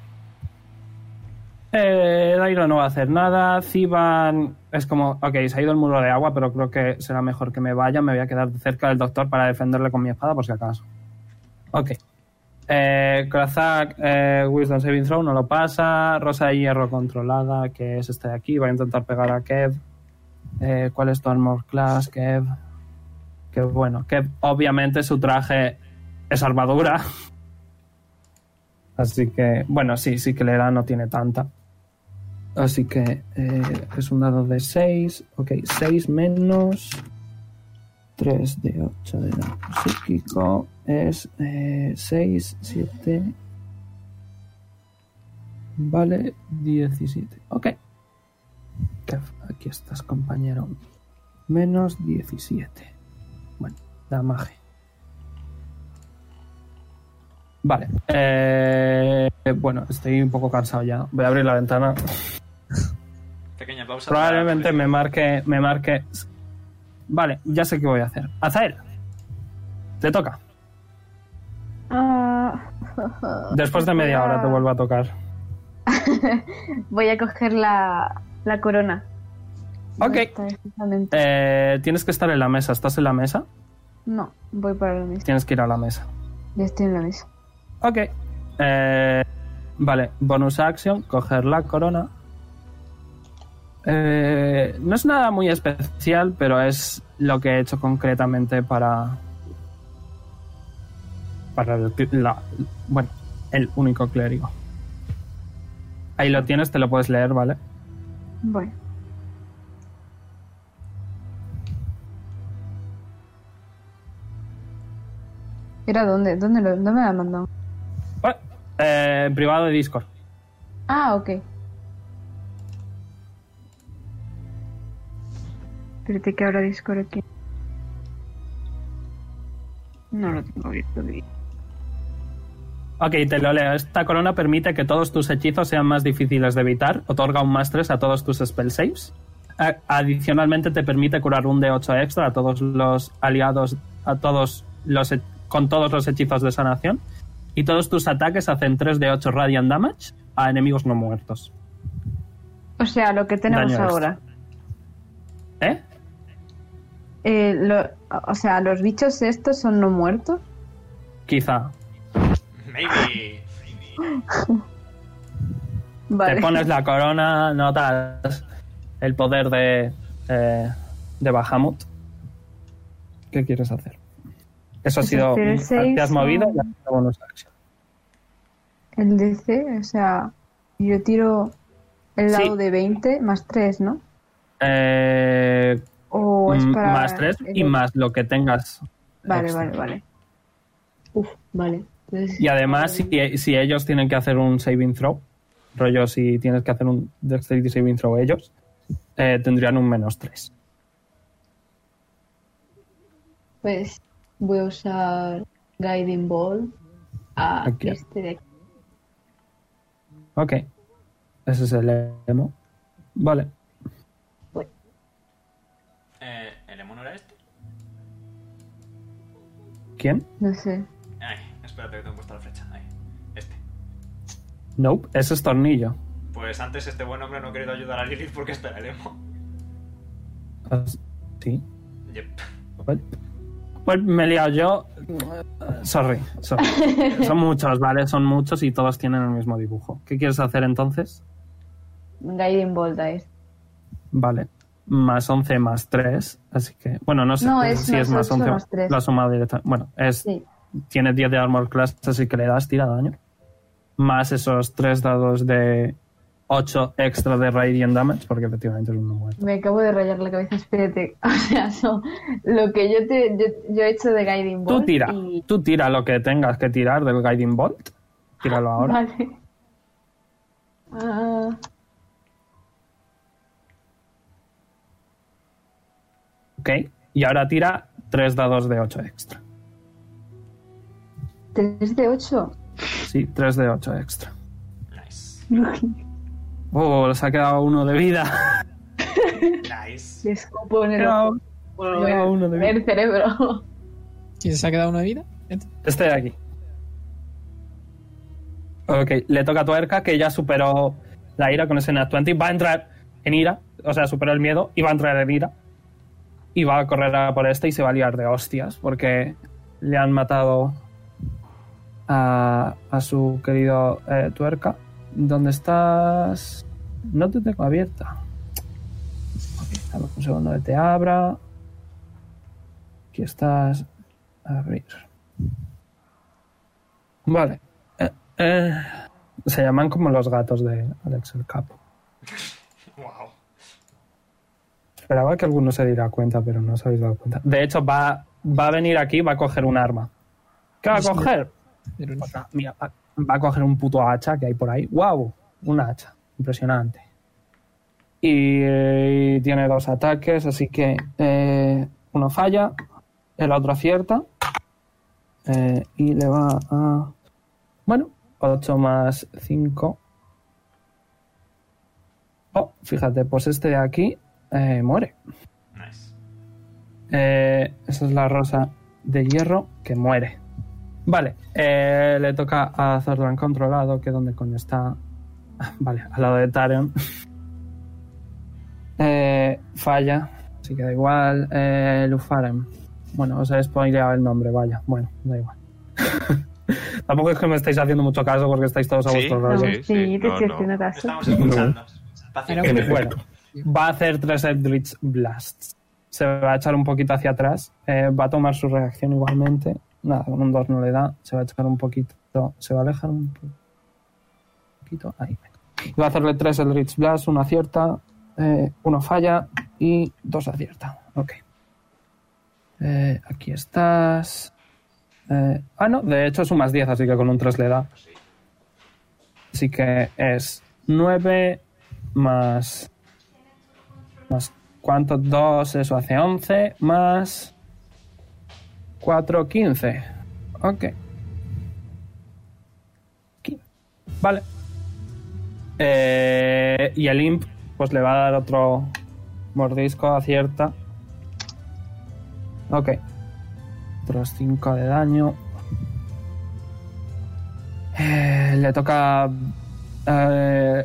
Eh, Dairo no va a hacer nada. Ziban es como, ok, se ha ido el muro de agua, pero creo que será mejor que me vaya. Me voy a quedar cerca del doctor para defenderle con mi espada, por si acaso. Ok. Eh, Krazak, eh, Wisdom Saving Throw no lo pasa. Rosa de Hierro controlada, que es este de aquí. Va a intentar pegar a Kev. Eh, ¿Cuál es tu armor class, Kev? Que bueno, Kev, obviamente su traje es armadura. Así que, bueno, sí, sí que le da, no tiene tanta. Así que eh, es un dado de 6. Ok, 6 menos 3 de 8 de daño psíquico. Es 6, 7. Vale, 17. Ok. Aquí estás, compañero. Menos 17. Bueno, damaje. Vale. Eh, bueno, estoy un poco cansado ya. Voy a abrir la ventana. Pequeña pausa. Probablemente me marque, me marque Vale, ya sé qué voy a hacer. Azael, te toca. Ah, Después de media hora te vuelvo a tocar. voy a coger la, la corona. Ok. Eh, tienes que estar en la mesa. ¿Estás en la mesa? No, voy para la mesa. Tienes que ir a la mesa. Ya estoy en la mesa. Ok. Eh, vale, bonus action, coger la corona. Eh, no es nada muy especial, pero es lo que he hecho concretamente para. Para la- bueno, el único clérigo. Ahí lo tienes, te lo puedes leer, ¿vale? Bueno. ¿Era dónde? ¿Dónde, lo, dónde me la mandado? Bueno, eh, privado de Discord. Ah, ok. Espérate que ahora Discord aquí. No lo tengo abierto. de- Ok, te lo leo. Esta corona permite que todos tus hechizos sean más difíciles de evitar. Otorga un más 3 a todos tus spell saves. A- Adicionalmente te permite curar un D8 extra a todos los aliados, a todos los he- con todos los hechizos de sanación. Y todos tus ataques hacen 3 de 8 radiant damage a enemigos no muertos. O sea, lo que tenemos Daño extra. ahora. ¿Eh? Eh, lo- o sea, los bichos estos son no muertos. Quizá. Maybe. Vale. Te pones la corona, notas el poder de, eh, de Bahamut. ¿Qué quieres hacer? Eso ha Pues sido. Te has movido y has hecho bonus action. El DC, o sea, yo tiro el Sí. dado de 20 más 3, ¿no? Eh, O es mm, para. más 3 y el- más lo que tengas. Vale, extra. vale, vale. Uf, vale. Y además, si, si ellos tienen que hacer un saving throw, rollo, si tienes que hacer un dexterity saving throw ellos, eh, tendrían un menos 3. Pues voy a usar Guiding Ball a Aquí. este de aquí. Ok. Ese es el emo. Vale. Eh, ¿El emo no era este? ¿Quién? No sé. Espérate que tengo puesta la flecha. Ahí. Este. Nope, ese es tornillo. Pues antes este buen hombre no ha querido ayudar a Lilith porque espera el emo. Sí. Yep. Pues, pues me he liado yo. Sorry, sorry. Son muchos, ¿vale? Son muchos y todos tienen el mismo dibujo. ¿Qué quieres hacer entonces? Guiding da este. Vale. Más 11 más 3. Así que, bueno, no sé No, es si más es más ocho 11 más tres. La suma directa. Bueno, es, Sí. Tiene 10 de armor class, así que le das tira daño. Más esos 3 dados de 8 extra de radiant damage, porque efectivamente es uno muerto. Me acabo de rayar la cabeza, espérate. O sea, no, lo que yo te yo, yo he hecho de Guiding Ball. Tú tira, y- tú tira lo que tengas que tirar del Guiding Bolt. Tíralo ahora. Vale. Ah, Ok. Y ahora tira 3 dados de 8 extra. 3 de 8. Sí, 3 de 8 extra. Nice. Oh, se ha quedado uno de vida. Nice. Le escupo en el uno de vida. el cerebro. ¿Quién se ha quedado una de vida? Este. Este de aquí. Ok, le toca a Tuerca, que ya superó la ira con ese Nat 20. Va a entrar en ira, o sea, superó el miedo y va a entrar en ira. Y va a correr a por este y se va a liar de hostias, porque le han matado a, a su querido eh, Tuerca. ¿Dónde estás? No te tengo abierta. Dame un segundo que te abra. Aquí estás. Abrir. Vale. Eh, eh, se llaman como los gatos de Alex el Capo. Wow. Esperaba que alguno se diera cuenta, pero no os habéis dado cuenta. De hecho, va, va a venir aquí y va a coger un arma. ¿Qué va a coger? Mira, va, va a coger un puto hacha que hay por ahí. ¡Wow! Un hacha. Impresionante. Y eh, tiene dos ataques, así que eh, uno falla, el otro acierta. Eh, y le va a. Bueno, 8 más 5. Oh, fíjate, pues este de aquí eh, muere. Nice. Eh, esa es la rosa de hierro que muere. Vale, eh, le toca a Zordan controlado, que donde coño está. Vale, al lado de Tarion. Eh, falla, así que da igual. Eh, Lufarem. Bueno, os he spoileado el nombre, vaya. Bueno, da igual. Tampoco es que me estáis haciendo mucho caso porque estáis todos a Sí, vuestro rollo. Sí, Sí, sí, te no, estoy no. haciendo caso. Estamos escuchando. Bueno, va a hacer tres Eldritch Blasts. Se va a echar un poquito hacia atrás. eh, va a tomar su reacción igualmente. Nada, con un 2 no le da. Se va a echar un poquito. Se va a alejar un po- poquito. Ahí. Y va a hacerle tres Eldritch Blasts. Uno acierta, eh, uno falla y dos acierta. Ok. Eh, aquí estás. Eh, ah, no, de hecho es un más 10, así que con un 3 le da. Así que es 9 más. Más. ¿Cuánto? 2, eso hace 11. Más. 4, 15. Ok. Vale. Eh, y el imp, pues le va a dar otro mordisco, acierta. Ok. Otros 5 de daño. Eh, le toca. eh,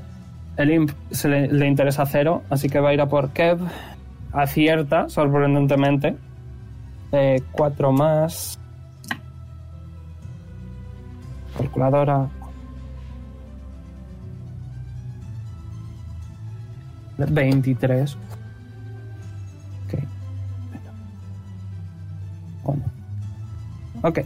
el imp se le, le interesa cero, así que va a ir a por Kev. Acierta, sorprendentemente. 4 más. Calculadora. 23. Ok. Bueno. Ok.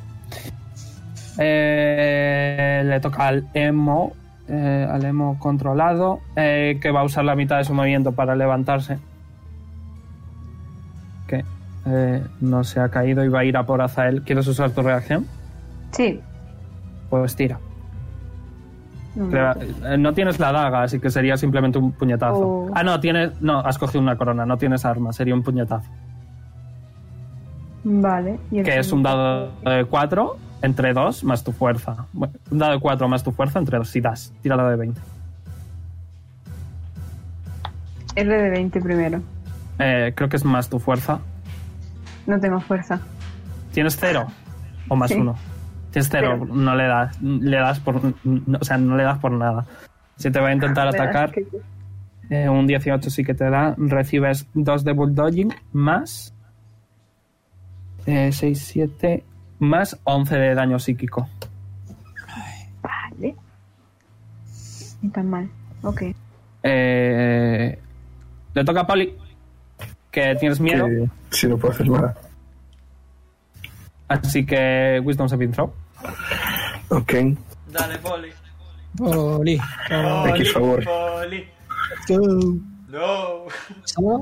Eh, le toca al emo. eh, al emo controlado. eh, que va a usar la mitad de su movimiento para levantarse. Eh, no se ha caído y va a ir a por Azael. ¿Quieres usar tu reacción? Sí. Pues tira. No, Crea- eh, No tienes la daga, así que sería simplemente un puñetazo. Oh. Ah, no, tienes. No, has cogido una corona, no tienes arma, sería un puñetazo. Vale. y el Que es un segundo- dado de 4 entre 2 más tu fuerza. Bueno, un dado de 4 más tu fuerza entre 2. Si das, tíralo de 20. R de 20 primero. Eh, creo que es más tu fuerza. No tengo fuerza. ¿Tienes 0 o más Sí. 1? Tienes 0, Cero. no le das. Le das por. no, o sea, no le das por nada. Si te va a intentar Verás atacar, que- eh, un 18 sí que te da. Recibes 2 de bulldogging más. 6, 7 más 11 de daño psíquico. Vale. Ni tan mal. Ok. Eh, le toca a Poli. Que tienes miedo. Que si no puedo hacer nada. Así que Wisdom Saving Throw. Ok. Dale, Poli. Poli. Poli, X favor. Poli. No. ¿Salva?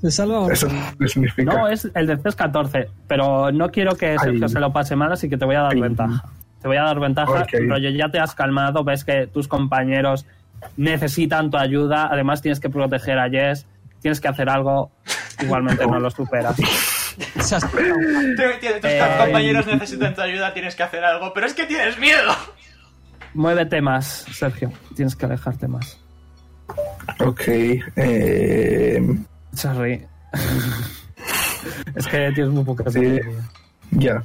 ¿Se salva o no? Eso qué significa. No, es el de C es 14. Pero no quiero que Sergio Ay. se lo pase mal, así que te voy a dar Ay. ventaja. Te voy a dar ventaja. Ok. Rollo, ya te has calmado, ves que tus compañeros necesitan tu ayuda. Además, tienes que proteger a Jess. Tienes que hacer algo. Igualmente no lo superas. Tus Eh, compañeros necesitan tu ayuda, tienes que hacer algo. Pero es que tienes miedo. Muévete más, Sergio. Tienes que alejarte más. Ok. Eh, Sorry. es que tienes muy poca Sí. ya.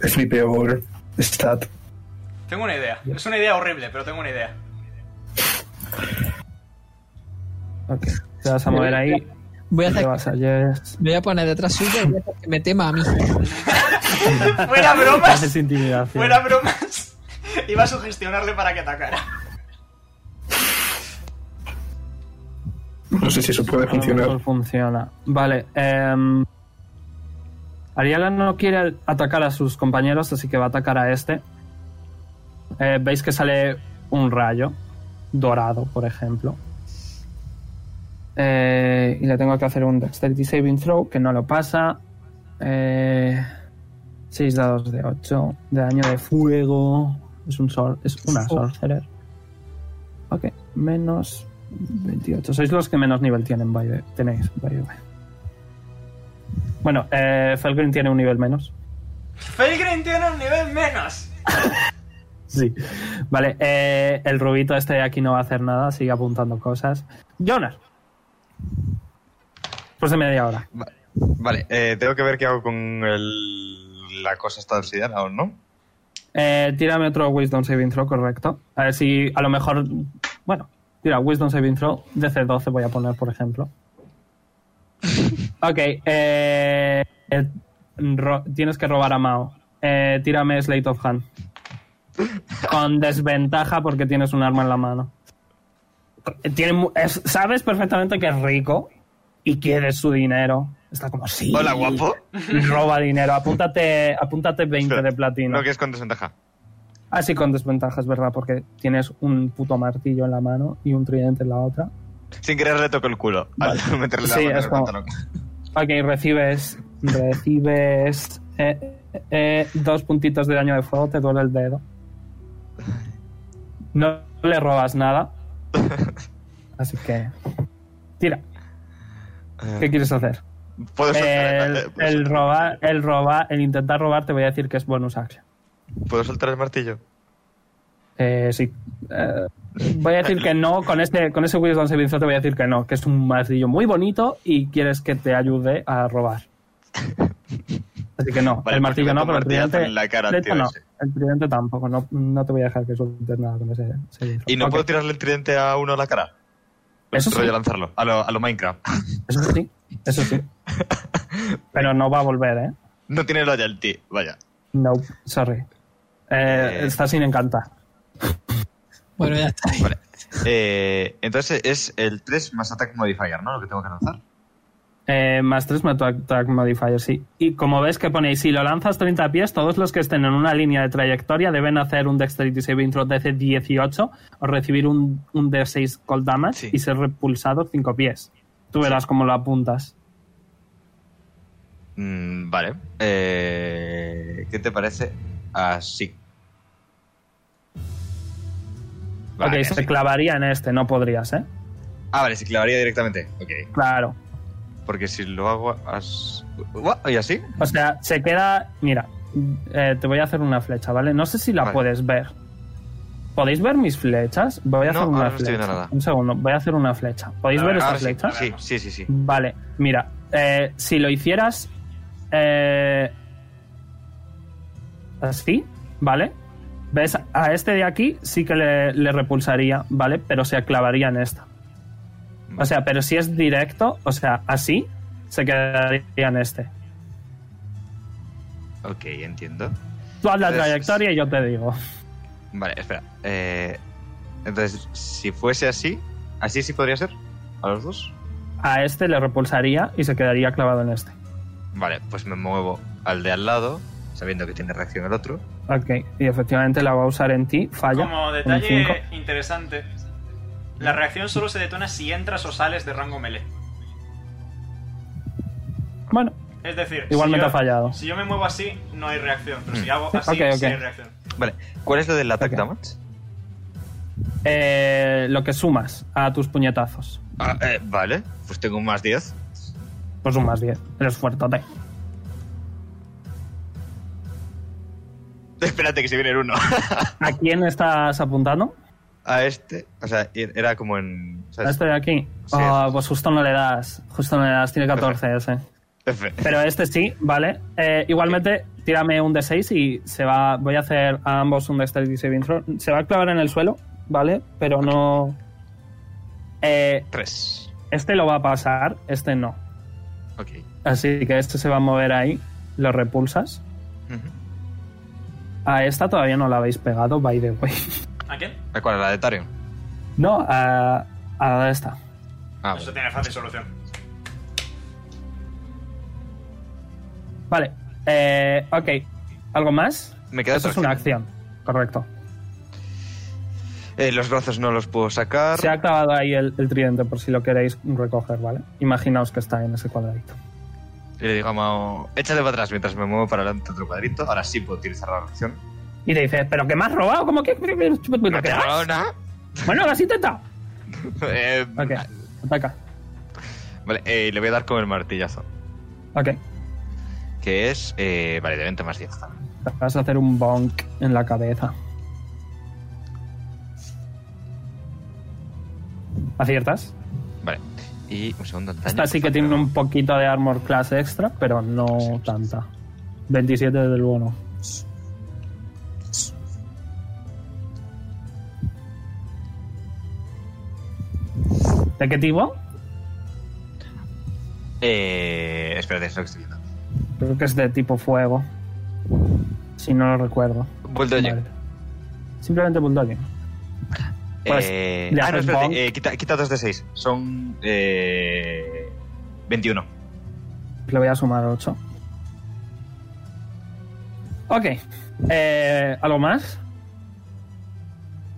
Es mi peor stat. Tengo una idea. Es una idea horrible, pero tengo una idea. Ok. Te vas a mover ahí. Voy a, Te hacer, vas a Jess. me voy a poner detrás suyo y voy a hacer que me tema a mí. Fuera bromas. Fuera bromas. Iba a sugestionarle para que atacara. No sé si eso puede funcionar. funciona. Vale. em, Ariela no quiere atacar a sus compañeros, así que va a atacar a este. Eh, Veis que sale un rayo dorado, por ejemplo. Eh, y le tengo que hacer un Dexterity Saving Throw, que no lo pasa. 6 dados de 8 de daño de fuego. Es, un sor- es una sorcerer. Ok, menos 28. Sois los que menos nivel tienen, by the- tenéis. by the way. Bueno, eh, Felgrin tiene un nivel menos. Felgrin tiene un nivel menos. Sí. Vale, eh, el rubito este de aquí no va a hacer nada, sigue apuntando cosas. Jonas. Después de media hora. Va- Vale, eh, tengo que ver qué hago con el... la cosa esta obsidiana o no. Eh, tírame otro Wisdom Saving Throw, correcto. A ver si a lo mejor. Bueno, tira Wisdom Saving Throw. DC12 voy a poner, por ejemplo. ok, eh, eh, tienes que robar a Mao. Eh, tírame Slate of Hand. Con desventaja porque tienes un arma en la mano. Tiene, mu- es- sabes perfectamente que es rico y quieres su dinero. Está como, sí. Hola, guapo. Roba dinero. Apúntate, apúntate 20 Espera, de platino. No, que es con desventaja. Ah, sí, con desventaja, es verdad, porque tienes un puto martillo en la mano y un tridente en la otra. Sin querer le toco el culo. Vale. Al meterle la Sí, mano en es el como- pantalón. Ok, recibes. Recibes. eh, eh, dos puntitos de daño de fuego, te duele el dedo. No le robas nada. Así que. Tira. ¿Qué quieres hacer? ¿Puedo soltar, El, eh, ¿puedo el soltar- robar, el robar, el intentar robar, te voy a decir que es bonus action. ¿Puedo soltar el martillo? Eh, sí. Eh, voy a decir que no, con este, con ese Wisdom Saving te voy a decir que no, que es un martillo muy bonito y quieres que te ayude a robar. Así que no, Vale, el pues martillo no, pero el tridente, en la cara el tío no, ese. El tridente tampoco, no, no te voy a dejar que sueltes nada con ese throw. ¿Y no puedo tirarle el tridente a uno a la cara? Eso sí. lanzarlo, a lo, a lo Minecraft. Eso sí, eso sí. Pero no va a volver, ¿eh? No tiene loyalty, vaya. No, sorry. Eh, Eh. Está sin encantar. Bueno, ya está. Vale. Eh, entonces es el 3 más attack modifier, ¿no? Lo que tengo que lanzar. Eh, más 3 más tu attack modifier, sí. Y como ves que ponéis, si lo lanzas 30 pies, todos los que estén en una línea de trayectoria deben hacer un Dexterity Saving Throw DC 18 o recibir un, un D6 Cold Damage Sí. y ser repulsado 5 pies. Tú verás cómo lo apuntas. Mm, vale. Eh, ¿Qué te parece? Así. Vale, ok, se clavaría en este, no podrías, ¿eh? Ah, vale, se clavaría directamente. Ok. Claro. Porque si lo hago as... ¿Y así? O sea, se queda. Mira, eh, te voy a hacer una flecha, ¿vale? No sé si la Vale. puedes ver. ¿Podéis ver mis flechas? Voy a No, hacer una ahora no estoy flecha. viendo nada. Un segundo, voy a hacer una flecha. ¿Podéis A ver ver, esta Ahora sí. flecha? Sí, sí, sí, sí. Vale, mira, eh, si lo hicieras eh, así, ¿vale? ¿Ves? A este de aquí sí que le, le repulsaría, ¿vale? Pero se clavaría en esta. O sea, pero si es directo, o sea, así, se quedaría en este. Ok, entiendo. Tú haz la Entonces- trayectoria y yo te digo. Vale, espera. Eh, entonces, si fuese así, ¿así sí podría ser? ¿A los dos? A este le repulsaría y se quedaría clavado en este. Vale, pues me muevo al de al lado, sabiendo que tiene reacción el otro. Ok, y efectivamente la va a usar en ti, falla. Como detalle interesante, la reacción solo se detona si entras o sales de rango melee. Bueno, Es decir, Igualmente si yo, ha fallado. Si yo me muevo así, no hay reacción. Pero si Mm. hago así, sí hay reacción. Vale, ¿cuál es lo del attack Ok. damage? eh, lo que sumas a tus puñetazos. Ah, eh, vale, pues tengo un más 10. Pues un más 10. Eres fuertote. Espérate que se viene el uno. ¿A quién estás apuntando? A este, o sea, era como en... ¿A ¿sabes? este de aquí? Sí. Oh, pues justo no le das. Justo no le das. Tiene 14 ese. F. Pero este sí, ¿vale? Eh, igualmente, tírame un D6 y se va. Voy a hacer a ambos un Dexterity Saving Throw. Se va a clavar en el suelo, ¿vale? Pero no. Eh, 3. este lo va a pasar, este no. Ok. Así que este se va a mover ahí. Lo repulsas. A esta todavía no la habéis pegado, by the way. ¿A quién? ¿A ¿Cuál? ¿La de Tarion? No, a, a esta. Ah, Eso tiene fácil solución. Vale. Eh, ok. ¿Algo más? Me queda Eso es una acción. acción. Correcto. Eh, los brazos no los puedo sacar. Se ha clavado ahí el, el tridente por si lo queréis recoger, ¿vale? Imaginaos que está en ese cuadradito. Y le digo a Mao, échale para atrás mientras me muevo para adelante otro cuadrito. Ahora sí puedo utilizar la reacción. Y te dice, ¿pero qué me has robado? ¿Cómo que? No ¿Qué te vas? hago nada. Bueno, has intentado. Eh, Ok, ataca. Vale, eh, le voy a dar con el martillazo. Ok. Que es, eh, vale, de 20 más 10 también. Vas a hacer un bonk en la cabeza. ¿Aciertas? Vale. Y un segundo. daño, Esta sí que tiene un poquito de armor class extra, pero no tanta. 27 del bono. ¿De qué tipo? Eh, espérate, es lo que estoy viendo. Creo que es de tipo fuego. Si no lo recuerdo. Bulldogging. Vale. Simplemente bulldogging. Pues, Eh, ah, no, espérate, eh, quita, quita dos de 6. Son eh, 21. Le voy a sumar 8. Ok. Eh, ¿Algo más?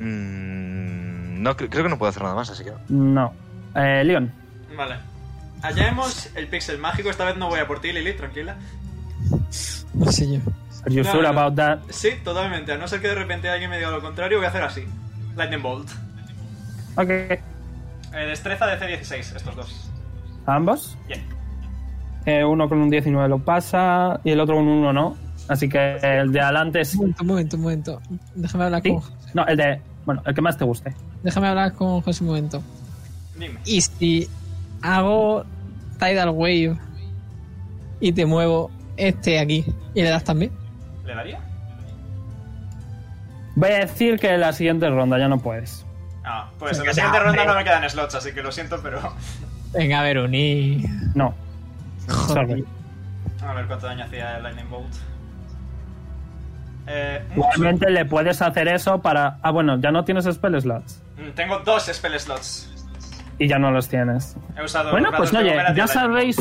Mm, no, cre- creo que no puedo hacer nada más, así que. No. Eh, Leon. Vale. Hallemos el pixel mágico. Esta vez no voy a por ti, Lili, tranquila. No sé yo. Are you No, sure no. about that? Sí, totalmente. A no ser que de repente alguien me diga lo contrario, voy a hacer así. Lightning Bolt. Ok. Eh, destreza de C16, estos dos. ¿Ambos? Bien. Eh, uno con un 19 lo pasa y el otro con un 1 no. Así que el de adelante es... Un momento, un momento, un momento. Déjame hablar ¿Sí? con. No, el de... Bueno, el que más te guste. Déjame hablar con José un momento. Dime. Y si hago Tidal Wave y te muevo este aquí y le das también. ¿Le daría? Voy a decir que en la siguiente ronda ya no puedes. Ah, pues en la siguiente ronda no me quedan slots, así que lo siento, pero. Venga, a ver, uní. No. Joder. Sorry. A ver cuánto daño hacía el Lightning Bolt. Eh. Igualmente le puedes hacer eso para... Ah, bueno, ya no tienes spell slots. Mm, Tengo dos spell slots. Y ya no los tienes. He usado Bueno, pues de oye, ya Bolt.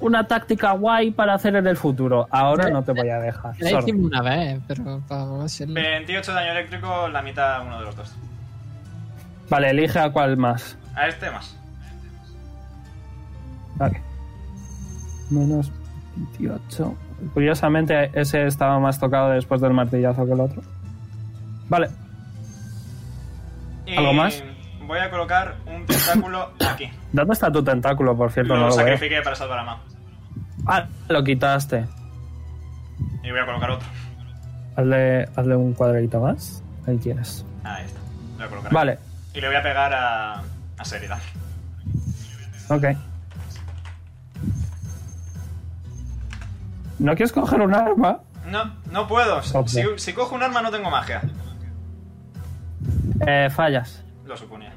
una táctica guay para hacer en el futuro. Ahora no te voy a dejar. La hicimos una vez, pero para hacerlo. 28 daño eléctrico, la mitad uno de los dos. Vale, elige a cuál más. A este más. Vale. Menos 28. Curiosamente, ese estaba más tocado después del martillazo que el otro. Vale, Y ¿Algo más? Voy a colocar un tentáculo aquí. ¿dónde está tu tentáculo, por cierto? Lo no lo veo. sacrifiqué para salvar a Ma. Ah, lo quitaste. Y voy a colocar otro. Hazle, hazle un cuadradito más. Ahí tienes. Ahí está. Lo voy a colocar Vale, aquí. Y le voy a pegar a, a Sheridan. ok. ¿No quieres coger un arma? No, no puedo. Si, si cojo un arma no tengo magia. Eh, fallas. Lo suponía.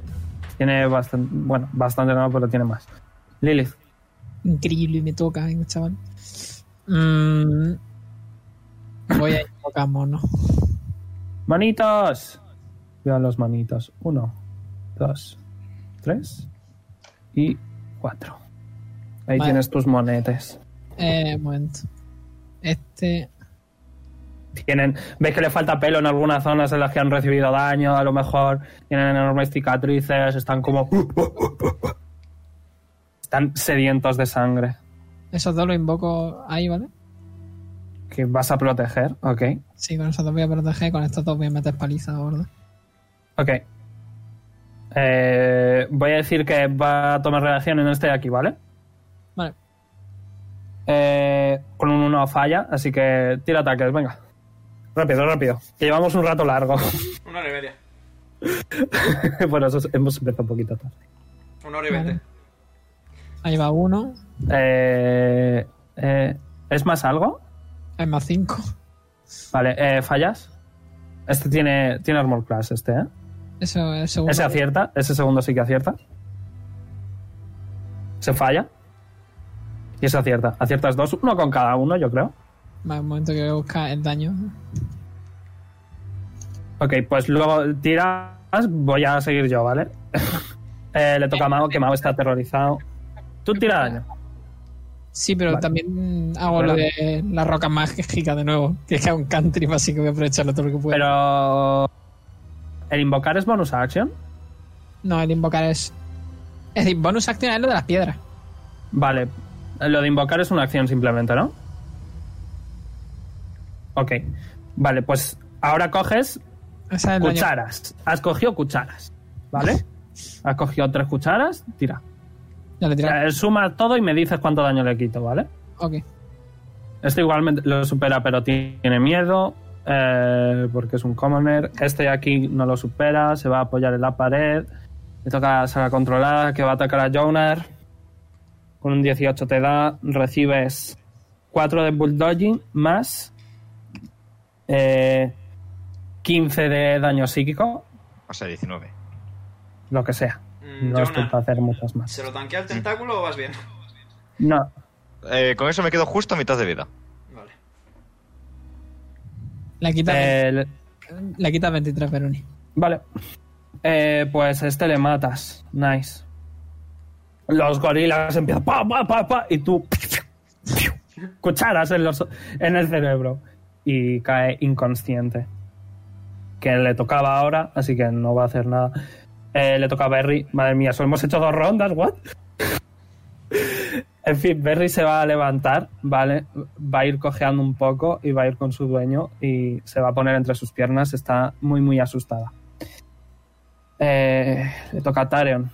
Tiene bastante. Bueno, bastante no, pero tiene más. Lilith. Increíble, me toca, venga, chaval. Mm, voy a invocar mono. ¡Manitos! Vean los manitos. Uno, dos, tres y cuatro. Ahí Vale. tienes tus monetes. Eh, un momento. Este. Tienen, ves que le falta pelo en algunas zonas en las que han recibido daño, a lo mejor tienen enormes cicatrices, están como... Están sedientos de sangre. Esos dos los invoco ahí, ¿vale? Que vas a proteger, ok. Sí, con esos dos voy a proteger, con estos dos voy a meter paliza, gordo. Ok. Eh, voy a decir que va a tomar reacción en este de aquí, ¿vale? Vale. Eh, con un 1 falla, así que tira ataques, venga. Rápido, rápido. Que llevamos un rato largo. Una hora y media. bueno, eso es- hemos empezado un poquito tarde. Una hora y Vale. veinte. Ahí va uno. Eh, eh, ¿Es más algo? Es más cinco. Vale, eh, ¿fallas? Este tiene, tiene armor class, este, ¿eh? Eso es segundo. Ese acierta, ese segundo sí que acierta. Se falla. Y ese acierta. Aciertas dos, uno con cada uno, yo creo. Vale, un momento que voy a buscar el daño. Ok, pues luego tiras, voy a seguir yo, ¿vale? Eh, le toca a Mao, que Mao está aterrorizado. Tú tira daño. Sí, pero Vale. también hago lo de la roca mágica de nuevo, que es un country, así que voy a aprovecharlo todo lo que pueda. Pero... ¿El invocar es bonus action? No, el invocar es. Es decir, bonus action es lo de las piedras. Vale. Lo de invocar es una acción simplemente, ¿no? Ok. Vale, pues ahora coges Esa es cucharas. Has cogido cucharas. ¿Vale? Has cogido tres cucharas, tira. Ya le suma todo y me dices cuánto daño le quito, ¿vale? Ok. Este igualmente lo supera, pero tiene miedo. eh, porque es un commoner. Este de aquí no lo supera. Se va a apoyar en la pared. Le toca a saga controlada que va a atacar a Jonar. Con un 18 te da, recibes 4 de bulldogging más eh, 15 de daño psíquico, O sea, 19. lo que sea. Mm, No estoy Jonah, para hacer muchas más. ¿se lo tanquea el tentáculo o vas bien? No, Eh, con eso me quedo justo a mitad de vida. Vale. La quita, eh, le- la quita 23 Peruni. Vale. Eh, pues este le matas. Nice. Los gorilas empiezan pa, pa, pa, pa, y tú cucharas en, los, en el cerebro y cae inconsciente. Que le tocaba ahora, así que no va a hacer nada. Eh, le toca a Berry. Madre mía, solo hemos hecho dos rondas, ¿what? en fin, Berry se va a levantar, ¿vale? Va a ir cojeando un poco y va a ir con su dueño y se va a poner entre sus piernas. Está muy, muy asustada. Eh, le toca a Tarion.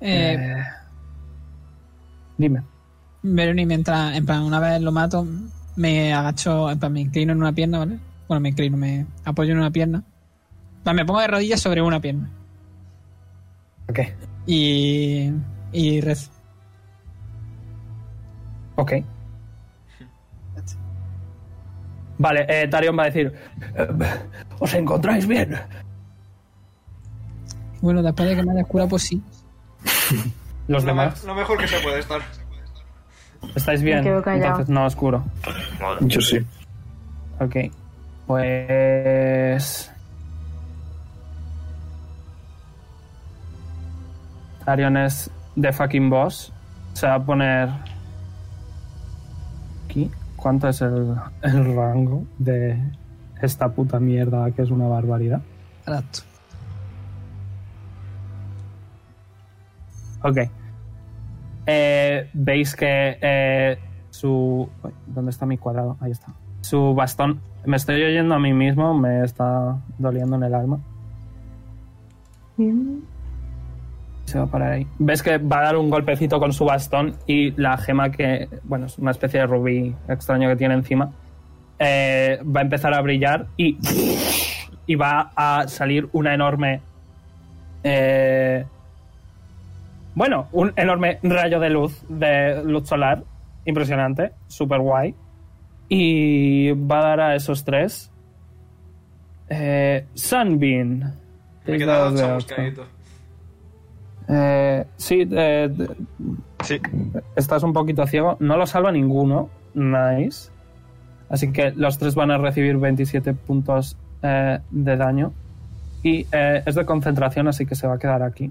Eh, Eh, dime. Veroni, mientras, en plan, una vez lo mato, me agacho, me inclino en una pierna, ¿vale? Bueno, me inclino, me apoyo en una pierna. Me pongo de rodillas sobre una pierna. Ok. Y. Y rezo. Ok. Vale, eh, Tarion va a decir: "Eh, ¿Os encontráis bien? Bueno, después de que me haya curado, pues sí. Los Lo, me- demás, lo mejor que se puede estar. ¿Estáis bien? quedo callado. Entonces no oscuro. Yo sí. Ok. Pues. Tarion es de fucking boss. Se va a poner. Aquí. ¿Cuánto es el, el rango de esta puta mierda que es una barbaridad? Exacto. Ok. Eh, Veis que eh, su. ¿Dónde está mi cuadrado? Ahí está. Su bastón. Me estoy oyendo a mí mismo, me está doliendo en el alma. Se va a parar ahí. Ves que va a dar un golpecito con su bastón y la gema que. Bueno, es una especie de rubí extraño que tiene encima. eh, va a empezar a brillar y. Y va a salir una enorme. eh, bueno, un enorme rayo de luz, de luz solar, impresionante, super guay. Y va a dar a esos tres. Eh, Sunbeam. Me he quedado chamuscadito. Eh, sí, eh, Sí. estás un poquito ciego. No lo salva ninguno. Nice. Así que los tres van a recibir 27 puntos eh, de daño. Y eh, es de concentración, así que se va a quedar aquí.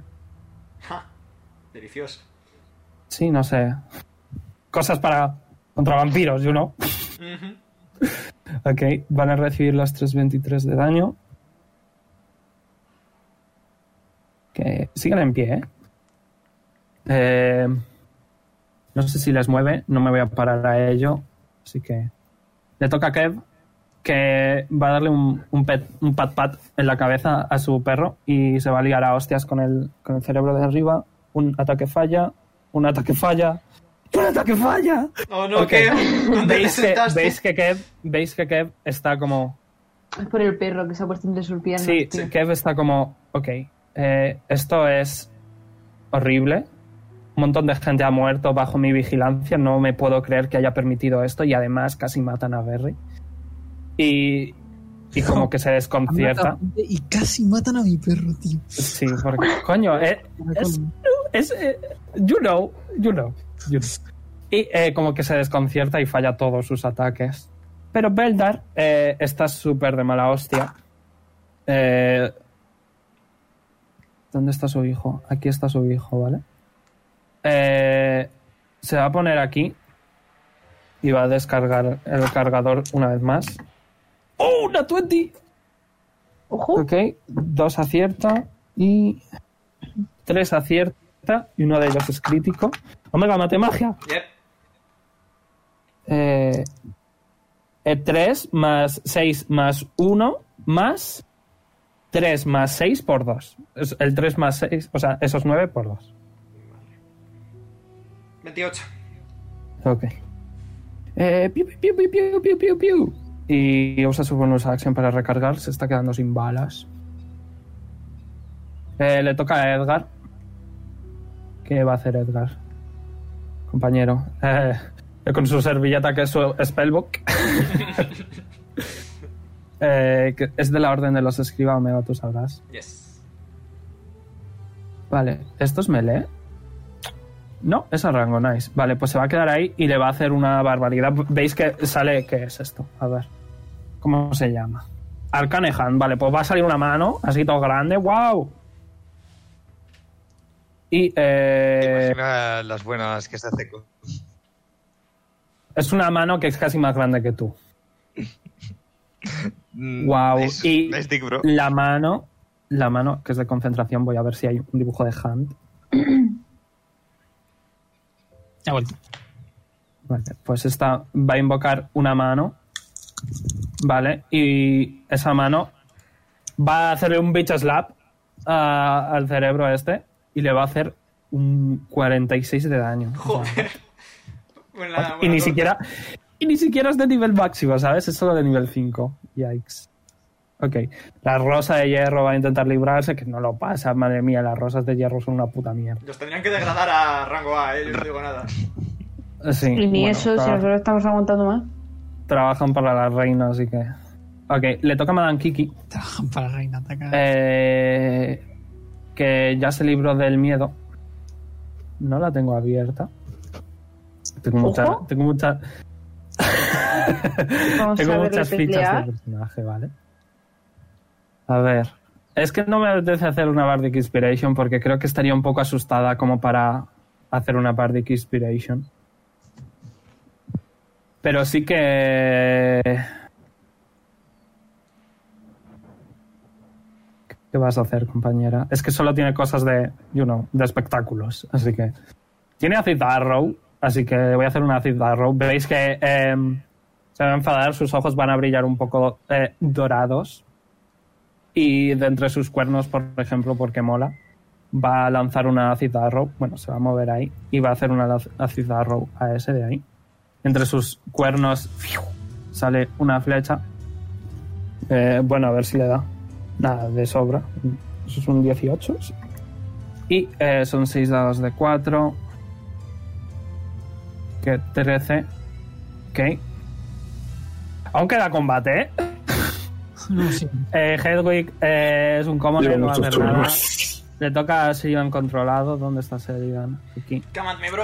Ja, Delicioso. Sí, no sé. Cosas para. contra vampiros, you know. Ujú. Ok, van a recibir los 323 de daño. Que siguen en pie, ¿eh? Eh, No sé si les mueve, no me voy a parar a ello. Así que. Le toca a Kev, que va a darle un, un, pet, un pat pat en la cabeza a su perro y se va a liar a hostias con el, con el cerebro de arriba. Un ataque falla, un ataque falla, un ataque falla. Oh no, Ok. ¿qué? ¿Dónde te ¿Veis que, veis que Kev, veis que Kev está como Es por el perro que se ha puesto entre sus piernas. Sí, tío. Kev está como, ok, eh, esto es horrible. Un montón de gente ha muerto bajo mi vigilancia. No me puedo creer que haya permitido esto y además casi matan a Berry. Y, y como que se desconcierta. Y casi matan a mi perro, tío. Sí, porque, coño, eh, es, es, eh, you know, you know, you know. Y eh, como que se desconcierta y falla todos sus ataques. Pero Beldar eh, está súper de mala hostia. Eh, ¿Dónde está su hijo? Aquí está su hijo, ¿vale? Eh, se va a poner aquí y va a descargar el cargador una vez más. ¡Oh, una 20! Ojo. Ok, dos acierta y tres acierta y uno de ellos es crítico. Omega, mate magia. Yep. Eh, eh, 3 más 6 más 1 más 3 más 6 por 2. El 3 más 6, o sea, esos 9 por 2. 28. Ok. Eh, piu, piu, piu, piu, piu, piu, piu. Y usa su bonus action para recargar. Se está quedando sin balas. Eh, le toca a Edgar. ¿Qué va a hacer Edgar? compañero. Eh, con su servilleta que es su spellbook. Eh, que es de la orden de los escriba Omega, tú sabrás. Yes. Vale, ¿esto es melee? No, es a rango, nice. Vale, pues se va a quedar ahí y le va a hacer una barbaridad. Veis que sale. ¿Qué es esto? A ver. ¿Cómo se llama? Arcane Hand. Vale, pues va a salir una mano, así todo grande. ¡Wow! Y eh, Imagina las buenas que se hace con... es una mano que es casi más grande que tú. Mm, Wow. nice- Y dick, la mano, la mano que es de concentración, voy a ver si hay un dibujo de Hand. Ya he vuelto. Vale, pues esta va a invocar una mano, ¿vale? Y esa mano va a hacerle un bitch slap a- al cerebro este y le va a hacer un 46 de daño. Joder. Buena- y ni torta. siquiera y ni siquiera es de nivel máximo, ¿sabes? Es solo de nivel 5. Yikes. Ok. La rosa de hierro va a intentar librarse, que no lo pasa, madre mía, las rosas de hierro son una puta mierda. Los tendrían que degradar a rango A, eh. Yo no digo nada. Sí, Y ni bueno, eso, si nosotros estamos aguantando más. trabajan para la reina, así que. Ok, le toca a Madame Kiki. Trabajan para reina atacar. Eh, que ya se libró del miedo. No la tengo abierta. Tengo mucha, Ojo. tengo mucha, tengo muchas fichas de personaje, ¿vale? A ver. Es que no me apetece hacer una Bardic Inspiration porque creo que estaría un poco asustada como para hacer una Bardic Inspiration. Pero sí que... ¿Qué vas a hacer, compañera? Es que solo tiene cosas de, you know, de espectáculos. Así que... Tiene Acid Arrow, así que voy a hacer una Acid Arrow. Veis que em, se va a enfadar, sus ojos van a brillar un poco eh, dorados. Y de entre sus cuernos, por ejemplo, porque mola, va a lanzar una Acid Arrow. Bueno, se va a mover ahí y va a hacer una Acid Arrow a ese de ahí. Entre sus cuernos sale una flecha. Eh, bueno, a ver si le da. Nada, de sobra. Eso es un 18. sí. Y eh, son 6 dados de 4. Que 13. Ok. Aún queda combate, ¿eh? No, sí. Eh, Hedwig eh, es un Lleva no va a hacer nada. Le toca a Sheridan controlado. ¿Dónde está Sheridan? Aquí. Come at me, bro.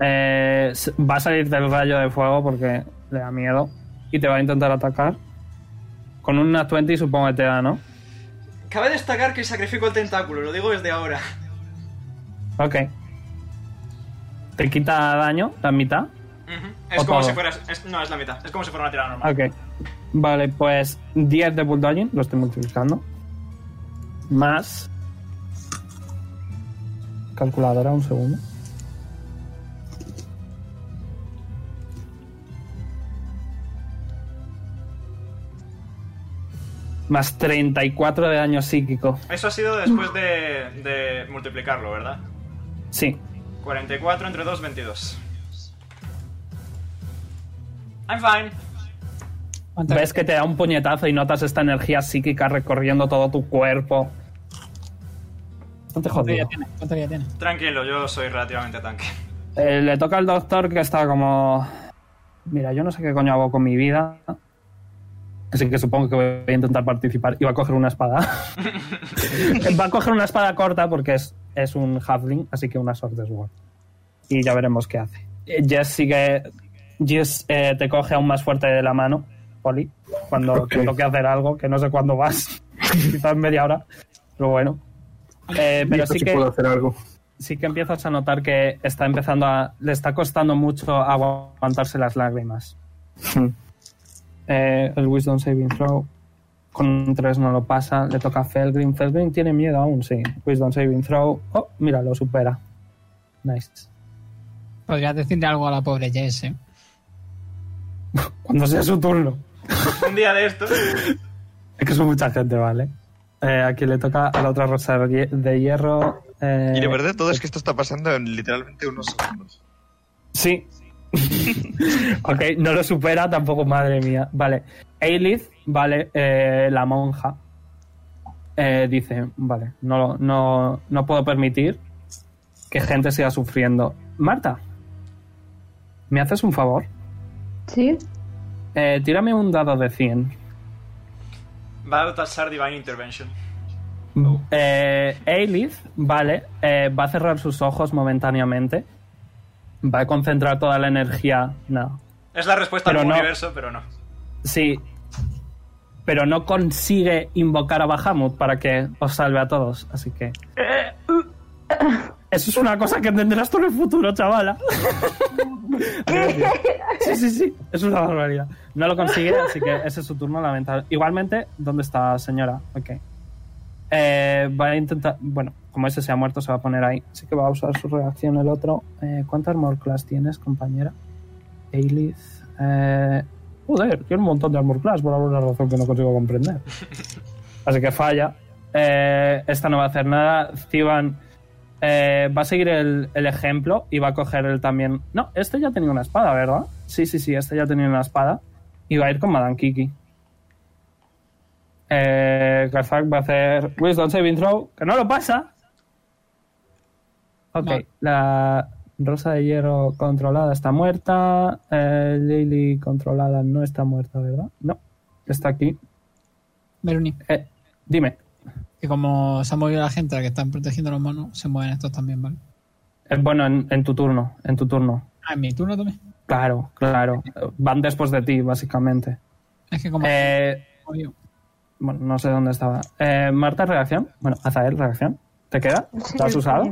Eh, va a salir del rayo de fuego porque le da miedo. Y te va a intentar atacar. Con una 20 supongo que te da, ¿no? Cabe destacar que sacrifico el tentáculo, lo digo desde ahora. Ok. Te quita daño, la mitad. Es como todo. si fuera. es- no, es la mitad. Es como si fuera una tirada normal. Ok. Vale, pues 10 de bulldoging, lo estoy multiplicando. Más. Calculadora, un segundo. Más 34 de daño psíquico. Eso ha sido después de, de multiplicarlo, ¿verdad? Sí. 44 entre 2, 22. I'm fine. ¿Cuánto- Ves que te da un puñetazo y notas esta energía psíquica recorriendo todo tu cuerpo. ¿Cuánto vida tiene? Tranquilo, yo soy relativamente tanque. Eh, le toca al doctor que está como... Mira, yo no sé qué coño hago con mi vida. Así que supongo que voy a intentar participar. Y va a coger una espada. va a coger una espada corta porque es, es un halfling, así que una sword sword. Y ya veremos qué hace. Eh, Jess sigue... Jess eh, te coge aún más fuerte de la mano, Poli, cuando Ok. te toque hacer algo, que no sé cuándo vas. Quizás en media hora. Pero bueno. Eh, pero sí que puedo hacer algo. sí que empiezas a notar que está empezando a. le está costando mucho aguantarse las lágrimas. Hmm. Eh, el Wisdom Saving Throw. Con un 3 no lo pasa. Le toca a Felgrim. Felgrim tiene miedo aún, sí. Wisdom Saving Throw. Oh, mira, lo supera. Nice. Podrías decirle algo a la pobre Jess, ¿eh? Cuando sea su turno. Un día de estos. Es que son mucha gente, ¿vale? Eh, aquí le toca a la otra rosa de hie- de hierro. eh, Y la verdad todo es que esto está pasando en literalmente unos segundos. Sí. ok, no lo supera tampoco, madre mía. Vale. Eilith, vale, eh, la monja, eh, dice, vale, no, no, no puedo permitir que gente siga sufriendo. Marta, ¿Me haces un favor? ¿Sí? Eh, tírame un dado de 100. Va a usar Divine Intervention. Eh, Aelith, vale, eh, va a cerrar sus ojos momentáneamente. Va a concentrar toda la energía. No. Es la respuesta Pero al no. universo, pero no. Sí. Pero no consigue invocar a Bahamut para que os salve a todos. Así que. Eso es una cosa que entenderás tú en el futuro, chavala. Sí, sí, sí. Es una barbaridad. No lo consigue, así que ese es su turno, lamentable. Igualmente, ¿dónde está señora? Ok. Eh, va a intentar. Bueno, como ese se ha muerto, se va a poner ahí. Así que va a usar su reacción el otro. Eh, ¿Cuánta armor class tienes, compañera? Aelith. Eh, joder, tiene un montón de armor class por alguna razón que no consigo comprender. Así que falla. Eh, esta no va a hacer nada. Zivan eh, va a seguir el, el ejemplo y va a coger él también. No, este ya tenía una espada, ¿verdad? Sí, sí, sí, este ya tenía una espada. Y va a ir con Madame Kiki. Eh, Garzak va a hacer Wisdom Saving Throw, que no lo pasa. Ok, No. la Rosa de Hierro controlada está muerta. Eh, Lily controlada no está muerta, ¿verdad? No, está aquí. Veruni, Eh, dime. Que como se ha movido la gente a la que están protegiendo a los monos, se mueven estos también, ¿vale? Eh, bueno, en, en tu turno, en tu turno. Ah, en mi turno también. Claro, claro. Van después de ti, básicamente. Es que como Eh, bueno, no sé dónde estaba. Eh, Marta, reacción. Bueno, Azael, reacción. ¿Te queda? ¿Lo has usado?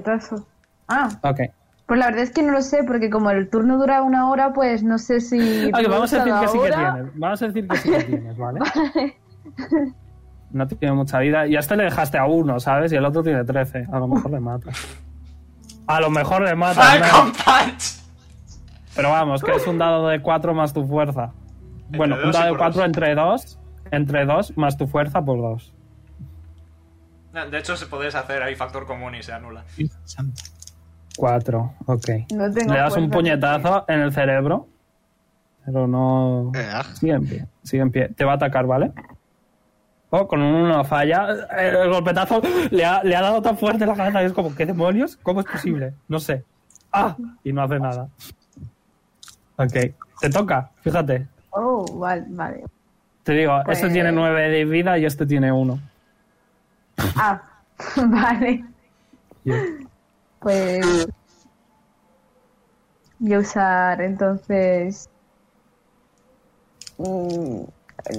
Ah, Ok. pues la verdad es que no lo sé, porque como el turno dura una hora, pues no sé si. Vamos a decir que sí que tienes. Vamos a decir que sí que tienes, ¿vale? No tiene mucha vida. Y a este le dejaste a uno, ¿sabes? Y el otro tiene 13. A lo mejor le matas. A lo mejor le. Punch. Pero vamos, que es un dado de 4 más tu fuerza. Bueno, un dado de por 4 dos. entre 2. Entre 2 más tu fuerza por 2. No, De hecho, se podés hacer ahí factor común y se anula. Santo. 4, ok. No tengo Le das un puñetazo en el cerebro. Pero no. Sigue en pie. Sigue en pie. Te va a atacar, ¿vale? Oh, con un uno falla. El, golpetazo le ha, le ha dado tan fuerte la cabeza. y es como, ¿qué demonios? ¿Cómo es posible? No sé. ¡Ah! Y no hace nada. Ok. Te toca, fíjate. Oh, vale, vale. Te digo, Pues- este tiene 9 de vida y este tiene 1. Ah, vale. Pues. Voy a usar entonces.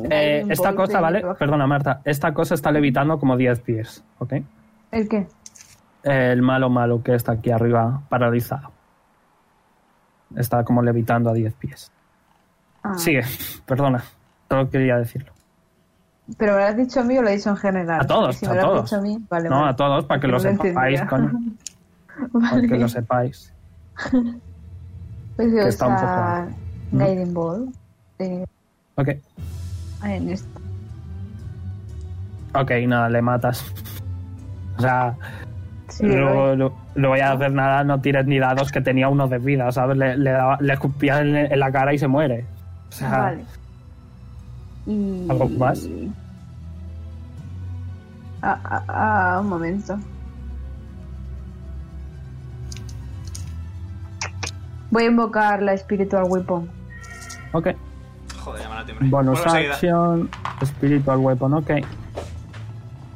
Eh, esta cosa, ¿vale? Perdona, Marta. Esta cosa está levitando como 10 pies, ¿ok? ¿El qué? El malo malo que está aquí arriba paralizado. Está como levitando a 10 pies. Ah, Sigue, perdona. Solo quería decirlo. Pero me lo has dicho a mí o lo he dicho en general. A todos, Si a todos. dicho a mí, vale. no, vale. a todos, para que lo sepáis, coño. Para Vale. que lo sepáis. Pues a que está un poco- usar Guiding Ball. eh, Ok, en esto. ok, nada, le matas. O sea, Sí, lo, lo voy a hacer nada, no tires ni dados que tenía uno de vida, ¿sabes? Le, le, daba- le escupía en, en la cara y se muere. O sea, Vale. Y... ¿Algo más? Ah, ah, ah, un momento. Voy a invocar la Spiritual Weapon. ok. Joder, llama la timbre. Bonus enseguida. action, spiritual weapon, ok.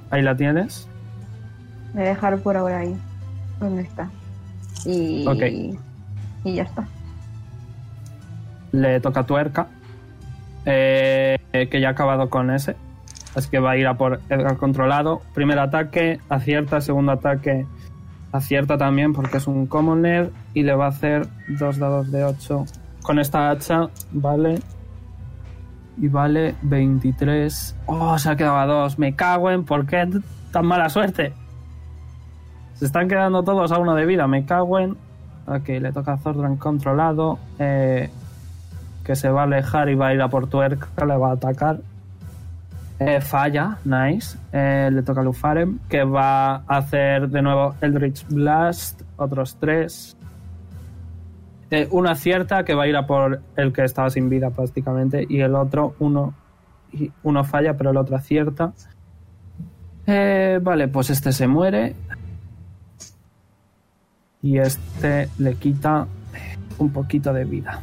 Ahí la tienes. Voy a dejar por ahora ahí. ¿Dónde está? Y... Ok. Y ya está. Le toca tuerca. Eh, que ya ha acabado con ese. Así que va a ir a por Edgar controlado. Primer ataque, acierta. Segundo ataque, acierta también porque es un commoner. Y le va a hacer dos dados de 8 con esta hacha. Vale. Y vale 23. Oh, se ha quedado a 2. Me cago en por qué tan mala suerte. Se están quedando todos a uno de vida. Me cago en. Ok, le toca a Zordran controlado. Eh, que se va a alejar y va a ir a por tuerca. Le va a atacar. Eh, falla, nice. Eh, le toca a Lufarem, que va a hacer de nuevo Eldritch Blast. Otros tres. Eh, uno acierta, que va a ir a por el que estaba sin vida prácticamente. Y el otro, uno, uno falla, pero el otro acierta. Eh, vale, pues este se muere. Y este le quita un poquito de vida.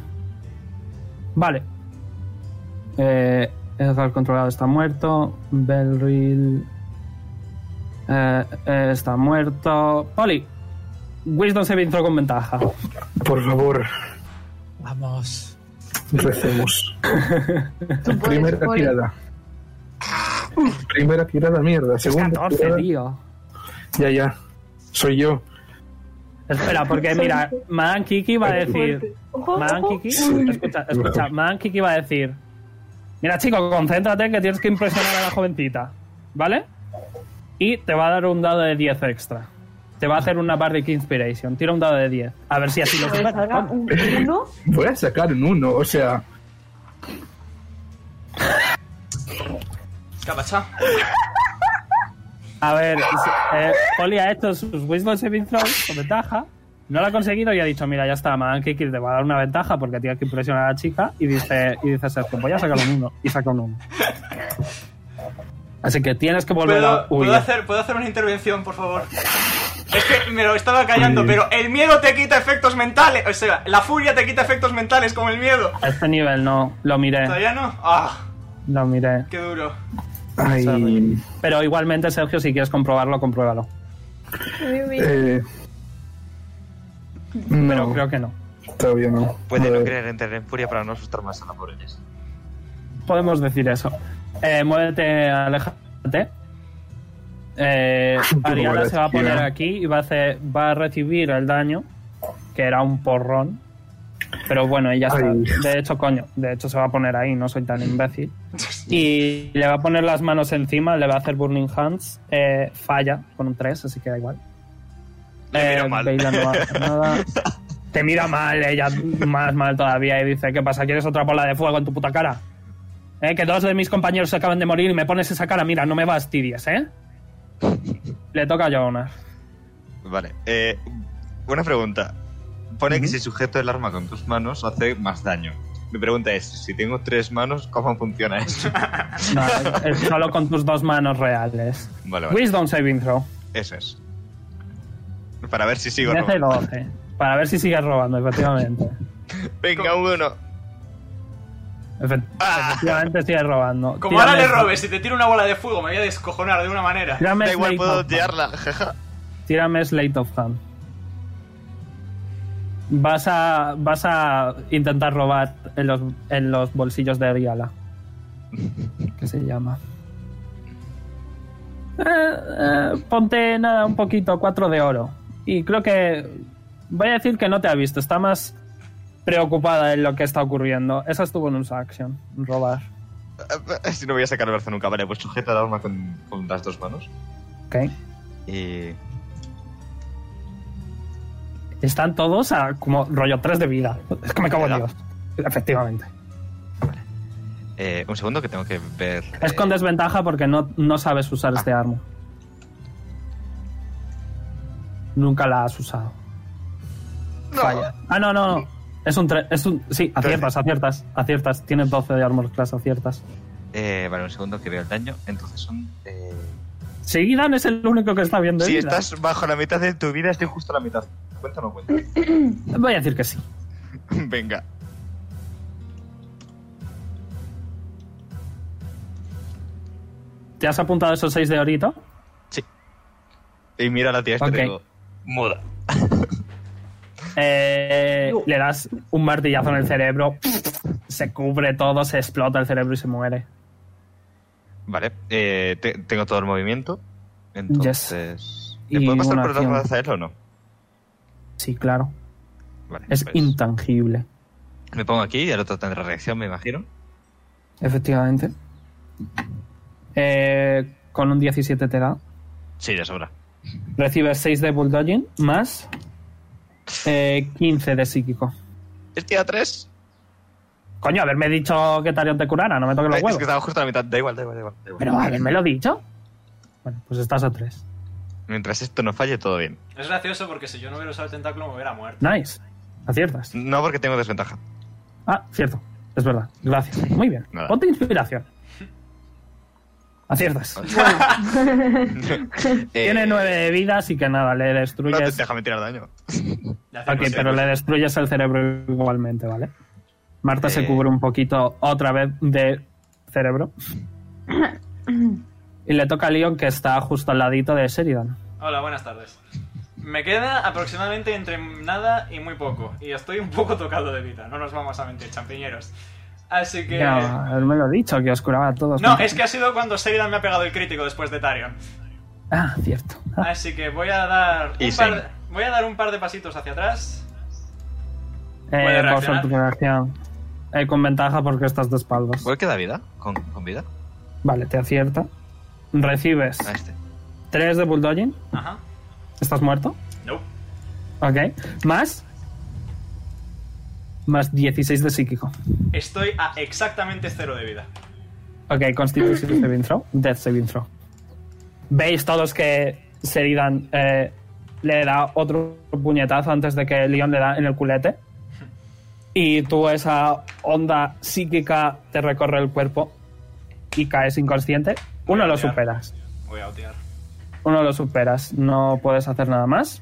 Vale. Eh, controlado está muerto. Belril eh, eh, está muerto. Poli. Wisdom saving throw con ventaja. Por favor, Vamos. recemos. Tú Primera tirada. Primera tirada, mierda. Segunda 14, tirada. tío. Ya, ya. Soy yo. Espera, porque mira, Man Kiki va a decir. Man. Kiki, escucha, escucha, Man Kiki va a decir. Mira, chico, concéntrate que tienes que impresionar a la jovencita. ¿Vale? Y te va a dar un dado de 10 extra. Te va a hacer una Bardic Inspiration. Tira un dado de 10. A ver si así lo superas. un uno. Voy a sacar un uno, o sea. ¿Qué ha pasado? A ver, eh, Poli ha hecho sus Wisdom Saving Throws con ventaja. No lo ha conseguido y ha dicho, mira, ya está, Man Kiki te va a dar una ventaja porque tienes que impresionar a la chica. Y dice, y dice Sergio, voy a sacar un 1. Y saca un 1. Así que tienes que volver ¿Puedo, a ¿puedo huir. hacer, ¿Puedo hacer una intervención, por favor? Es que me lo estaba callando, pero el miedo te quita efectos mentales. O sea, la furia te quita efectos mentales como el miedo. A este nivel no, lo miré, ¿Todavía no? ¡Ah! lo miré. ¡Qué duro! Ay. Pero igualmente, Sergio, si quieres comprobarlo, compruébalo. Eh, Pero no, creo que no. todavía no. Puede no entrar en furia para no asustar más a la pobre Jess. Podemos decir eso. Eh, muévete, aléjate. Eh, Ariana se va a poner aquí y va a, hacer, va a recibir el daño, que era un porrón. Pero bueno, ella está. De hecho, coño, de hecho se va a poner ahí, no soy tan imbécil. Y le va a poner las manos encima, le va a hacer Burning Hands. Eh, falla con un 3, así que da igual. Le Eh, mal. Bella no hace nada. Te mira mal, ella más mal todavía, y dice: ¿Qué pasa? ¿Quieres otra bola de fuego en tu puta cara? ¿Eh? Que dos de mis compañeros se acaban de morir y me pones esa cara. Mira, no me fastidies, ¿eh? Le toca a Jonas. Vale. Eh, una pregunta. Pone que si sujeto el arma con tus manos hace más daño. Mi pregunta es, si tengo tres manos, ¿cómo funciona eso? No, es solo con tus dos manos reales. Vale, vale. Wisdom saving throw. Eso es. Para ver si sigo robando. 12. Para ver si sigues robando, efectivamente. Venga, uno. Efe- Efectivamente sigues robando. Como ahora le robes, si te tiro una bola de fuego, me voy a descojonar de una manera. Tírame Da igual, Slate puedo of Hand. jaja. Tírame Slate of Hand. Vas a, vas a intentar robar en los, en los bolsillos de Riala. ¿Qué se llama? Eh, eh, ponte nada, un poquito, cuatro de oro. Y creo que. Voy a decir que no te ha visto, está más preocupada en lo que está ocurriendo. Esa estuvo en un action, robar. Si no voy a sacar el brazo nunca, vale, pues sujeta el arma con, con las dos manos. Ok. Y. Están todos a como rollo 3 de vida. Es que me cago en. Dios. Efectivamente. Eh, un segundo que tengo que ver. Es eh, con desventaja porque no, no sabes usar este arma. Nunca la has usado. Falla. Ah, no, no, no. Es un 3. Es un, sí, aciertas, aciertas, aciertas. Tienes 12 de armor class, aciertas. eh, vale, un segundo que veo el daño. Entonces son. Eh... Seguidan es el único que está viendo. Si vida. estás bajo la mitad de tu vida, estoy justo a la mitad. ¿Cuenta o no cuenta? Voy a decir que sí. Venga. ¿Te has apuntado esos 6 de orito? Sí. Y mira la tía esta y Ok. le Eh, le das un martillazo en el cerebro. Se cubre todo, se explota el cerebro y se muere. Vale. Eh, te- tengo todo el movimiento. Entonces. Y ¿Le puedo pasar por detrás acción. de él o no? Sí, claro. Vale. Es pues, intangible. me pongo aquí y el otro tendrá reacción, me imagino. Efectivamente. Eh, con un 17 te da. Sí, de sobra. Recibes 6 de bulldogging más eh, 15 de psíquico. ¿Estoy a tres? Coño, haberme dicho que Tarion te curara, no me toques los Eh, es huevos. que estaba justo a la mitad. Da igual, da igual, da igual. da igual. Pero haberme lo dicho. Bueno, pues estás a 3. Mientras esto no falle, todo bien. Es gracioso porque si yo no hubiera usado el tentáculo me hubiera muerto. Nice. Aciertas. No porque tengo desventaja. Ah, cierto. Es verdad. Gracias. Muy bien. Nada. Ponte inspiración. Aciertas. Eh, Tiene 9 de vida, así que nada, le No te destruyes. déjame tirar daño. Ok, pero le destruyes el cerebro igualmente, ¿vale? Marta se Eh. cubre un poquito otra vez de cerebro. y le toca a Leon que está justo al ladito de Sheridan. Hola, buenas tardes. Me queda aproximadamente entre nada y muy poco. Y estoy un poco tocado de vida, no nos vamos a mentir, champiñeros. Así que... Ya, él me lo ha dicho, que os curaba a todos. No, es que ha sido cuando Sheridan me ha pegado el crítico después de Tarion. Ah, cierto. Ah, Así que voy a dar Y un par voy a dar un par de pasitos hacia atrás. eh, ¿puede por reaccionar? su reacción. Eh, con ventaja porque estás de espaldas. ¿Cuál queda vida? ¿Con, con vida? Vale, te acierta. Recibes A este. 3 de bulldogging. Ajá. ¿Estás muerto? No. Ok. Más. Más 16 de psíquico. Estoy a exactamente cero de vida. Ok, Constitution Saving Throw. Death Saving Throw. Veis todos que Sheridan eh, le da otro puñetazo antes de que Leon le da en el culete. Y tú esa onda psíquica te recorre el cuerpo y caes inconsciente. Voy Uno lo superas. Voy a odiar. Uno lo superas. No puedes hacer nada más.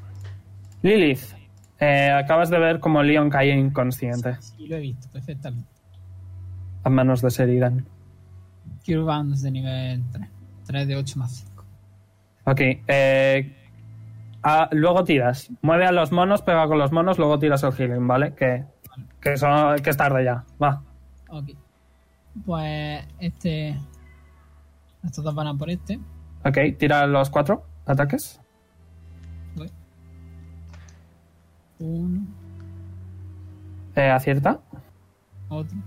Lilith, eh, acabas de ver como Leon cae inconsciente Sí, lo he visto perfectamente. a manos de Sheridan. Cure Bounds de nivel 3. 3 de 8 más 5. Ok, eh, luego tiras. Mueve a los monos, pega con los monos, luego tiras el healing, ¿vale? Que, que, son- que es tarde ya. Va. Ok. Pues este. Estos dos van a por este. Ok, tira los cuatro ataques. Uno, Eh, acierta. otro,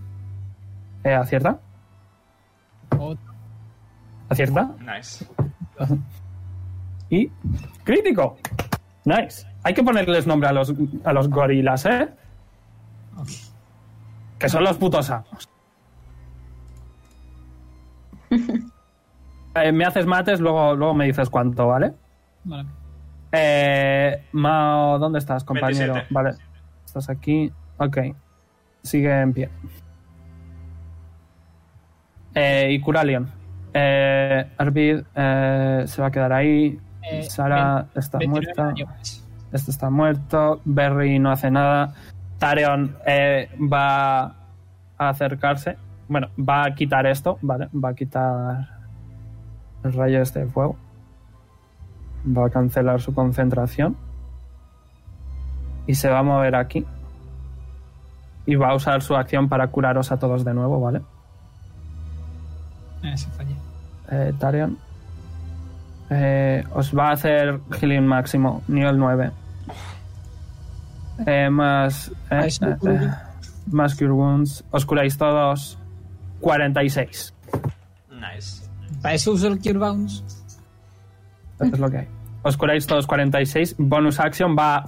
Eh, acierta. otro. Acierta. Nice. Y. ¡Crítico! Nice. Hay que ponerles nombre a los, a los gorilas, ¿eh? Que son los putos amos. Eh, me haces mates, luego, luego me dices cuánto, ¿vale? Vale. Eh, Mao, ¿dónde estás, compañero? 27. Vale, estás aquí. Ok, sigue en pie. Eh, y Curalion. Eh, Arvid eh, se va a quedar ahí. Eh, Sara está 29 muerta. Este está muerto. Berry no hace nada. Tareon eh, va a acercarse. Bueno, va a quitar esto, ¿vale? Va a quitar el rayo este de fuego. Va a cancelar su concentración. Y se va a mover aquí. Y va a usar su acción para curaros a todos de nuevo, ¿vale? Eh, se fallé. Eh, Tarion. Eh, os va a hacer healing máximo, nivel 9. Eh, más. eh, eh, eh, más Cure Wounds. Os curáis todos 46. Nice. Para eso uso el Cure Bounds. Eso es lo que hay. Os curáis todos 46. Bonus action va a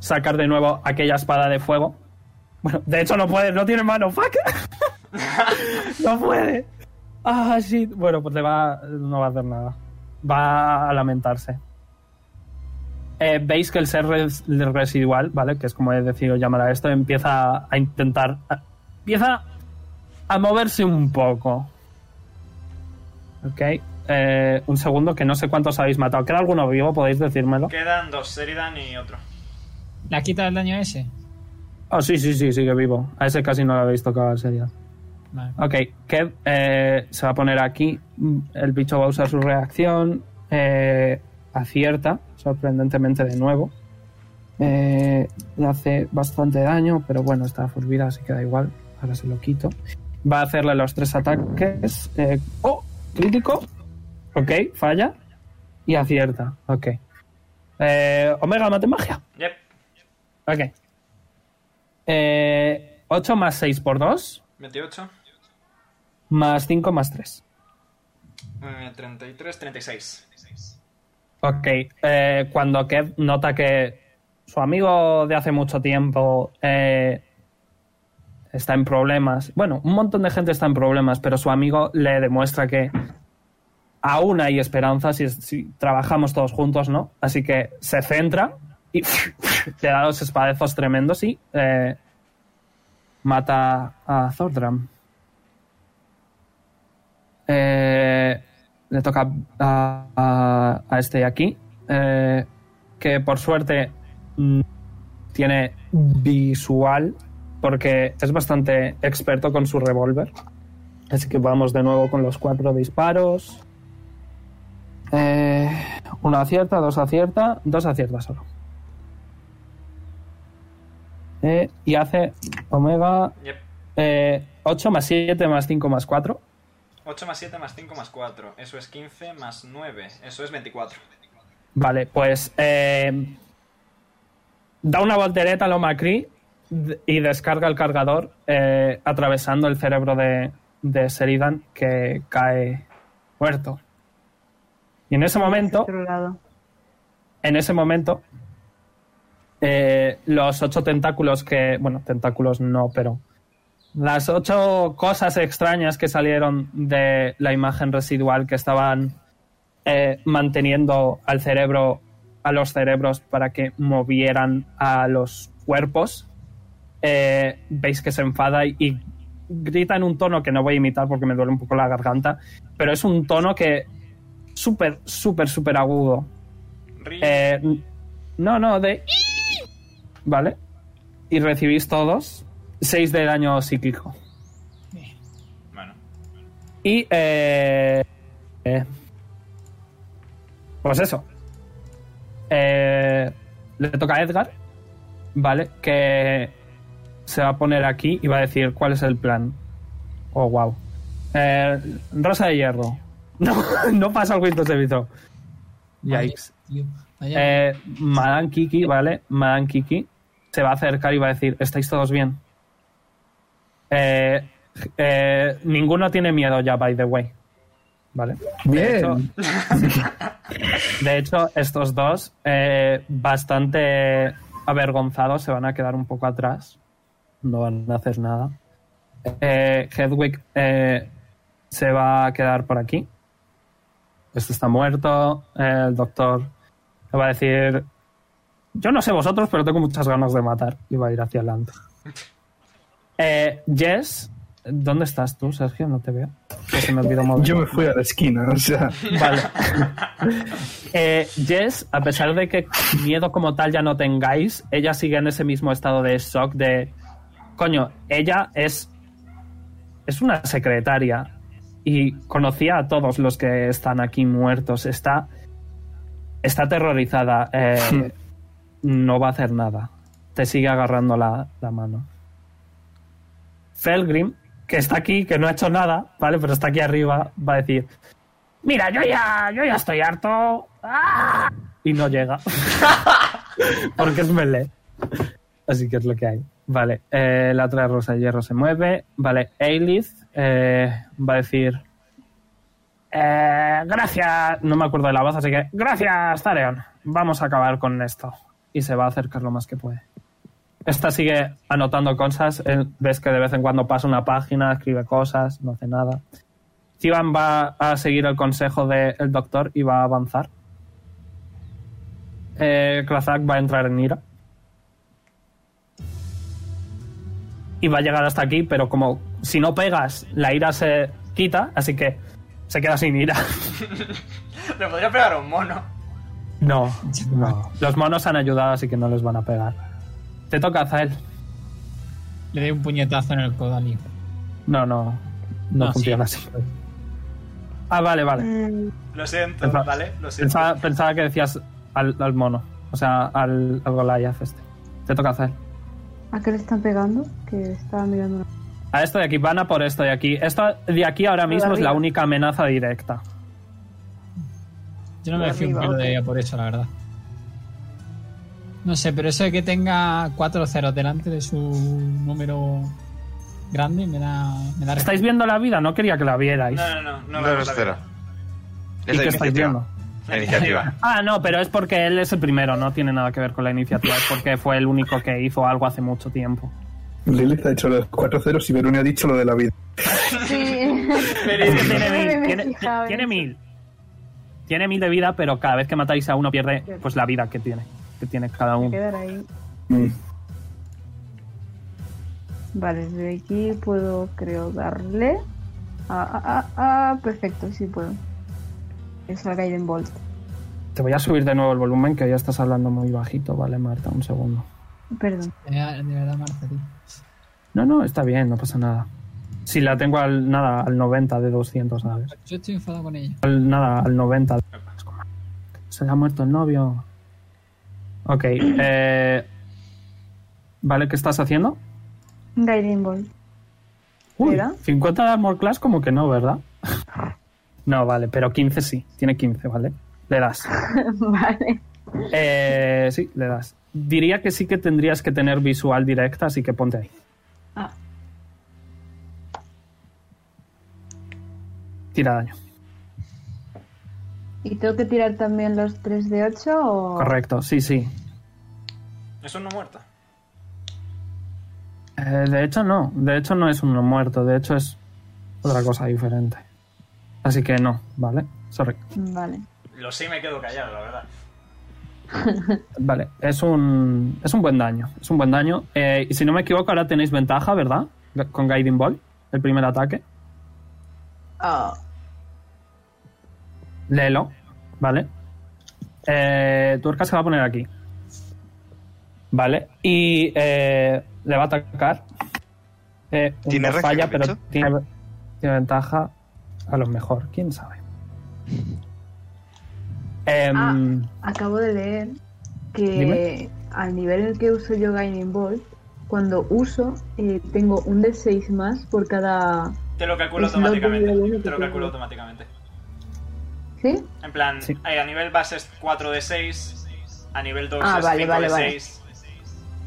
sacar de nuevo aquella espada de fuego. Bueno, de hecho no puede, no tiene mano. Fuck. no puede. Ah, shit. Bueno, pues le va, no va a hacer nada. Va a lamentarse. Eh, Veis que el ser res- residual, ¿vale? Que es como he decidido llamar a esto, empieza a intentar. empieza a moverse un poco. Ok. Eh, un segundo, que no sé cuántos habéis matado. ¿Queda alguno vivo? ¿Podéis decírmelo? Quedan dos, Sheridan y otro. ¿Le has quitado el daño ese? Oh, sí, sí, sí, sigue vivo. A ese casi no lo habéis tocado serio. Vale. Ok, Kev eh, se va a poner aquí. El bicho va a usar su reacción. eh, acierta, sorprendentemente de nuevo. Eh, le hace bastante daño, pero bueno, está full vida, así que da igual. Ahora se lo quito. Va a hacerle los tres ataques. eh, ¡Oh! Crítico. Ok, falla. Y acierta. Ok. Eh, Omega, mate magia. Yep. Ok. Eh, 8 más 6 por 2. 28. Más 5 más 3. eh, 33, 36. Ok. eh, cuando Kev nota que su amigo de hace mucho tiempo eh, está en problemas. Bueno, un montón de gente está en problemas, pero su amigo le demuestra que aún hay esperanza si, si trabajamos todos juntos, ¿no? Así que se centra y le da dos espadazos tremendos y eh, mata a Thordram. Eh, le toca a este de aquí, eh, que por suerte mm, tiene visual porque es bastante experto con su revólver. Así que vamos de nuevo con los cuatro disparos. Eh, uno acierta, dos acierta, dos acierta solo. Eh, y hace Omega Yep. eh, 8 más 7 más 5 más 4. 8 más 7 más 5 más 4. Eso es 15 más 9. Eso es 24. Vale, pues eh, da una voltereta a lo Macri y descarga el cargador eh, atravesando el cerebro de, de Sheridan que cae muerto. Y en ese momento, en ese momento, eh, los ocho tentáculos que, bueno, tentáculos no, pero las ocho cosas extrañas que salieron de la imagen residual que estaban eh, manteniendo al cerebro, a los cerebros para que movieran a los cuerpos, eh, veis que se enfada y grita en un tono que no voy a imitar porque me duele un poco la garganta, pero es un tono que súper, súper, súper agudo. Eh, no, no, de... Vale. Y recibís todos 6 de daño psíquico. Bueno. Y... Eh, eh, pues eso. Eh, le toca a Edgar. Vale. Que se va a poner aquí y va a decir cuál es el plan. Oh, wow. Eh, Rosa de hierro. No, no pasa el Windows Service. Yikes. Eh, Madame Kiki, ¿vale? Madame Kiki se va a acercar y va a decir, ¿estáis todos bien? Eh, eh, ninguno tiene miedo ya, by the way. ¿Vale? De hecho, Bien. de hecho, estos dos, eh, bastante avergonzados, se van a quedar un poco atrás. No van a hacer nada. Eh, Hedwig eh, se va a quedar por aquí. Este está muerto. El doctor le va a decir: Yo no sé vosotros, pero tengo muchas ganas de matar. Y va a ir hacia adelante. Eh, Jess, ¿dónde estás tú, Sergio? No te veo. Que se me olvidó mover. Yo me fui a la esquina, o sea. Vale. Eh, Jess, a pesar de que miedo como tal ya no tengáis, ella sigue en ese mismo estado de shock de... Coño, ella es... Es una secretaria y conocía a todos los que están aquí muertos. Está... Está aterrorizada. Eh, no va a hacer nada. Te sigue agarrando la, la mano. Felgrim, que está aquí, que no ha hecho nada, ¿vale? Pero está aquí arriba, va a decir... Mira, yo ya, yo ya estoy harto. ¡Ah! Y no llega. Porque es melee. Así que es lo que hay. Vale, eh, la otra rosa de hierro se mueve. Vale, Eilith eh, va a decir... eh, gracias, no me acuerdo de la voz, así que gracias, Zareon. Vamos a acabar con esto. Y se va a acercar lo más que puede. Esta sigue anotando cosas. eh, ves que de vez en cuando pasa una página, escribe cosas, no hace nada. Sivan va a seguir el consejo del doctor y va a avanzar. Eh, Krazak va a entrar en ira. Y va a llegar hasta aquí, pero como si no pegas, la ira se quita, así que se queda sin ira. Le podría pegar a un mono. No, no. Los monos han ayudado, así que no les van a pegar. Te toca, Zael. Le doy un puñetazo en el codo. No, no. No Ah, funciona así. Ah, vale, vale. Mm, Lo siento, Pensaba- ¿vale? Lo siento. Pensaba, pensaba que decías al, al mono. O sea, al, al Goliath este. Te toca hacer. ¿A qué le están pegando? Que estaba mirando. una- A esto de aquí, van a por esto de aquí. Esto de aquí ahora mismo es la única amenaza directa. Yo no me fío un pelo de ella por eso, la verdad. No sé, pero eso de que tenga cuatro ceros delante de su número grande me da, me da ¿Estáis viendo la vida? No quería que la vierais. No, no, no. No, No, a espera. ¿Y Es qué estáis viendo? La iniciativa. Ah, no, pero es porque él es el primero, no tiene nada que ver con la iniciativa, es porque fue el único que hizo algo hace mucho tiempo. Lilith ha hecho los cuatro ceros y Veruni ha dicho lo de la vida. Sí. Pero Es que es tiene mil, tiene, mil. Tiene mil de vida, pero cada vez que matáis a uno pierde pues la vida que tiene, que tiene cada uno. quedar ahí. Mm. Vale, desde aquí puedo, creo, darle. Ah, ah, ah, ah, perfecto, sí puedo. Que salga Aiden Bolt. Te voy a subir de nuevo el volumen, que ya estás hablando muy bajito, vale, Marta, un segundo. Perdón. De de verdad, Marce, tío. No, no, está bien, no pasa nada. Si la tengo al nada, al 90 de 200, ¿sabes? Yo estoy enfadado con ella. Al, nada, al 90. Es como, Se le ha muerto el novio. Ok, eh... Vale, ¿qué estás haciendo? Guiding Ball. Uy, ¿Era? 50 de Armor Class como que no, ¿verdad? No, vale, pero 15 sí. Tiene 15, ¿vale? Le das. vale. Eh, sí, le das. Diría que sí que tendrías que tener visual directa, así que ponte ahí. Tira daño. ¿Y tengo que tirar también los 3 de 8 o...? Correcto, sí, sí. Es un no muerto. Eh, de hecho, no. De hecho, no es uno muerto. De hecho, es otra cosa diferente. Así que no, ¿vale? Sorry. Vale. Lo y me quedo callado, la verdad. Vale, es un, es un buen daño. Es un buen daño. Eh, y si no me equivoco, ahora tenéis ventaja, ¿verdad? Con Guiding Ball, el primer ataque. Ah, Léelo, ¿vale? Eh, Tuerca se va a poner aquí. ¿Vale? Y eh, le va a atacar. Eh, ¿Tiene falla, pero tiene, tiene ventaja. A lo mejor, quién sabe. Em, Ah. acabo de leer que Dime. al nivel en el que uso yo Guiding Ball, cuando uso, eh, tengo un D6 más por cada... Te lo calculo automáticamente. Te lo calculo automáticamente. ¿Sí? En plan, Sí. a nivel base es 4 de 6, a nivel 2 Ah, es vale, 5 vale, de vale. 6,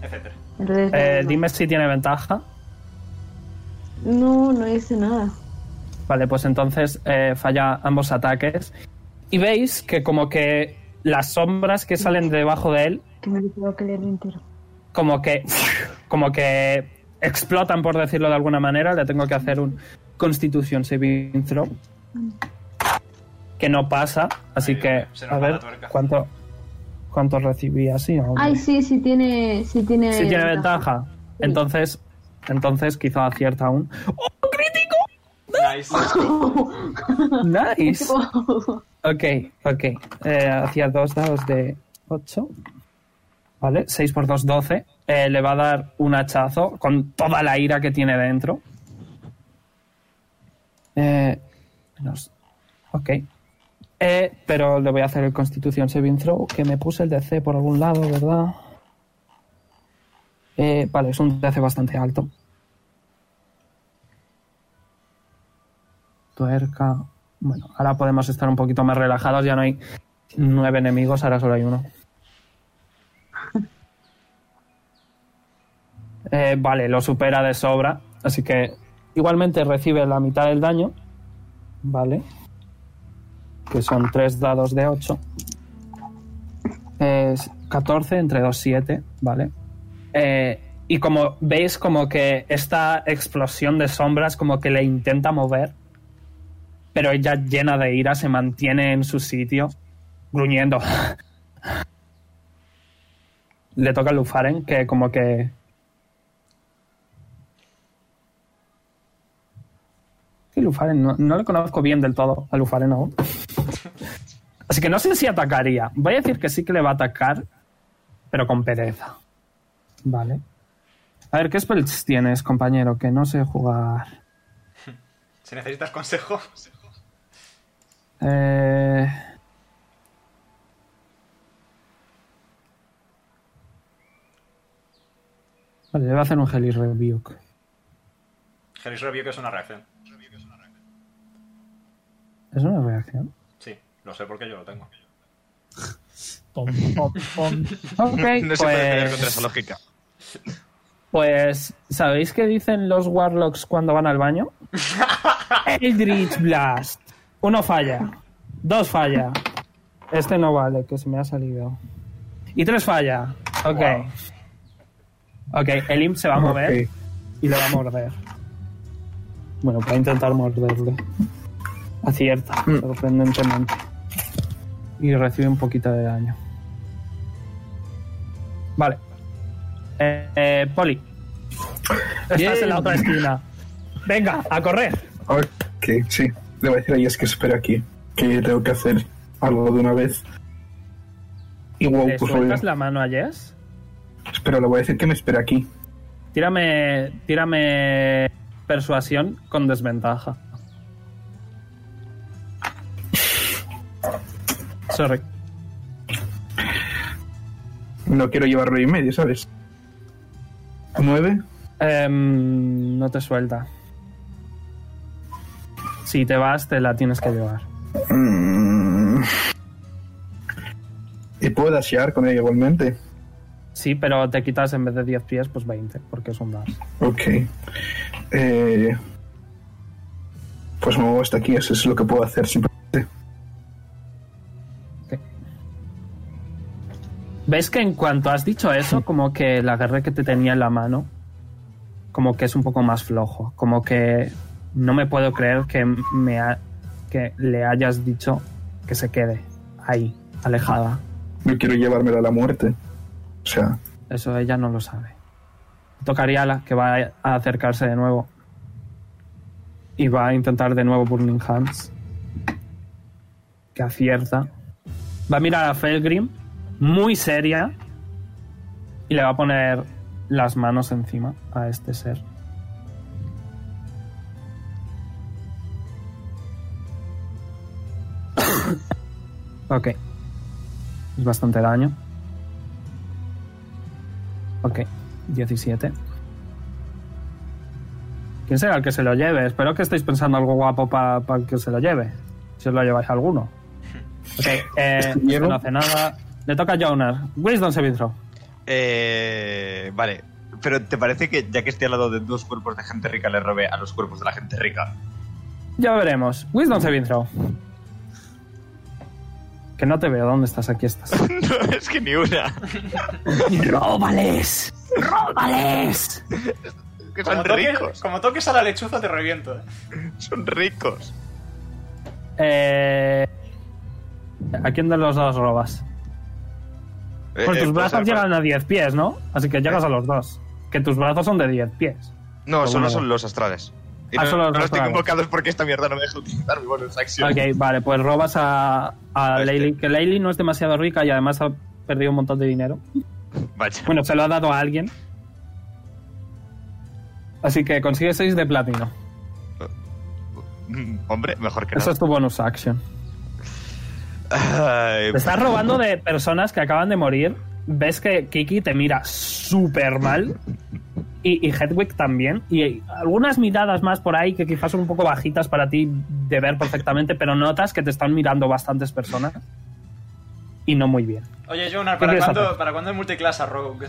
etcétera. Entonces, eh, no. dime si tiene ventaja. No, no hice nada. Vale, pues entonces eh, falla ambos ataques. Y veis que como que las sombras que salen debajo de él, Que me lo tengo que leer entero. como que, como que explotan, por decirlo de alguna manera. Le tengo que hacer un Constitution Saving Throw. Que no pasa, así que a ver cuánto, cuánto recibí así. hombre. Ay, sí, sí tiene... Sí tiene, Si tiene ventaja. Entonces, entonces quizá acierta aún. ¡Oh, crítico! Nice. Nice. Ok, ok. Eh, hacía dos dados de 8. Vale, 6 por 2, 12. Eh, le va a dar un hachazo con toda la ira que tiene dentro. Eh, menos. Ok. Eh, pero le voy a hacer el Constitución Saving Throw, que me puse el DC por algún lado, ¿verdad? Eh, vale, es un DC bastante alto. Tuerca. Bueno, ahora podemos estar un poquito más relajados. Ya no hay nueve enemigos, ahora solo hay uno. Eh, vale, lo supera de sobra. Así que igualmente recibe la mitad del daño. Vale. Que son tres dados de 8. Es 14 entre 2, 7. Vale. Eh, y como veis, como que esta explosión de sombras como que le intenta mover pero ella llena de ira se mantiene en su sitio, gruñendo. Le toca a Lufaren, que como que... Sí, Lufaren, no, no le conozco bien del todo a Lufaren aún. Así que no sé si atacaría. Voy a decir que sí que le va a atacar, pero con pereza. Vale. A ver, ¿qué spells tienes, compañero? Que no sé jugar. Si necesitas consejo, Eh... Vale, le voy a hacer un Hellish Rebuke. Hellish Review que es una reacción. ¿Es una reacción? Lo sé porque yo lo tengo. Pom, pom, pom. Ok, no se puede pelear pues, contra esa lógica. pues, ¿sabéis qué dicen los Warlocks cuando van al baño? Eldritch Blast. Uno falla. Dos falla. Este no vale, que se me ha salido. Y tres falla. Ok. Ok, el imp se va a mover y le va a morder. Bueno, va a intentar morderle. Acierta, Mm. sorprendentemente. Y recibe un poquito de daño. Vale. Eh, eh, Poli. Estás Bien. en la otra esquina. Venga, a correr. Ok, sí. Le voy a decir a Jess que espera aquí. Que tengo que hacer algo de una vez. Y wow, ¿Le pues voy sueltas a... la mano a Jess? Pero le voy a decir que me espere aquí. Tírame, tírame persuasión con desventaja. Sorry. No quiero llevarlo y medio, ¿sabes? ¿Nueve? Em, no te suelta. Si te vas, te la tienes que llevar. Mm. ¿Y puedo dashear con ella igualmente? Sí, pero te quitas en vez de 10 pies, pues 20, porque es un dash. Ok. Eh, pues me muevo hasta aquí, eso es lo que puedo hacer simplemente. ¿Ves que en cuanto has dicho eso, como que el agarre que te tenía en la mano, como que es un poco más flojo? Como que no me puedo creer que, me ha- que le hayas dicho que se quede ahí, alejada. No quiero llevármela a la muerte. O sea, Eso ella no lo sabe. Tocaría a la que va a acercarse de nuevo. Y va a intentar de nuevo Burning Hands. Que acierta. Va a mirar a Felgrim, muy seria. Y le va a poner las manos encima a este ser. ok. Es bastante daño. Ok, 17. ¿Quién será el que se lo lleve? Espero que estéis pensando algo guapo para que se lo lleve. Si os lo lleváis a alguno. Ok, eh, este no hace nada. Le toca a Jonar. Wisdom throw. Eh, vale. Pero ¿te parece que ya que estoy al lado de dos cuerpos de gente rica le robé a los cuerpos de la gente rica? Ya veremos. Wisdom saving throw. Que no te veo. ¿Dónde estás? Aquí estás. no, es que ni una. ¡Róbales! ¡Róbales! Que Como son toques, ricos. como toques a la lechuza te reviento. eh. Son ricos. Eh, ¿A quién de los dos robas? Eh, Pues eh, tus brazos al- llegan a 10 pies, ¿no? Así que llegas a los dos. Que tus brazos son de 10 pies. No, solo son los astrales. Y Ah, no, solo los no astrales. invocados porque esta mierda no me deja utilizar mi bonus action. Ok, vale, pues robas a, a este. Laylee, que Laylee no es demasiado rica y además ha perdido un montón de dinero. Vaya. Bueno, se lo ha dado a alguien. Así que consigue 6 de platino. Mm, Hombre, mejor que Eso nada. es tu bonus action. Ay, Te estás robando de personas que acaban de morir. Ves que Kiki te mira súper mal. Y, y Hedwig también. Y algunas miradas más por ahí que quizás son un poco bajitas para ti de ver perfectamente, pero notas que te están mirando bastantes personas. Y no muy bien. Oye, Jonar, ¿Qué ¿para cuándo? ¿para cuándo es multiclase a Rogue?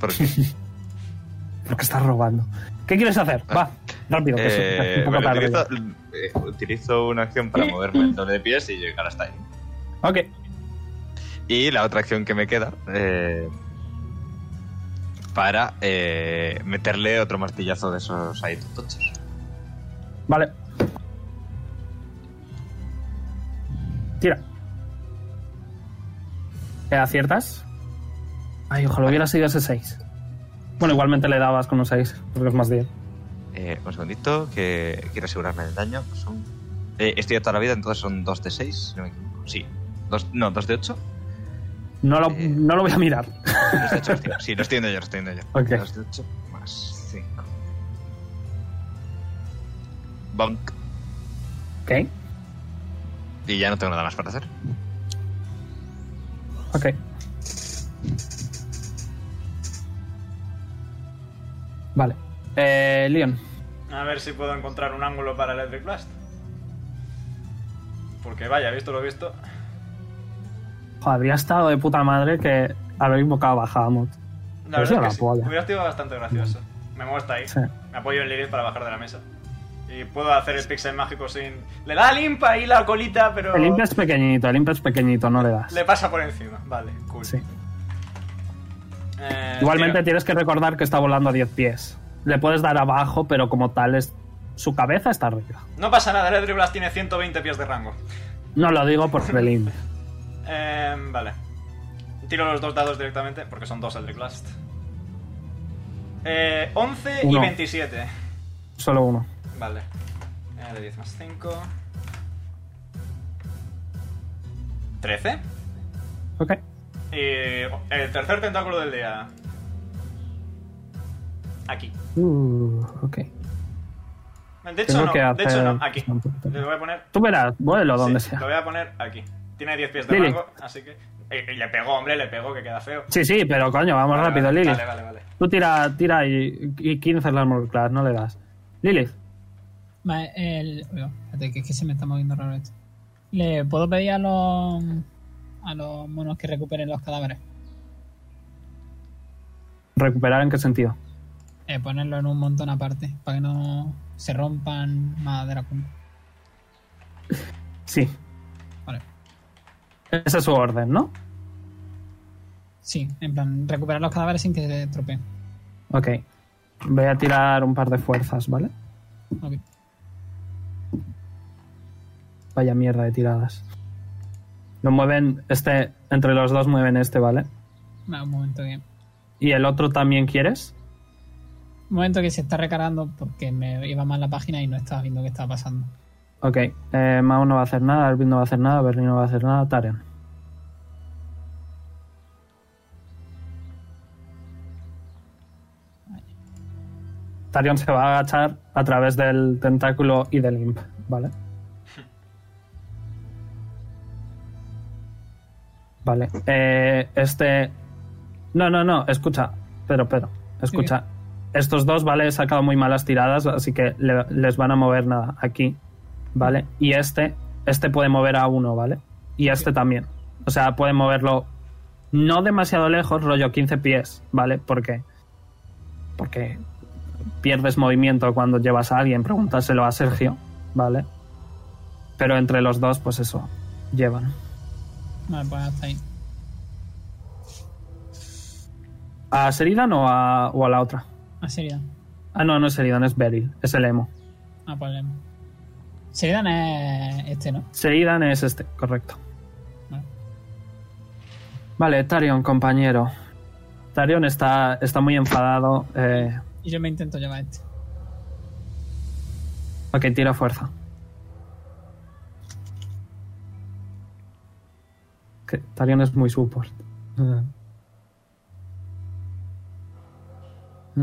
¿por qué? Porque estás robando. ¿Qué quieres hacer? Va, rápido, que Eh, es un poco vale, tarde. utilizo, eh, utilizo una acción para moverme el doble de pies y llegar hasta ahí. Ok, Y la otra acción que me queda eh, para eh, meterle otro martillazo de esos ahí tochos. vale. Tira. ¿Te aciertas? Ay, ojalá hubiera sido ese 6. Bueno, igualmente le dabas con un 6, porque es más 10. Eh, un segundito, que quiero asegurarme del daño. Son, eh, estoy de toda la vida, entonces son 2 de 6, si no me equivoco. Sí, dos, no, 2 de 8. No lo, Eh. no lo voy a mirar. 2 de 8, hostia. Sí, lo estoy viendo yo, lo estoy viendo yo. Ok. 2 de 8 más 5. Bonk. Ok, Y ya no tengo nada más para hacer. ok. Vale. Eh, Leon. A ver si puedo encontrar un ángulo para Electric Blast. Porque vaya, visto lo visto. Joder, habría estado de puta madre que haber invocado a Bahamut. La Pero verdad es que sí. Hubiera sido bastante gracioso. Me muevo hasta ahí. Sí. Me apoyo en Lilith para bajar de la mesa. Y puedo hacer el pixel mágico sin. Le da limpa ahí la colita, pero. El imp es pequeñito, el imp es pequeñito, no le das. Le pasa por encima. Vale, cool. Sí. Eh, Igualmente tira. tienes que recordar que está volando a 10 pies. Le puedes dar abajo, pero como tal es su cabeza está arriba. No pasa nada, Electric Blast tiene 120 pies de rango. No lo digo por el imp. Eh, vale. Tiro los dos dados directamente porque son dos Eldritch Blast. Eh, 11 y Uno. 27. Solo uno. Vale. Eh, de 10 más 5. 13. Ok. Y el tercer tentáculo del día. Aquí. Uh, ok. De hecho, no. De hecho, no. Aquí. Le voy a poner. Tú verás, vuelo donde sí, sea. Lo voy a poner aquí. Tiene 10 pies de Lili. rango, así que. Y, y le pegó, hombre, le pegó, que queda feo. Sí, sí, pero coño, vamos Vale, rápido, vale, Lili. Vale, vale, vale. Tú tira, tira y, y 15 el armor class, no le das. Lilith, Vale, el... espérate, que es que se me está moviendo raro esto. ¿Le puedo pedir a los, a los monos que recuperen los cadáveres? ¿recuperar en qué sentido? Eh, ponerlo en un montón aparte, para que no se rompan más de la cuenta. Sí, Vale. esa es su orden, ¿no? Sí, en plan, recuperar los cadáveres sin que se estropeen. Ok. Voy a tirar un par de fuerzas, ¿vale? Ok. Vaya mierda de tiradas. Lo mueven, este, entre los dos mueven este, ¿vale? Vale, un momento que... ¿Y el otro también quieres? Un momento que se está recargando porque me iba mal la página y no estaba viendo qué estaba pasando. Ok. Eh, Mao no va a hacer nada, Alvin no va a hacer nada, Bernie no va a hacer nada, Tarion. Tarion se va a agachar a través del tentáculo y del imp, ¿vale? Vale. Eh, este. No, no, no, escucha. Pero, pero, escucha. Estos dos, ¿vale? He sacado muy malas tiradas, así que le- les van a mover nada aquí, ¿vale? Y este, este puede mover a uno, ¿vale? Y este también. O sea, puede moverlo no demasiado lejos, rollo 15 pies, ¿vale? Porque. Porque pierdes movimiento cuando llevas a alguien, pregúntaselo a Sergio, ¿vale? Pero entre los dos, pues eso, llevan. Vale, pues hasta ahí. ¿A Sheridan o a, o a la otra? A Sheridan. Ah, no, no es Sheridan, es Beryl, es el emo. Ah, pues el- Sheridan es este, ¿no? Sheridan es este, correcto. Vale. Vale, Tarion, compañero. Tarion está, está muy enfadado. Eh, Y yo me intento llevar este. ok, tira fuerza. Que Tarion es muy support. ¿Qué,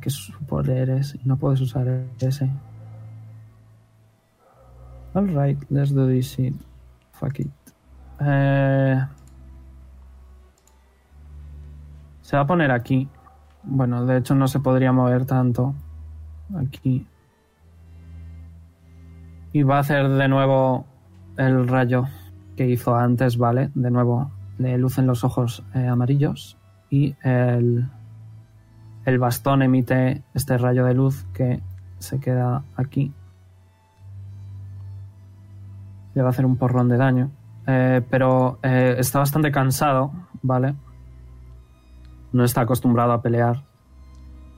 qué support eres? Y no puedes usar ese. Alright, let's do this shit. Fuck it. Eh, se va a poner aquí. Bueno, de hecho no se podría mover tanto. Aquí. Y va a hacer de nuevo el rayo que hizo antes, ¿vale? De nuevo le lucen los ojos eh, amarillos y el, el bastón emite este rayo de luz que se queda aquí. Le va a hacer un porrón de daño. Eh, pero eh, está bastante cansado, ¿vale? No está acostumbrado a pelear.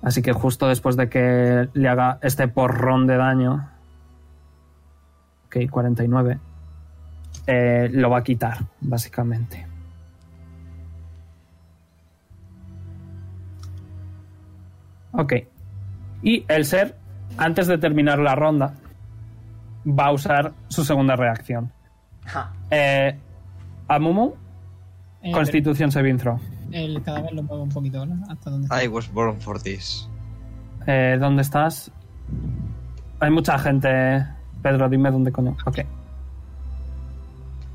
Así que justo después de que le haga este porrón de daño. Ok, 49. eh, lo va a quitar, básicamente. Ok. Y el ser, antes de terminar la ronda, va a usar su segunda reacción. Ja. Eh, a Mumu, Eh, Constitución Saving Throw. El cadáver lo muevo un poquito, ¿verdad? Hasta donde está. I was born for this. Eh, ¿Dónde estás? Hay mucha gente. Pedro, dime dónde coño. Ok.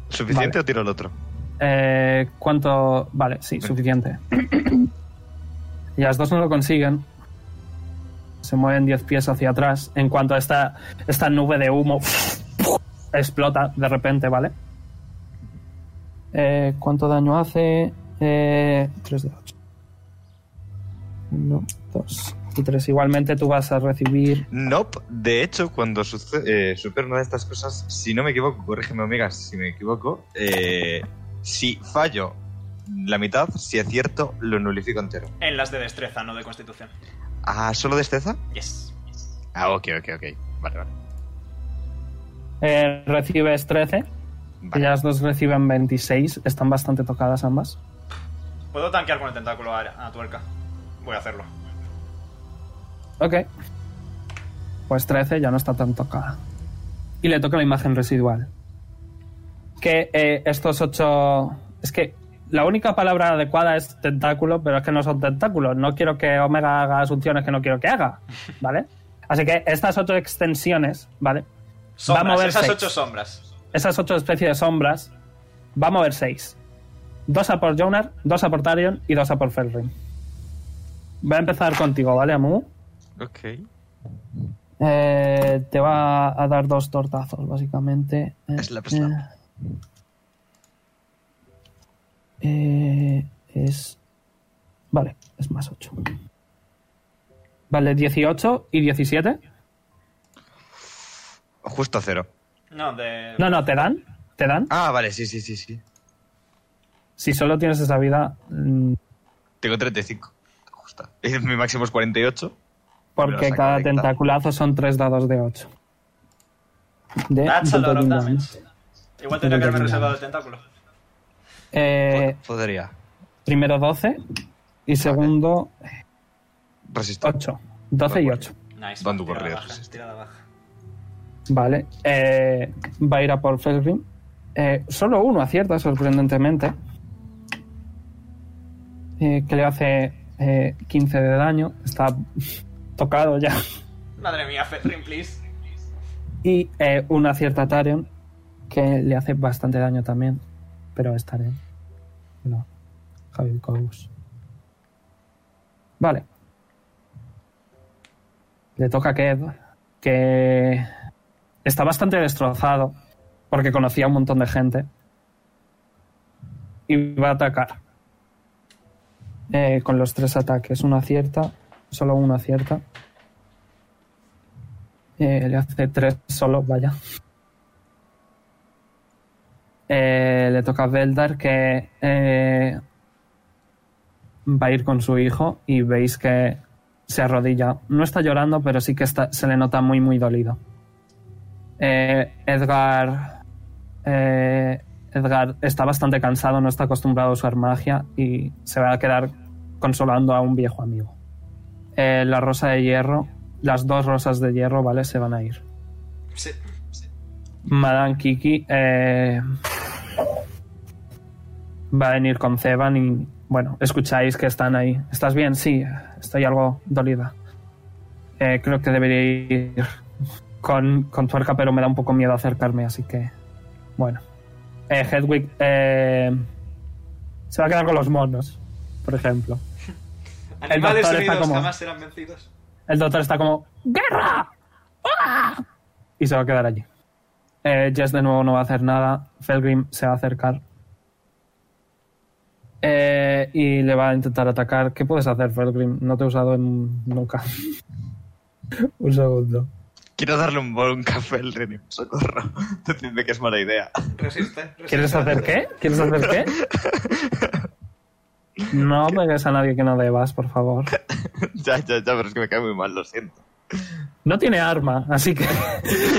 ¿Suficiente Vale. o tiro el otro? Eh, ¿Cuánto? Vale, sí, suficiente. Y las dos no lo consiguen. Se mueven 10 pies hacia atrás. En cuanto esta, esta nube de humo explota de repente, ¿vale? Eh, ¿Cuánto daño hace? Eh, 3 de 8. 1, 2 y 3. Igualmente tú vas a recibir. Nope. De hecho, cuando sucede, eh, supera una de estas cosas, si no me equivoco, corrígeme, Omega, si me equivoco, eh, si fallo la mitad, si acierto, lo nulifico entero. En las de destreza, no de constitución. Ah, ¿solo destreza? Yes. Ah, ok, ok, ok. Vale, vale. Eh, recibes 13. Vale. Ellas dos reciben 26. Están bastante tocadas ambas. Puedo tanquear con el tentáculo a, a tuerca. Voy a hacerlo. Ok. Pues 13 ya no está tan tocada. Y le toca la imagen residual. que eh, estos ocho... Es que la única palabra adecuada es tentáculo, pero es que no son tentáculos. No quiero que Omega haga asunciones que no quiero que haga, ¿vale? Así que estas ocho extensiones, ¿vale? Sombras, va a mover esas seis. ocho sombras. Esas ocho especies de sombras va a mover seis. Dos a por Jonar, dos a por Tarion y dos a por Felrin. Voy a empezar contigo, ¿vale, Amu? Ok. Eh, te va a dar dos tortazos, básicamente. Slap, slap. eh, es. Vale, es más 8. Vale, 18 y 17. Justo a cero. No, de. No, no, te dan. Te dan. Ah, vale, sí, sí, sí, sí. Si solo tienes esa vida, mm, Tengo 35. Justo. Y Mi máximo es 48. porque cada tentaculazo son 3 dados de 8. De That's a lot of damage. damage. Igual tendría que haberme reservado el tentáculo. Eh, Podría. primero 12 y segundo Resistir. 8. 12 y Vale. 8. Nice. Bandu tirada correr, baja, sí. tirada baja. Vale. eh, va a ir a por Felgrim. Eh, solo uno acierta, sorprendentemente. Eh, que le hace eh, 15 de daño. Está tocado ya. Madre mía, Fetrin, please. Y eh, un acierta a Tarion. Que le hace bastante daño también. Pero es Tarion. No. Javier Cous. Vale. Le toca a Kev. Que está bastante destrozado. Porque conocía a un montón de gente. Y va a atacar. Eh, con los tres ataques. Uno acierta. Solo uno acierta. Eh, le hace tres solo, vaya. Eh, le toca a Beldar que eh, va a ir con su hijo y veis que se arrodilla. No está llorando, pero sí que está, se le nota muy, muy dolido. Eh, Edgar. eh, Edgar está bastante cansado, no está acostumbrado a usar magia y se va a quedar consolando a un viejo amigo. Eh, la rosa de hierro, las dos rosas de hierro, ¿vale? Se van a ir. Sí. Madame Kiki eh, va a venir con Ceban y, bueno, escucháis que están ahí. ¿Estás bien? Sí, estoy algo dolida. Eh, creo que debería ir con, con tuerca, pero me da un poco miedo acercarme, así que, bueno. Eh, Hedwig eh, se va a quedar con los monos, por ejemplo. Animales doctor está unidos como- jamás serán vencidos. El doctor está como ¡Guerra! ¡Ah! Y se va a quedar allí. Eh, Jess de nuevo no va a hacer nada. Felgrim se va a acercar. Eh, y le va a intentar atacar. ¿Qué puedes hacer, Felgrim? No te he usado en... nunca. Un segundo. Quiero darle un buen café al René. Socorro. Decidme que es mala idea. Resiste. resiste. ¿Quieres hacer qué? ¿Quieres hacer qué? No pegues a nadie que no debas, por favor. ya, ya, ya, pero es que me cae muy mal, lo siento. No tiene arma, así que,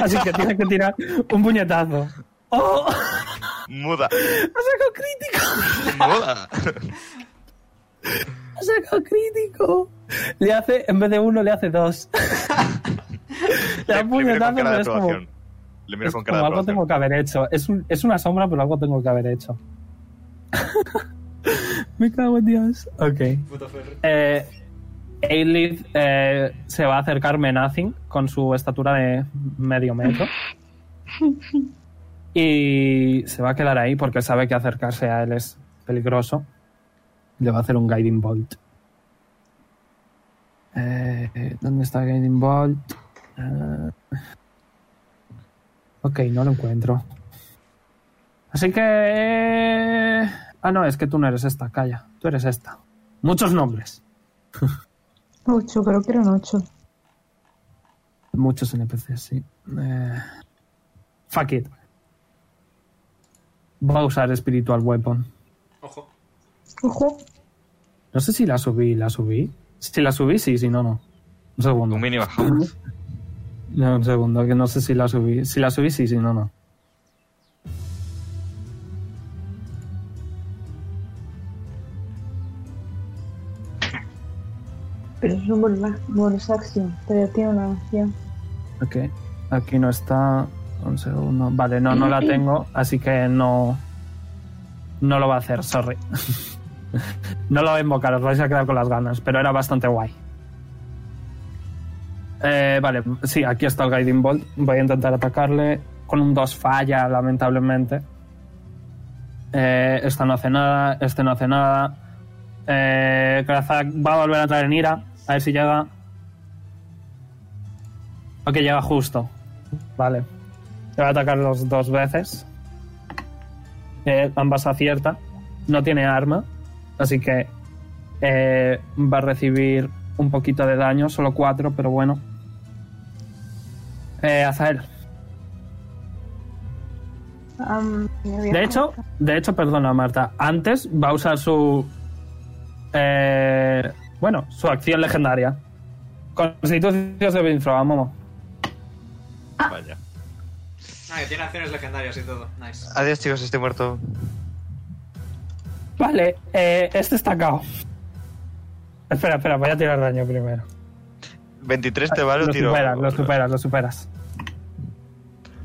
así que tiene que tirar un puñetazo. ¡Oh! Muda. ¡Ha sacado crítico! Muda. ¡Ha sacado crítico! Le hace, en vez de uno, le hace dos. le da Le, un le miro puñetazo, con cara pero de es como. Le miro es con como cara de algo tengo que haber hecho. Es, un- es una sombra, pero algo tengo que haber hecho. Me cago en Dios. Ok. Eh, eh, se va a acercar Menacing con su estatura de medio metro. Y se va a quedar ahí porque sabe que acercarse a él es peligroso. Le va a hacer un Guiding Bolt. Eh, ¿Dónde está Guiding Bolt? Eh, ok, no lo encuentro. Así que... Ah, no, es que tú no eres esta, calla. Tú eres esta. Muchos nombres. Ocho, creo que eran ocho. Muchos NPCs, sí. Eh, fuck it. Va a usar Spiritual Weapon. Ojo. Ojo. No sé si la subí, ¿la subí? Si la subí, sí, si no, no. Un segundo. Un mini bajamos. No, un segundo, que no sé si la subí. Si la subí, sí, si no, no. Pero es un bonus, bonus action. Pero tiene una acción. Ok. Aquí no está. Un segundo. Vale, no, no la tengo, así que no. No lo va a hacer, sorry. no lo voy a invocar, os vais a quedar con las ganas, pero era bastante guay. Eh, vale, sí, aquí está el Guiding Bolt. Voy a intentar atacarle. Con un 2 falla, lamentablemente. Eh, esta no hace nada, este no hace nada. Eh, Krazak va a volver a traer en ira. A ver si llega. Ok, llega justo. Vale. Le va a atacar los dos veces. Eh, ambas acierta. No tiene arma. Así que eh, va a recibir un poquito de daño. Solo cuatro, pero bueno. Eh, Azael. De hecho, de hecho, perdona, Marta. Antes va a usar su. eh, bueno, su acción legendaria. Constitución de a Momo. Vaya. Ah, que tiene acciones legendarias y todo. Nice. Adiós, chicos, estoy muerto. Vale, eh, este está cao. Espera, espera, voy a tirar daño primero. 23 te vale, lo tiro. superas, lo superas, lo superas.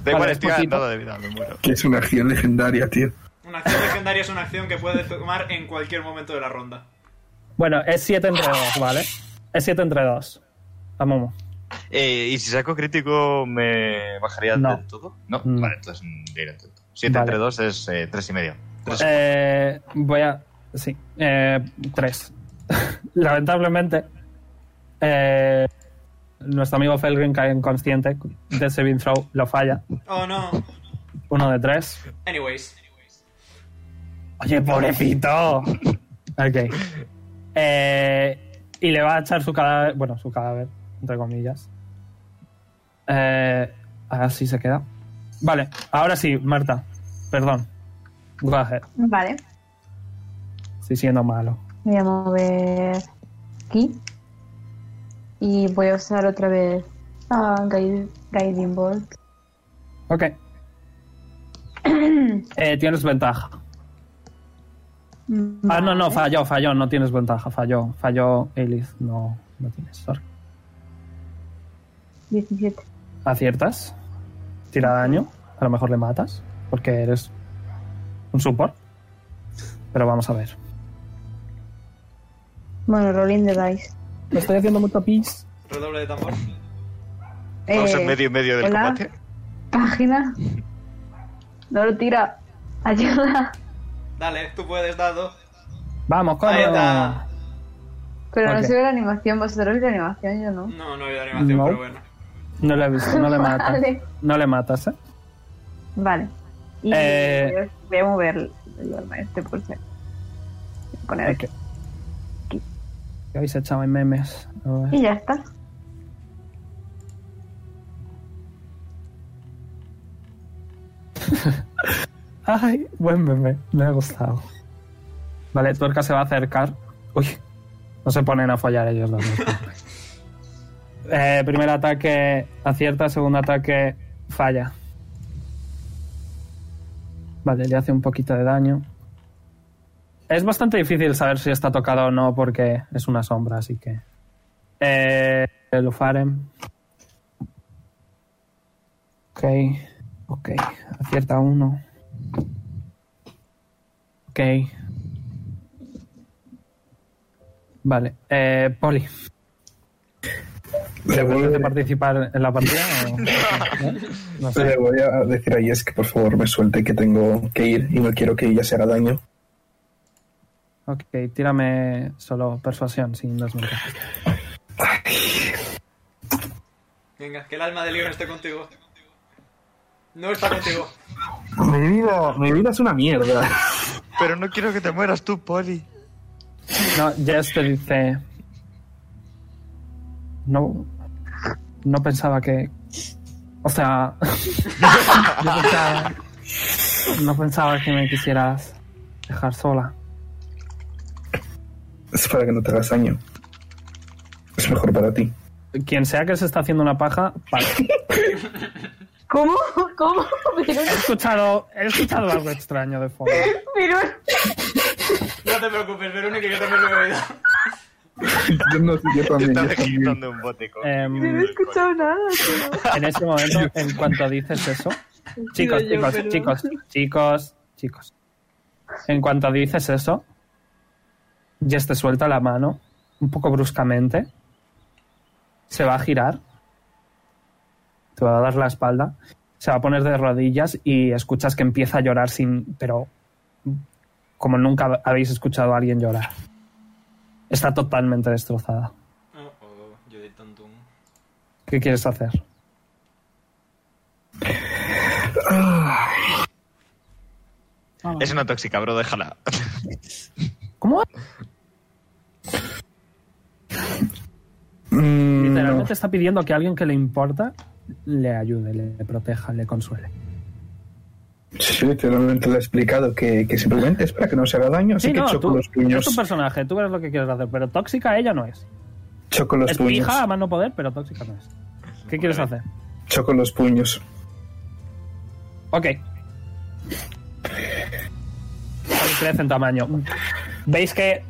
Da igual, Vale, estoy es poquito. ganando de vida, me muero. Que es una acción legendaria, tío. Una acción legendaria es una acción que puede tomar en cualquier momento de la ronda. Bueno, es 7 entre 2, ¿vale? Es 7 entre 2. A Momo. Eh, ¿Y si saco crítico me bajaría No. del todo? No, No. vale, entonces mm, intento. 7 Vale. entre 2 es 3 y medio. Tres. Eh, voy a. Sí, 3. Lamentablemente, eh, nuestro amigo Felgrin cae inconsciente de saving throw, lo falla. Oh no. Uno de 3. Anyways. Oye, pobrecito. ok. Eh, y le va a echar su cadáver. Bueno, su cadáver, entre comillas. Eh, así se queda. Vale, ahora sí, Marta. Perdón. Go ahead. Vale. Estoy siendo malo. Voy a mover aquí. Y voy a usar otra vez ah, Guide- Guiding Bolt. Ok. Eh, tienes ventaja. Ah, no, no, falló, falló, no tienes ventaja, falló, falló Elith, no, no tienes, sorry. 17. Aciertas, tira daño, a lo mejor le matas, porque eres un support. Pero vamos a ver. Bueno, rolling the dice. Me estoy haciendo mucho pis. Redoble de tambor. Vamos Eh, en medio y medio del hola. combate. Página. No lo tira. Ayuda. Dale, tú puedes, dado. Vamos, Ahí está. Pero no se ve la animación. Vosotros veis la animación, yo no. No, no hay animación, No. pero bueno. No le he visto, no le matas. Vale. No le matas, ¿eh? Vale. Y Eh. voy a- mover el arma este por si. Poner aquí. Ok. ¿Qué habéis echado en memes? Y ya está. Ay, buen meme, me ha gustado. Vale, Tuerca se va a acercar. Uy, no se ponen a follar ellos dos. Eh, primer ataque acierta, segundo ataque falla. Vale, le hace un poquito de daño. Es bastante difícil saber si está tocado o no porque es una sombra, así que... Eh, Lufaren. Ok, ok, acierta uno. Ok. Vale, eh, Poli. ¿Te voy, apetece participar en la partida? o-. No sé. le voy a decir a Yes que por favor me suelte que tengo que ir y no quiero que ella se haga daño. Ok, tírame solo persuasión sin desventaja. Venga, que el alma de Leon esté contigo. No está contigo. Mi vida, mi vida es una mierda. Pero no quiero que te mueras tú, Poli. No, Jess te dice. No. No pensaba que. O sea. yo pensaba- no pensaba que me quisieras dejar sola. Es para que no te hagas daño. Es mejor para ti. Quien sea que se está haciendo una paja, vale. ¿Cómo? ¿Cómo? Pero, He escuchado, he escuchado algo extraño de fondo. pero, No te preocupes, Verónica, yo también lo he oído. Yo no sé, yo también. Yo también. un bote con... Em, No he escuchado nada, en ese momento, en cuanto dices eso, chicos, yo, chicos, chicos, chicos, chicos. En cuanto dices eso, Jess te suelta la mano un poco bruscamente. Se va a girar. Te va a dar la espalda. Se va a poner de rodillas y escuchas que empieza a llorar sin. pero. como nunca habéis escuchado a alguien llorar. Está totalmente destrozada. Oh, oh, Judith Tontum. ¿Qué quieres hacer? Es una tóxica, bro, déjala. ¿Cómo? Mm, Literalmente está pidiendo que alguien que le importa le ayude, le proteja, le consuele. Sí, literalmente le he explicado que, que simplemente es para que no se haga daño, así Sí, que no, choco tú, los es puños. tu personaje, tú verás lo que quieres hacer, pero tóxica ella no es. Choco los es puños. pija a más no poder, pero tóxica no es. ¿Qué quieres hacer? Choco los puños. Ok. Crece en tamaño. ¿Veis que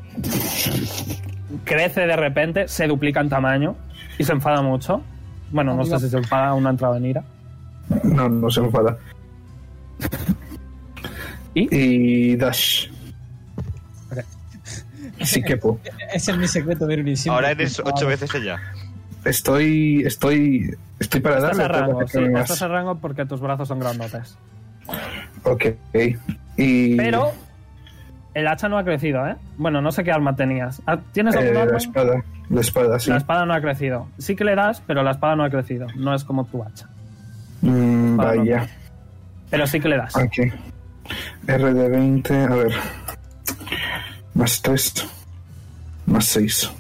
crece de repente, se duplica en tamaño y se enfada mucho? Bueno, no sé si se enfada o no ha entrado en ira. No, no se enfada. ¿Y? Y Dash. Ok. Sí que puedo. Ese es mi secreto, Veruni. siempre Ahora eres ocho veces ella. Estoy. Estoy. Estoy para Estás darle. tengo rango, sí, estás en rango porque tus brazos son grandotes. Ok. Y. Pero el hacha no ha crecido, ¿eh? Bueno, no sé qué arma tenías. Ah, ¿Tienes eh, la espada. La espada, sí. La espada no ha crecido. Sí que le das, pero la espada no ha crecido. No es como tu hacha. Mm, vaya. Pero sí que le das. Ok. R de 20. A ver. Más 3. Más 6.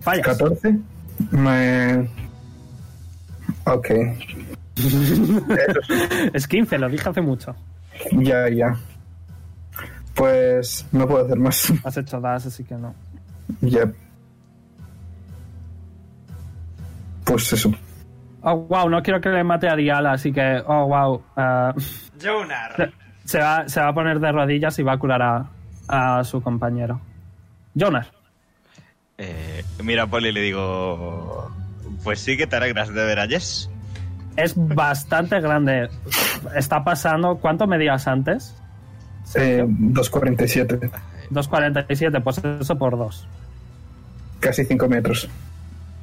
Fallas. 14. Me. Ok. Es 15, lo dije hace mucho. Ya, ya. Pues no puedo hacer más. Has hecho dash, así que no. ya. Pues eso. Oh, wow, no quiero que le mate a Diala, así que. Oh, wow. ah, Jonar. se, va, se va a poner de rodillas y va a curar a, a su compañero. Jonas. Eh, mira a Poli y le digo... Pues sí que te alegras de ver a Jess. Es bastante grande. Está pasando. ¿Cuánto medías antes? Eh, 2.47. 2.47, pues eso por 2. Casi 5 metros.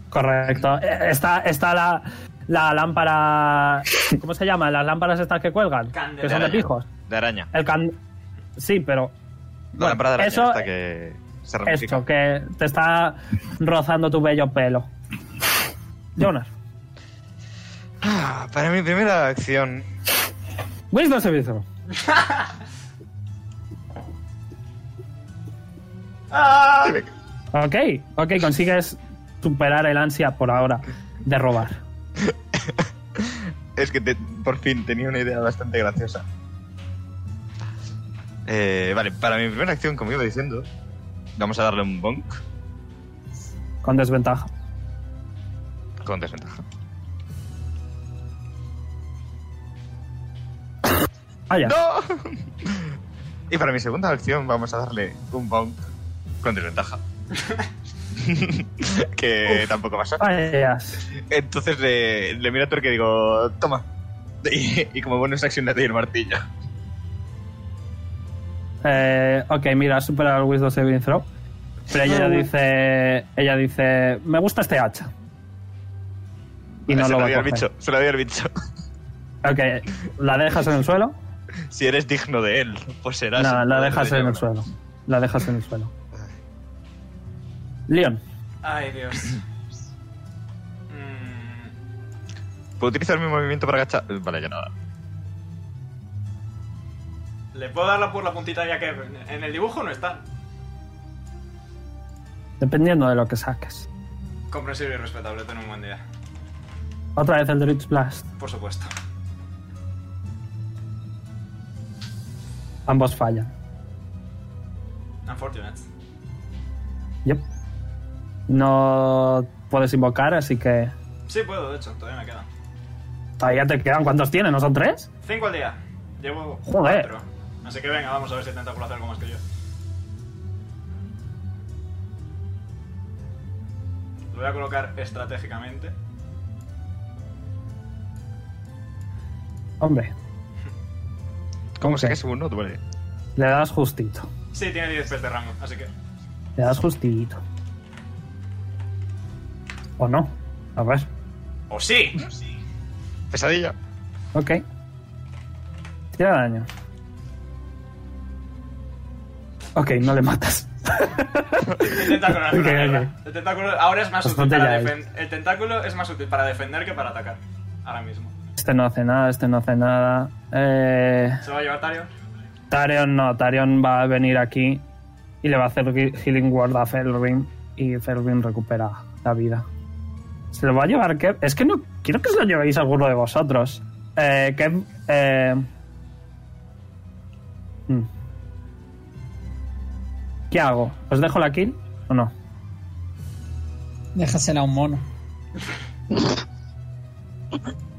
Correcto. Eh, Está, está la, la lámpara. ¿Cómo se llama? Las lámparas estas que cuelgan. Que son de pijos. De araña. El can... Sí, pero. La Bueno, lámpara de araña eso- esta que se ramifica. Esto, que te está rozando tu bello pelo. Jonas. Ah, para mi primera acción... Wisdom saving throw. ¡Ah! Ok, ok, consigues superar el ansia por ahora de robar. Es que te- por fin tenía una idea bastante graciosa. Eh, vale, para mi primera acción, como iba diciendo, vamos a darle un bonk Con desventaja. con desventaja. Vaya. ¡No! y para mi segunda acción vamos a darle un bonk con desventaja. que tampoco pasa. Vayas. Entonces le, le miro a Torque y digo, toma. Y, y como bonus acción le doy el martillo. Eh, ok, mira, has superado el Wisdom saving throw. Pero ella dice. Ella dice. Me gusta este hacha. Y no se lo lo va a coger. bicho, se lo doy al bicho. Ok, la dejas en el suelo. Si eres digno de él, pues serás. No, la dejas de en el suelo. La dejas en el suelo. Leon. Ay, Dios. Mm, ¿Puedo utilizar mi movimiento para agachar? Vale, ya nada. ¿Le puedo darla por la puntita ya que en el dibujo no está? Dependiendo de lo que saques. Comprensible y respetable, ten un buen día. Otra vez el Dritz Blast. Por supuesto. Ambos fallan. Unfortunate. Yep. No puedes invocar, así que. Sí, puedo, de hecho, todavía me quedan. ¿Todavía te quedan cuántos tienes? ¿No son tres? Cinco al día. Llevo. Joder. Cuatro. Así que venga, vamos a ver si intenta hace algo más que yo. Lo voy a colocar estratégicamente. Hombre. ¿Cómo se hace uno duele? Le das justito. Sí, tiene 10 pies de rango, así que. Le das justito. ¿O no? A ver. ¡O sí! Pesadilla. Ok. Tira daño. Ok, no le matas. El tentáculo. El tentáculo ahora es más útil para ya, defender. El tentáculo es más útil para defender que para atacar. Ahora mismo. Este no hace nada, este no hace nada. Eh, ¿Se va a llevar Tario? Tarion no, Tarion va a venir aquí y le va a hacer he- Healing Word a Felrin y Felrin recupera la vida. Se lo va a llevar Kev. Es que no quiero que se lo llevéis alguno de vosotros. Eh, Kev. Eh, hmm. ¿Qué hago? ¿Os dejo la kill o no? Déjasela a un mono.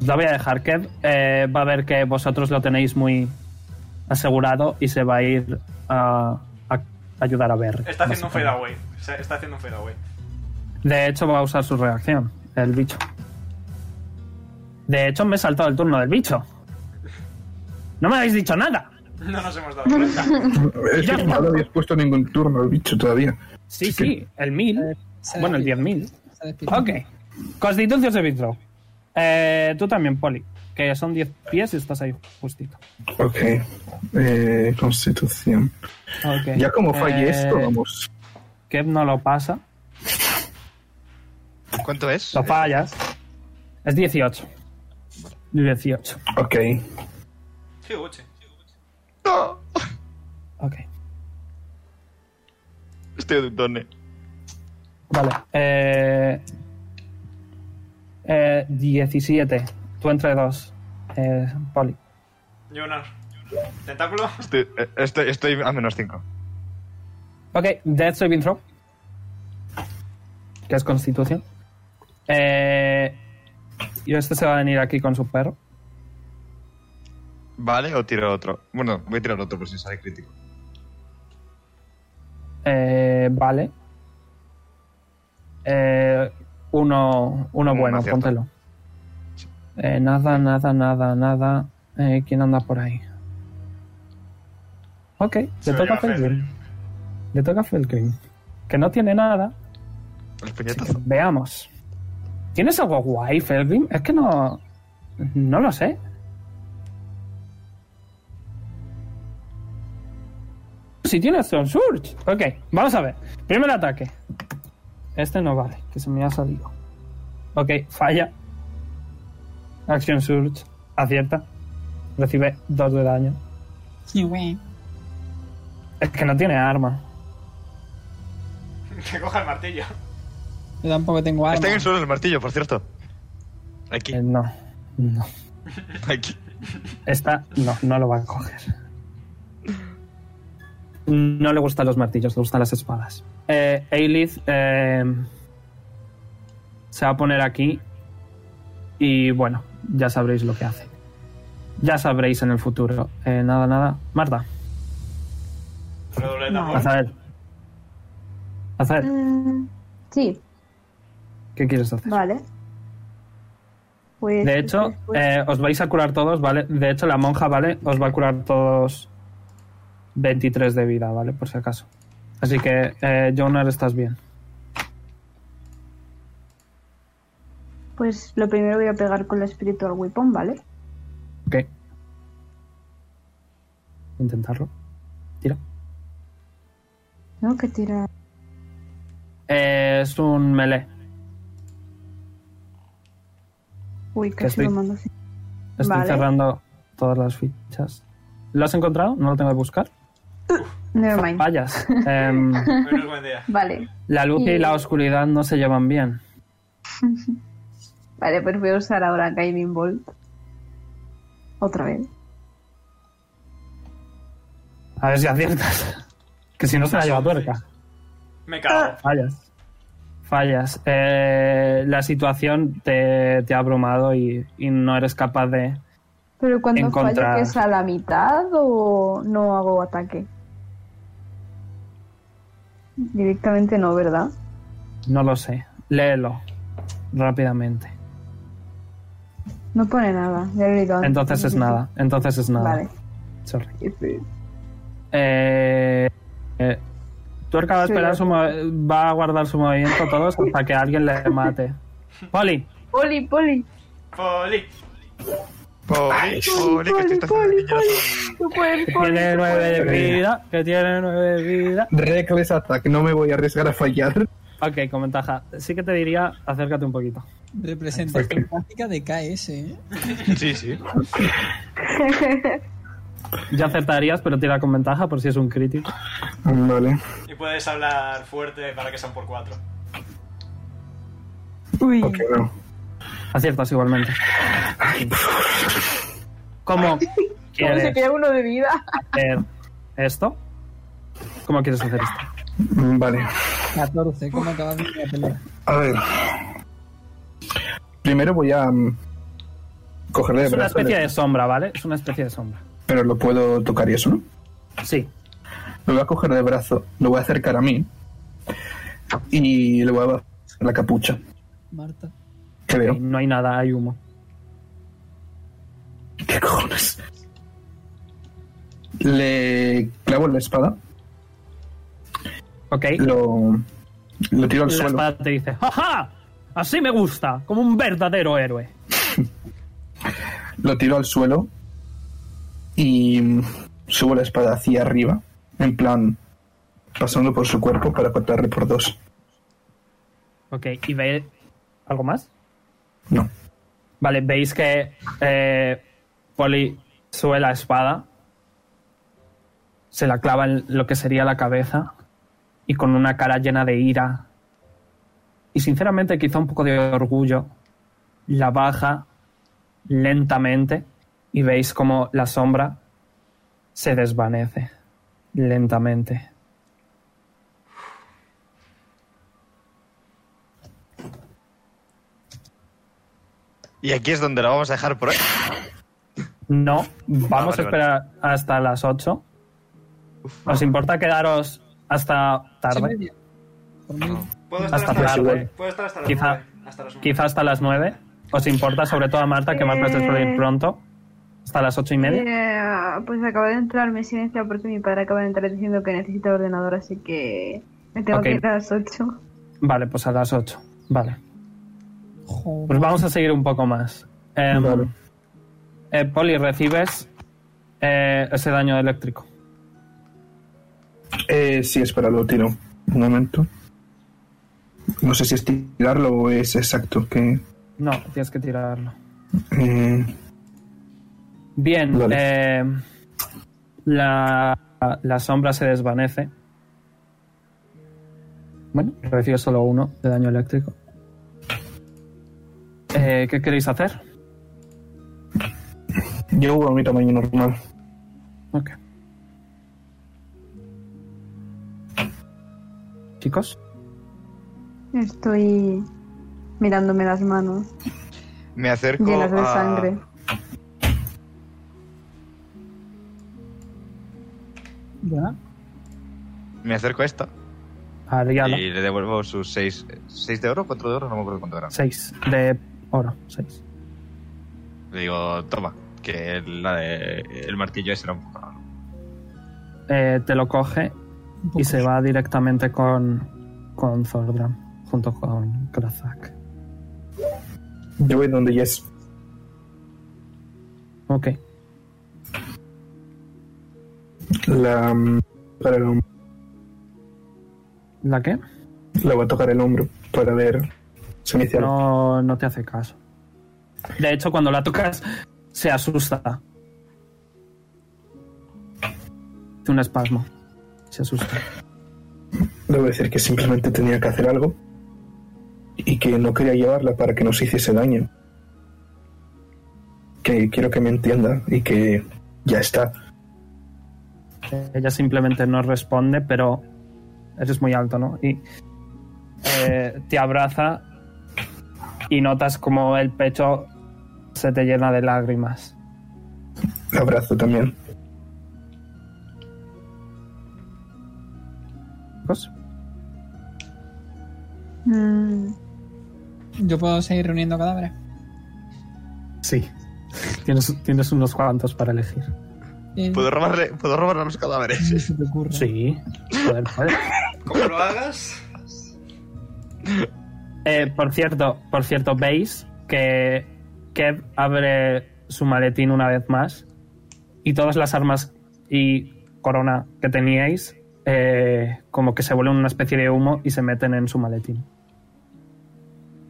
La voy a dejar. Kev eh, va a ver que vosotros lo tenéis muy asegurado y se va a ir a, a ayudar a ver. Está haciendo un fade away. Se- Está haciendo un fade away. De hecho, va a usar su reacción, el bicho. De hecho, me he saltado el turno del bicho. No me habéis dicho nada. No nos hemos dado cuenta. Es que no lo habías puesto ningún turno el bicho todavía. Sí, sí, el 1000. Se Bueno, el despide. 10.000. Se despide. Ok. Constitución Saving throw. Eh, tú también, Poli. Que son 10 pies y estás ahí justito. Ok. Eh, constitución. Ya como falle Eh, esto, vamos. Kev no lo pasa. ¿Cuánto es? Lo fallas. Es 18. 18. Ok. Sí, Gucci. No. Ok. Estoy de un tone. Vale. Eh, eh, 17. Tú entre dos. Eh, Poli. Jonas. ¿Tentáculo? Estoy, eh, estoy, estoy a menos 5. Ok, Death Saving Throw. Que es Constitución. Eh, y este se va a venir aquí con su perro. ¿Vale? ¿O tiro otro? Bueno, voy a tirar otro por si sale crítico. Eh, vale. Eh, uno uno Un bueno, póntelo. Eh, nada, nada, nada, nada. Eh, ¿Quién anda por ahí? Ok, le toca a Felgrim. Le toca a Felgrim. Que no tiene nada. El puñetazo. veamos. ¿Tienes algo guay, Felgrim? Es que no. No lo sé. Si tienes Stone Surge. Ok, vamos a ver. Primer ataque. Este no vale, que se me ha salido. Ok, falla. Action Surge. Acierta. Recibe 2 de daño. Sí, güey. Es que no tiene arma. Que coja el martillo. Yo tampoco tengo arma. Está en el suelo el martillo, por cierto. Aquí, Eh, no. No. aquí. Esta no, no lo va a coger. No le gustan los martillos, le gustan las espadas. Eh, Eilith eh, se va a poner aquí y bueno, ya sabréis lo que hace. Ya sabréis en el futuro. Eh, nada, nada. Marta, Redoble de No. tambor. Azael. Azael, Mm, sí, ¿qué quieres hacer? vale. Pues De hecho, eh, os vais a curar todos, ¿vale? De hecho, la monja, ¿vale? Os va a curar todos 23 de vida, ¿vale? Por si acaso. Así que, eh, Jonar, estás bien. pues lo primero voy a pegar con la Spiritual Weapon, ¿vale? Ok. Intentarlo. Tira. Tengo que tirar. Eh, es un melee. Uy, Que casi estoy- lo mando así. Estoy Vale. cerrando todas las fichas. ¿Lo has encontrado? ¿No lo tengo que buscar? Nevermind. Fallas. Día. Vale. la luz y Y- la oscuridad no se llevan bien. Vale, pues voy a usar ahora Guiding Bolt. Otra vez. A ver si aciertas. Que si no se la lleva tuerca. Me cago. Fallas. Fallas. Eh, la situación te, te ha abrumado y, y no eres capaz de... Pero cuando Encontrar- fallo que es a la mitad o no hago ataque. Directamente no, ¿verdad? No lo sé. léelo rápidamente. No pone nada. Ya lo he leído antes. Entonces es nada. Entonces es nada. Vale. Sorry. Eh, eh, Tuerca va a, esperar su va a guardar su movimiento todos hasta que alguien le mate. Poli, Poli, poli. Poli. Poli, poli, poli, que poli. tiene nueve de vida, que tiene nueve de vida. Reckless attack, no me voy a arriesgar a fallar. Ok, con ventaja. Sí que te diría, acércate un poquito. Representación práctica de KS, ¿eh? Sí, sí. Ya acertarías, pero tira con ventaja por si es un crítico. Vale. Y puedes hablar fuerte para que sean por cuatro. Uy. Ok, no. Aciertas igualmente. ¿Cómo ¿Cómo se queda uno de vida? hacer esto? ¿Cómo quieres hacer esto? Mm, Vale. 14, ¿cómo acabas de la pelea? A ver. Primero voy a mm, cogerle de Es una especie de sombra, ¿vale? Es una especie de sombra. pero lo puedo tocar y eso, ¿no? Sí. Lo voy a coger de brazo, lo voy a acercar a mí y le voy a bajar la capucha Marta. que veo. No hay nada, hay humo. ¿Qué cojones? Le clavo la espada, Ok. lo, lo tiro al La suelo. espada te dice, ¡jaja! Así me gusta, como un verdadero héroe. Lo tiro al suelo y subo la espada hacia arriba, en plan pasando por su cuerpo para cortarle por dos. Ok, ¿y ve algo más? No. Vale, veis que eh, Poli sube la espada, se la clava en lo que sería la cabeza y con una cara llena de ira y sinceramente quizá un poco de orgullo, la baja lentamente y veis como la sombra se desvanece lentamente. Y aquí es donde lo vamos a dejar por hoy. No, vamos vale, a esperar hasta las 8. ¿Os importa quedaros hasta Sí, tarde? mí, Puedo estar Hasta tarde. nueve. Puedo estar hasta las Quizá- nueve. Hasta las nueve. Quizá hasta las 9. ¿Os importa, sobre todo a Marta, que Marta esté por ir pronto? ¿Hasta las ocho y media? Eh, pues acabo de entrar, me silencia porque mi padre acaba de entrar diciendo que necesita ordenador, así que me tengo que ir a las 8. Vale, pues a las 8. Vale. joder. Pues vamos a seguir un poco más. Em, Vale. eh, Poli, recibes eh, ese daño eléctrico. Eh, sí, espera, lo tiro. Un momento. No sé si es tirarlo o es exacto. Que, No, tienes que tirarlo. eh, Bien, Vale. eh, la, la sombra se desvanece. Bueno, recibe solo uno de daño eléctrico. Eh, ¿Qué queréis hacer? llego a mi tamaño normal. Ok. Chicos, Estoy mirándome las manos Me acerco llenas de a... sangre. ¿Ya? Me acerco a esta Liala, y le devuelvo sus 6 seis de oro, 4 de oro, no me acuerdo cuánto era. 6 de oro, 6. Le digo, toma, que el, la de- el martillo ese era un poco raro. Eh, te lo coge Un poco. y se va directamente con, con Thordram, junto con Krazak. Yo voy donde Jess. Ok. La, mm, para el hombro. ¿La qué? Le voy a tocar el hombro para ver dice algo. No, no te hace caso. De hecho, cuando la tocas, se asusta. Hace un espasmo. Se asusta. A decir que simplemente tenía que hacer algo y que no quería llevarla para que nos hiciese daño. Que quiero que me entienda y que ya está. Ella simplemente no responde, pero eres muy alto, ¿no? Y eh, te abraza y notas como el pecho se te llena de lágrimas. Le abrazo también. Chicos, Mm, Yo puedo seguir reuniendo cadáveres. Sí. Tienes, tienes unos cuantos para elegir. Eh, ¿Puedo robarle, ¿puedo robarle los cadáveres? ¿qué se te ocurre? Sí. Joder, joder. Como lo hagas, Eh, por cierto, por cierto, veis que Kev abre su maletín una vez más y todas las armas y corona que teníais eh, como que se vuelven una especie de humo y se meten en su maletín.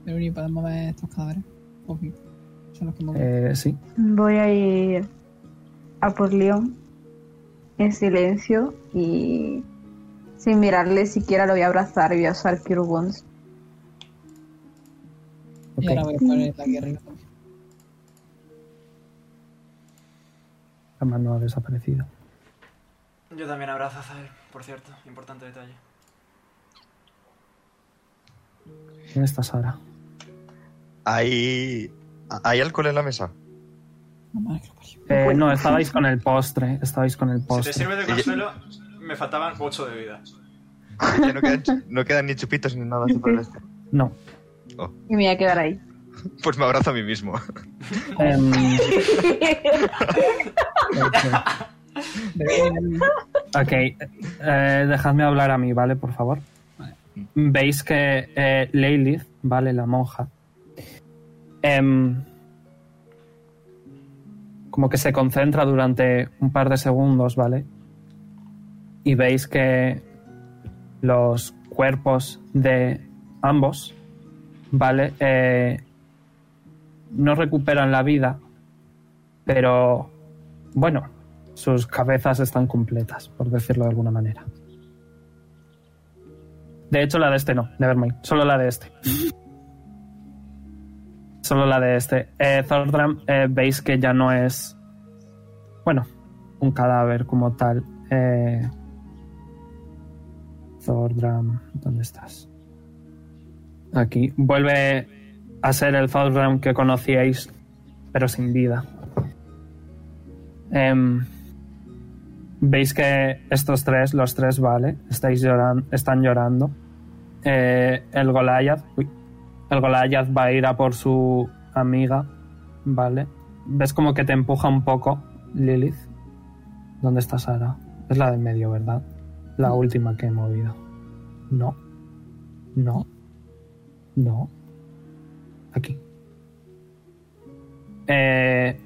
Ver estos cadáveres. Poquito. Son los que hemos Eh, sí. Voy a ir a por León en silencio y sin mirarle siquiera lo voy a abrazar y voy a usar Cure Wounds. Y ok. ahora voy a poner. La mano ha desaparecido. yo también abrazo a Zael, por cierto, importante detalle. ¿Quién está Sara? ¿Hay, ¿Hay alcohol en la mesa? Eh, no, estabais con el postre. Estabais con el Si te postre. sirve de consuelo, me faltaban 8 de vida. Ya no, quedan, chu- no quedan ni chupitos ni nada por el. No. Oh, Y me voy a quedar ahí. pues me abrazo a mí mismo. Em, Ok, eh, dejadme hablar a mí, ¿vale? Por favor. Veis que eh, Leilith, ¿vale? La monja. em, como que se concentra durante un par de segundos, ¿vale? Y veis que los cuerpos de ambos, ¿vale? Eh, no recuperan la vida, pero bueno, sus cabezas están completas, por decirlo de alguna manera. De hecho, la de este no, nevermind. Solo la de este. Solo la de este. Eh, Thordram, eh, veis que ya no es. Bueno, un cadáver como tal. Eh, Thordram, ¿dónde estás? Aquí. Vuelve a ser el Thordram que conocíais, pero sin vida. Em, Veis que estos tres, los tres, vale, estáis lloran- están llorando. Eh, el Goliath, uy, el Goliath va a ir a por su amiga, vale. Ves como que te empuja un poco, Lilith. ¿Dónde está Sara? Es la del medio, ¿verdad? La última que he movido. No. No. No. Aquí. Eh,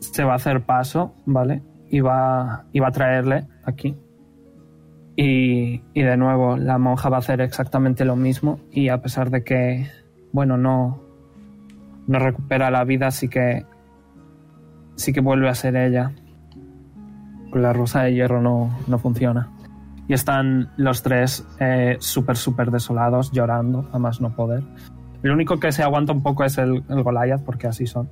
se va a hacer paso, ¿vale? Y va, y va a traerle aquí. Y, y de nuevo, la monja va a hacer exactamente lo mismo. Y a pesar de que, bueno, no, no recupera la vida, sí que, sí que vuelve a ser ella. La rosa de hierro no, no funciona. Y están los tres eh, súper, súper desolados, llorando, a más no poder. El único que se aguanta un poco es el, el Goliath, porque así son.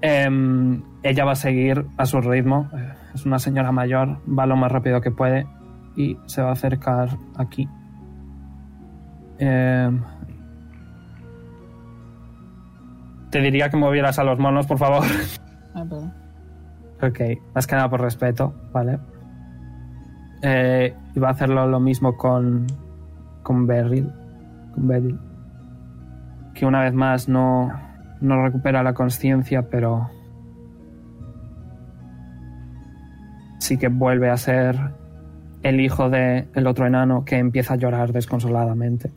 Em, ella va a seguir a su ritmo. Es una señora mayor, va lo más rápido que puede y se va a acercar aquí. Em, te diría que movieras a los monos, por favor. Ah, perdón. ok, más que nada por respeto, ¿vale? Eh, y va a hacerlo lo mismo con, con Beryl. Con Beryl. Que una vez más no, no recupera la conciencia, pero sí que vuelve a ser el hijo del el otro enano que empieza a llorar desconsoladamente.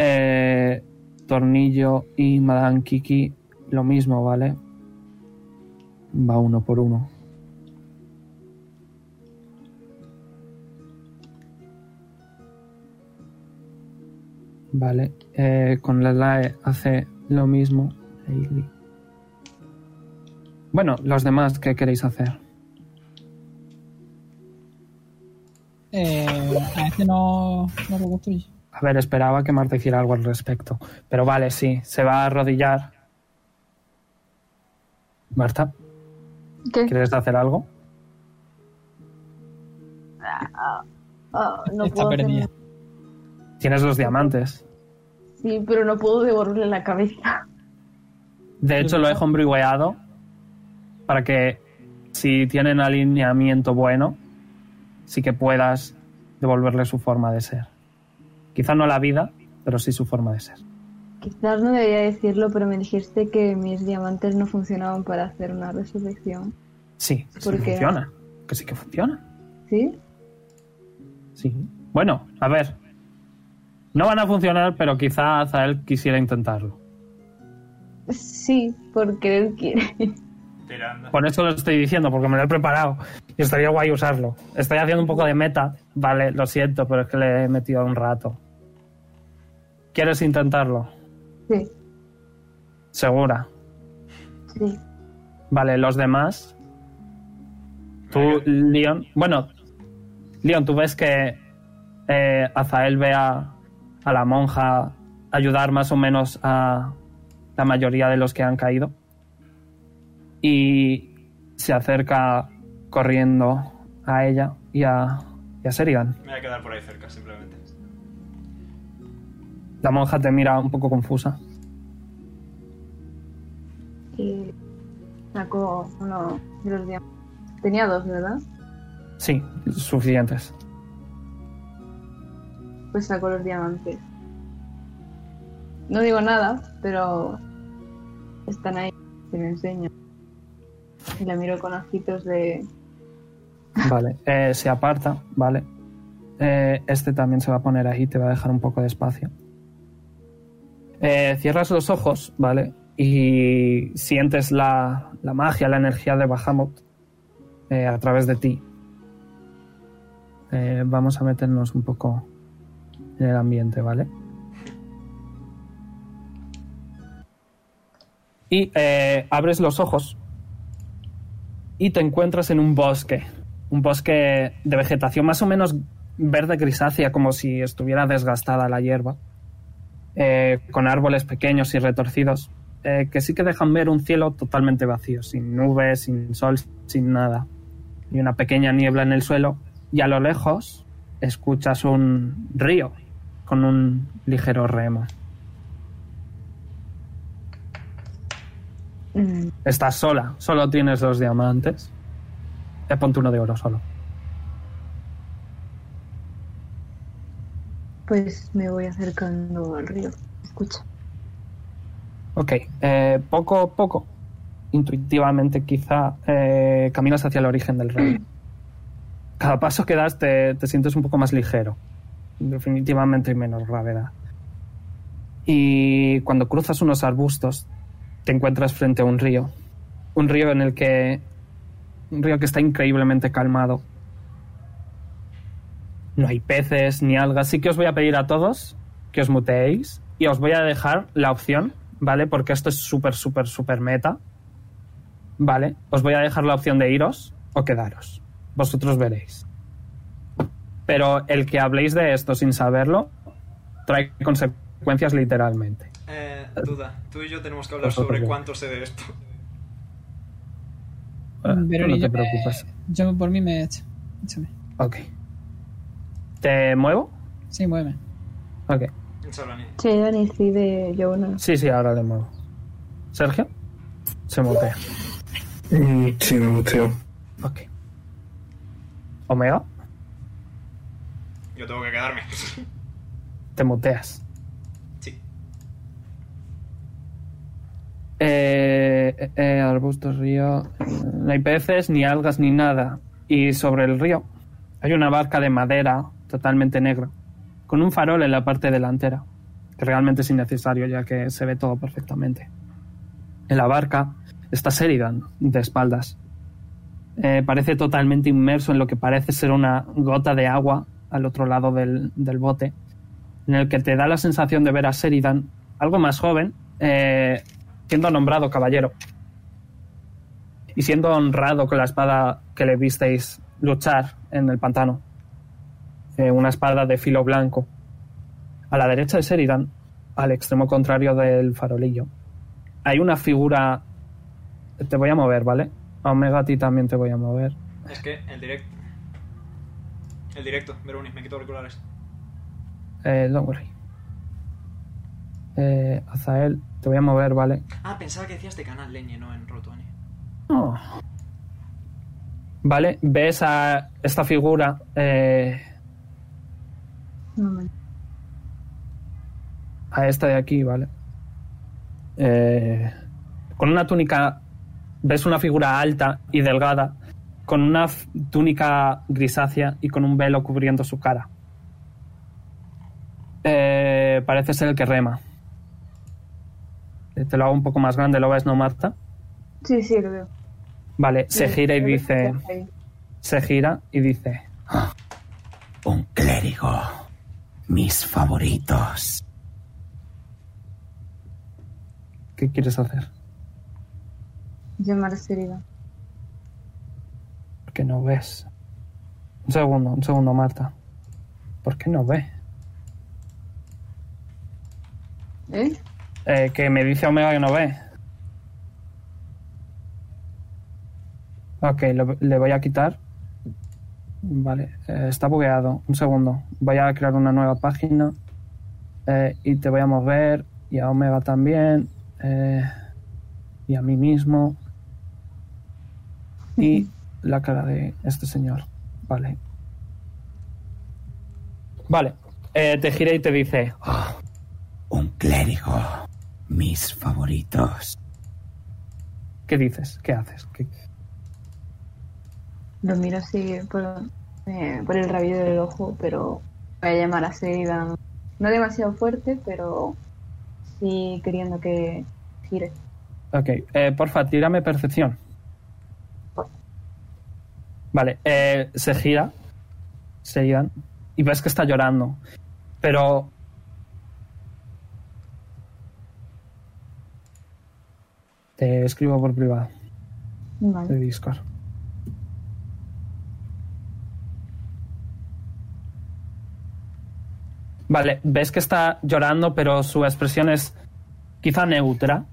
Eh, Tornillo y Madame Kiki lo mismo, ¿vale? Va uno por uno. Vale, eh, con la LAE hace lo mismo. Bueno, los demás, ¿qué queréis hacer? Eh, a este no, no lo construye. A ver, esperaba que Marta hiciera algo al respecto. Pero vale, sí, se va a arrodillar. Marta, ¿Qué? ¿quieres hacer algo? Ah, no Está puedo perdida. hacer- Tienes los diamantes. Sí, pero no puedo devolverle la cabeza. De hecho, lo he homebrewado para que si tienen alineamiento bueno, sí que puedas devolverle su forma de ser. Quizá no la vida, pero sí su forma de ser. Quizás no debería decirlo, pero me dijiste que mis diamantes no funcionaban para hacer una resurrección. Sí, sí funciona. Que sí que funciona. ¿Sí? Sí. Bueno, a ver. No van a funcionar, pero quizá Azael quisiera intentarlo. Sí, porque él quiere. Tirando. Por eso lo estoy diciendo, porque me lo he preparado. Y estaría guay usarlo. Estoy haciendo un poco de meta. Vale, lo siento, pero es que le he metido un rato. ¿Quieres intentarlo? Sí, Segura. sí. Vale, los demás. Tú, Leon. Bueno, Leon, tú ves que eh, Azael ve a, a la monja ayudar más o menos a la mayoría de los que han caído. Y se acerca corriendo a ella y a, y a Serigan. Me voy a quedar por ahí cerca, simplemente. La monja te mira un poco confusa. Y sacó uno de los diamantes. Tenía dos, ¿verdad? Sí, suficientes. Pues sacó los diamantes. No digo nada, pero están ahí. Se me enseño. Y la miro con ojitos de... Vale, eh, se aparta, vale. Eh, este también se va a poner ahí, te va a dejar un poco de espacio. Eh, cierras los ojos, ¿vale? Y sientes la, la magia, la energía de Bahamut eh, a través de ti. Eh, vamos a meternos un poco en el ambiente, ¿vale? Y abres los ojos y te encuentras en un bosque. Un bosque de vegetación más o menos verde grisácea, como si estuviera desgastada la hierba. Eh, con árboles pequeños y retorcidos, eh, que sí que dejan ver un cielo totalmente vacío, sin nubes, sin sol, sin nada. Y una pequeña niebla en el suelo, y a lo lejos escuchas un río con un ligero remo. Mm, Estás sola, solo tienes dos diamantes. Te ponte uno de oro solo. Pues me voy acercando al río. Escucha. Ok, eh, poco a poco, intuitivamente quizá, eh, caminas hacia el origen del río. Cada paso que das te, te sientes un poco más ligero. Definitivamente hay menos gravedad. Y cuando cruzas unos arbustos, te encuentras frente a un río. Un río en el que... Un río que está increíblemente calmado. No hay peces ni algas. Sí que os voy a pedir a todos que os muteéis y os voy a dejar la opción, ¿vale? Porque esto es súper, súper, súper meta. ¿Vale? Os voy a dejar la opción de iros o quedaros. Vosotros veréis. Pero el que habléis de esto sin saberlo trae consecuencias literalmente. Eh, duda, tú y yo tenemos que hablar Vosotros sobre cuánto sé de esto. Pero no te me- preocupes. yo por mí me echo. Échame. Ok. ¿Te muevo? Sí, muéveme. Ok. Che, Dani, sí, de Jonas. Sí, sí, ahora le muevo. ¿Sergio? Se mutea. Mm, sí, me muteo. Ok. Omega, Yo tengo que quedarme. te muteas. sí. Eh, eh, eh, arbustos, río. No hay peces, ni algas, ni nada. Y sobre el río hay una barca de madera totalmente negra, con un farol en la parte delantera, que realmente es innecesario ya que se ve todo perfectamente. En la barca está Sheridan, de espaldas. Eh, parece totalmente inmerso en lo que parece ser una gota de agua al otro lado del, del bote, en el que te da la sensación de ver a Sheridan, algo más joven, eh, siendo nombrado caballero y siendo honrado con la espada que le visteis luchar en el pantano. Eh, una espada de filo blanco. A la derecha de Sheridan, al extremo contrario del farolillo, hay una figura... Te voy a mover, ¿vale? A Omega a ti también te voy a mover. Es que el directo. El directo, Veronis, me quito auriculares. Eh, don't worry. Eh, Azael, te voy a mover, ¿vale? Ah, pensaba que decías de Canal Leñe, no en Rotuani. Oh. Vale, ves a esta figura eh, A esta de aquí, ¿vale? Eh, con una túnica, ves una figura alta y delgada, con una túnica grisácea y con un velo cubriendo su cara. Eh, parece ser el que rema. Eh, Te lo hago un poco más grande, ¿lo ves, no, Marta? Sí, sí, lo veo. Vale, se gira y dice... Se gira y dice... Un clérigo. Mis favoritos. ¿Qué quieres hacer? Llamar a Serida. ¿Por qué no ves? Un segundo, un segundo, Marta. ¿Por qué no ve? ¿Eh? Eh, que me dice Omega que no ve. Ok, lo- le voy a quitar. Vale, eh, está bugueado. Un segundo. Voy a crear una nueva página. Eh, y te voy a mover. Y a Omega también. eh, y a mí mismo. Y la cara de este señor. Vale. Vale. Eh, te gira y te dice... Un clérigo. Mis favoritos. ¿Qué dices? ¿Qué haces? ¿Qué- Lo miro así por, eh, por el rabillo del ojo, pero voy a llamar a Serida. No demasiado fuerte, pero sí queriendo que gire. Ok, eh, porfa, tírame percepción. Vale, eh, se gira. Se giran. Y ves que está llorando. Pero. Te escribo por privado de Vale. Discord. Vale, ves que está llorando, pero su expresión es quizá neutra,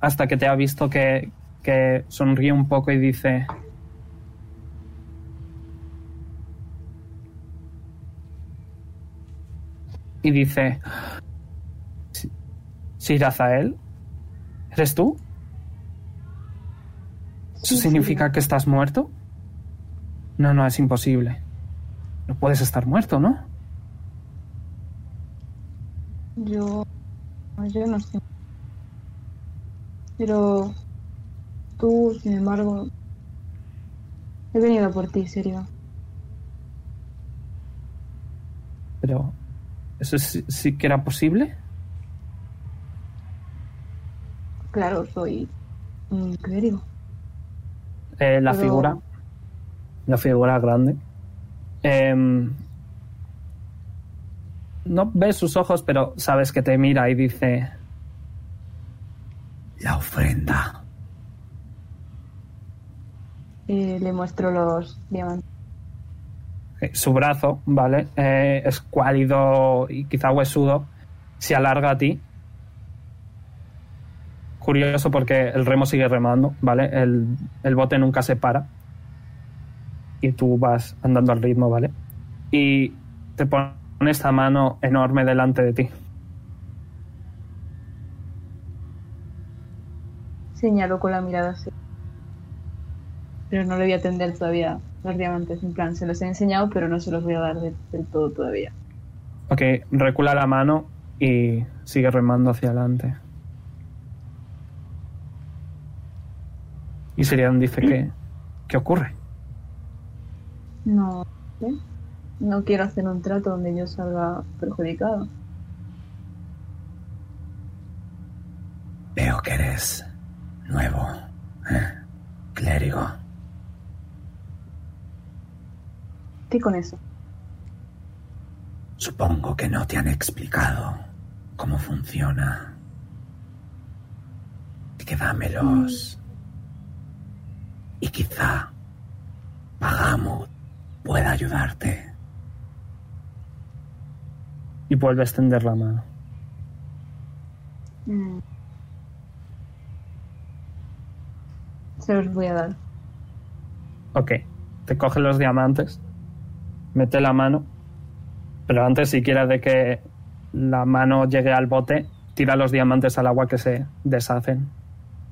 hasta que te ha visto que, que sonríe un poco y dice... Y dice... "Si- Sirazael, ¿eres tú? ¿Eso Sí, significa que estás muerto? No, no, es imposible. No puedes estar muerto, ¿no? Yo. Yo no sé. Pero. Tú, sin embargo. He venido por ti, serio. Pero... ¿Eso sí, sí que era posible? Claro, soy un clérigo. Eh, la Pero- figura. La figura grande. Em, no ves sus ojos, pero sabes que te mira y dice. La ofrenda. Eh, le muestro los diamantes. eh, su brazo, ¿vale? Eh, es cuálido y quizá huesudo. Se alarga a ti. Curioso porque el remo sigue remando, ¿vale? El, el bote nunca se para. Y tú vas andando al ritmo, ¿vale? Y te pone esta mano enorme delante de ti. Señalo con la mirada así. Pero no le voy a atender todavía los diamantes. En plan, se los he enseñado, pero no se los voy a dar del, del todo todavía. Ok, recula la mano y sigue remando hacia adelante. Y Sirian dice que... ¿Qué ocurre? No sé. No quiero hacer un trato donde yo salga perjudicado. Veo que eres nuevo. ¿eh? Clérigo. ¿Qué con eso? Supongo que no te han explicado cómo funciona. Así que dámelos. Y quizá Bahamut pueda ayudarte. Y vuelve a extender la mano. Mm. Se los voy a dar. Ok, te coge los diamantes, mete la mano, pero antes siquiera de que la mano llegue al bote, tira los diamantes al agua que se deshacen.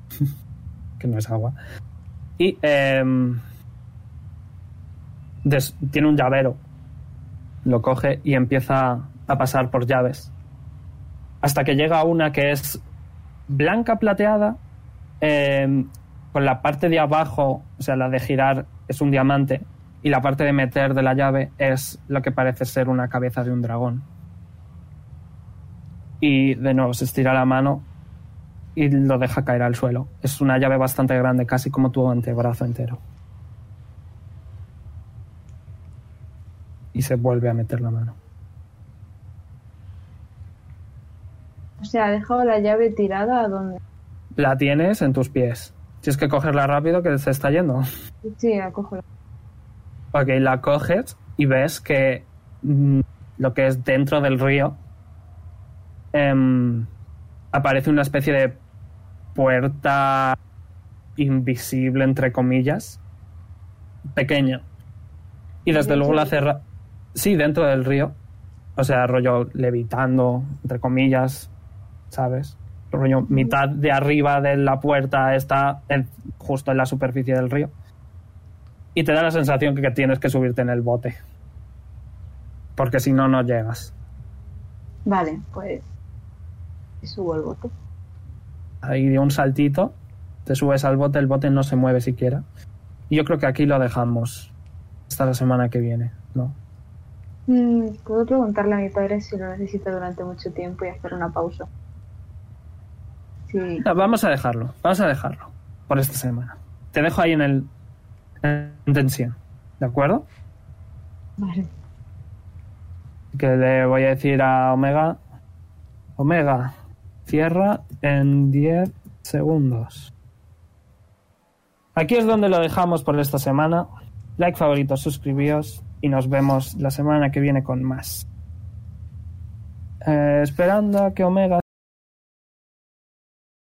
que no es agua. Y em, tiene un llavero. Lo coge y empieza a pasar por llaves. hasta que llega una que es blanca plateada, eh, con la parte de abajo, o sea, la de girar es un diamante, y la parte de meter de la llave es lo que parece ser una cabeza de un dragón. Y de nuevo se estira la mano y lo deja caer al suelo. Es una llave bastante grande, casi como tu antebrazo entero. Y se vuelve a meter la mano. O sea, ha dejado la llave tirada a donde. La tienes en tus pies. Tienes que cogerla rápido que se está yendo. Sí, la. Ok, la coges y ves que mm, lo que es dentro del río em, aparece una especie de puerta invisible, entre comillas, pequeña. Y desde ¿Dentro luego la cerra. Sí, dentro del río. O sea, rollo levitando, entre comillas, ¿sabes? Rollo mitad de arriba de la puerta está en- justo en la superficie del río. Y te da la sensación que tienes que subirte en el bote. Porque si no, no llegas. Vale, pues. Subo el bote. Ahí de un saltito, te subes al bote, el bote no se mueve siquiera. Y yo creo que aquí lo dejamos hasta la semana que viene, ¿no? Mm, Puedo preguntarle a mi padre si lo necesita durante mucho tiempo y hacer una pausa. Sí. Vamos a dejarlo, vamos a dejarlo por esta semana. Te dejo ahí en el en tensión, ¿de acuerdo? Vale. Que le voy a decir a Omega, Omega, cierra en 10 segundos. Aquí es donde lo dejamos por esta semana. Like, favorito, suscribíos y nos vemos la semana que viene con más. Eh, esperando a que Omega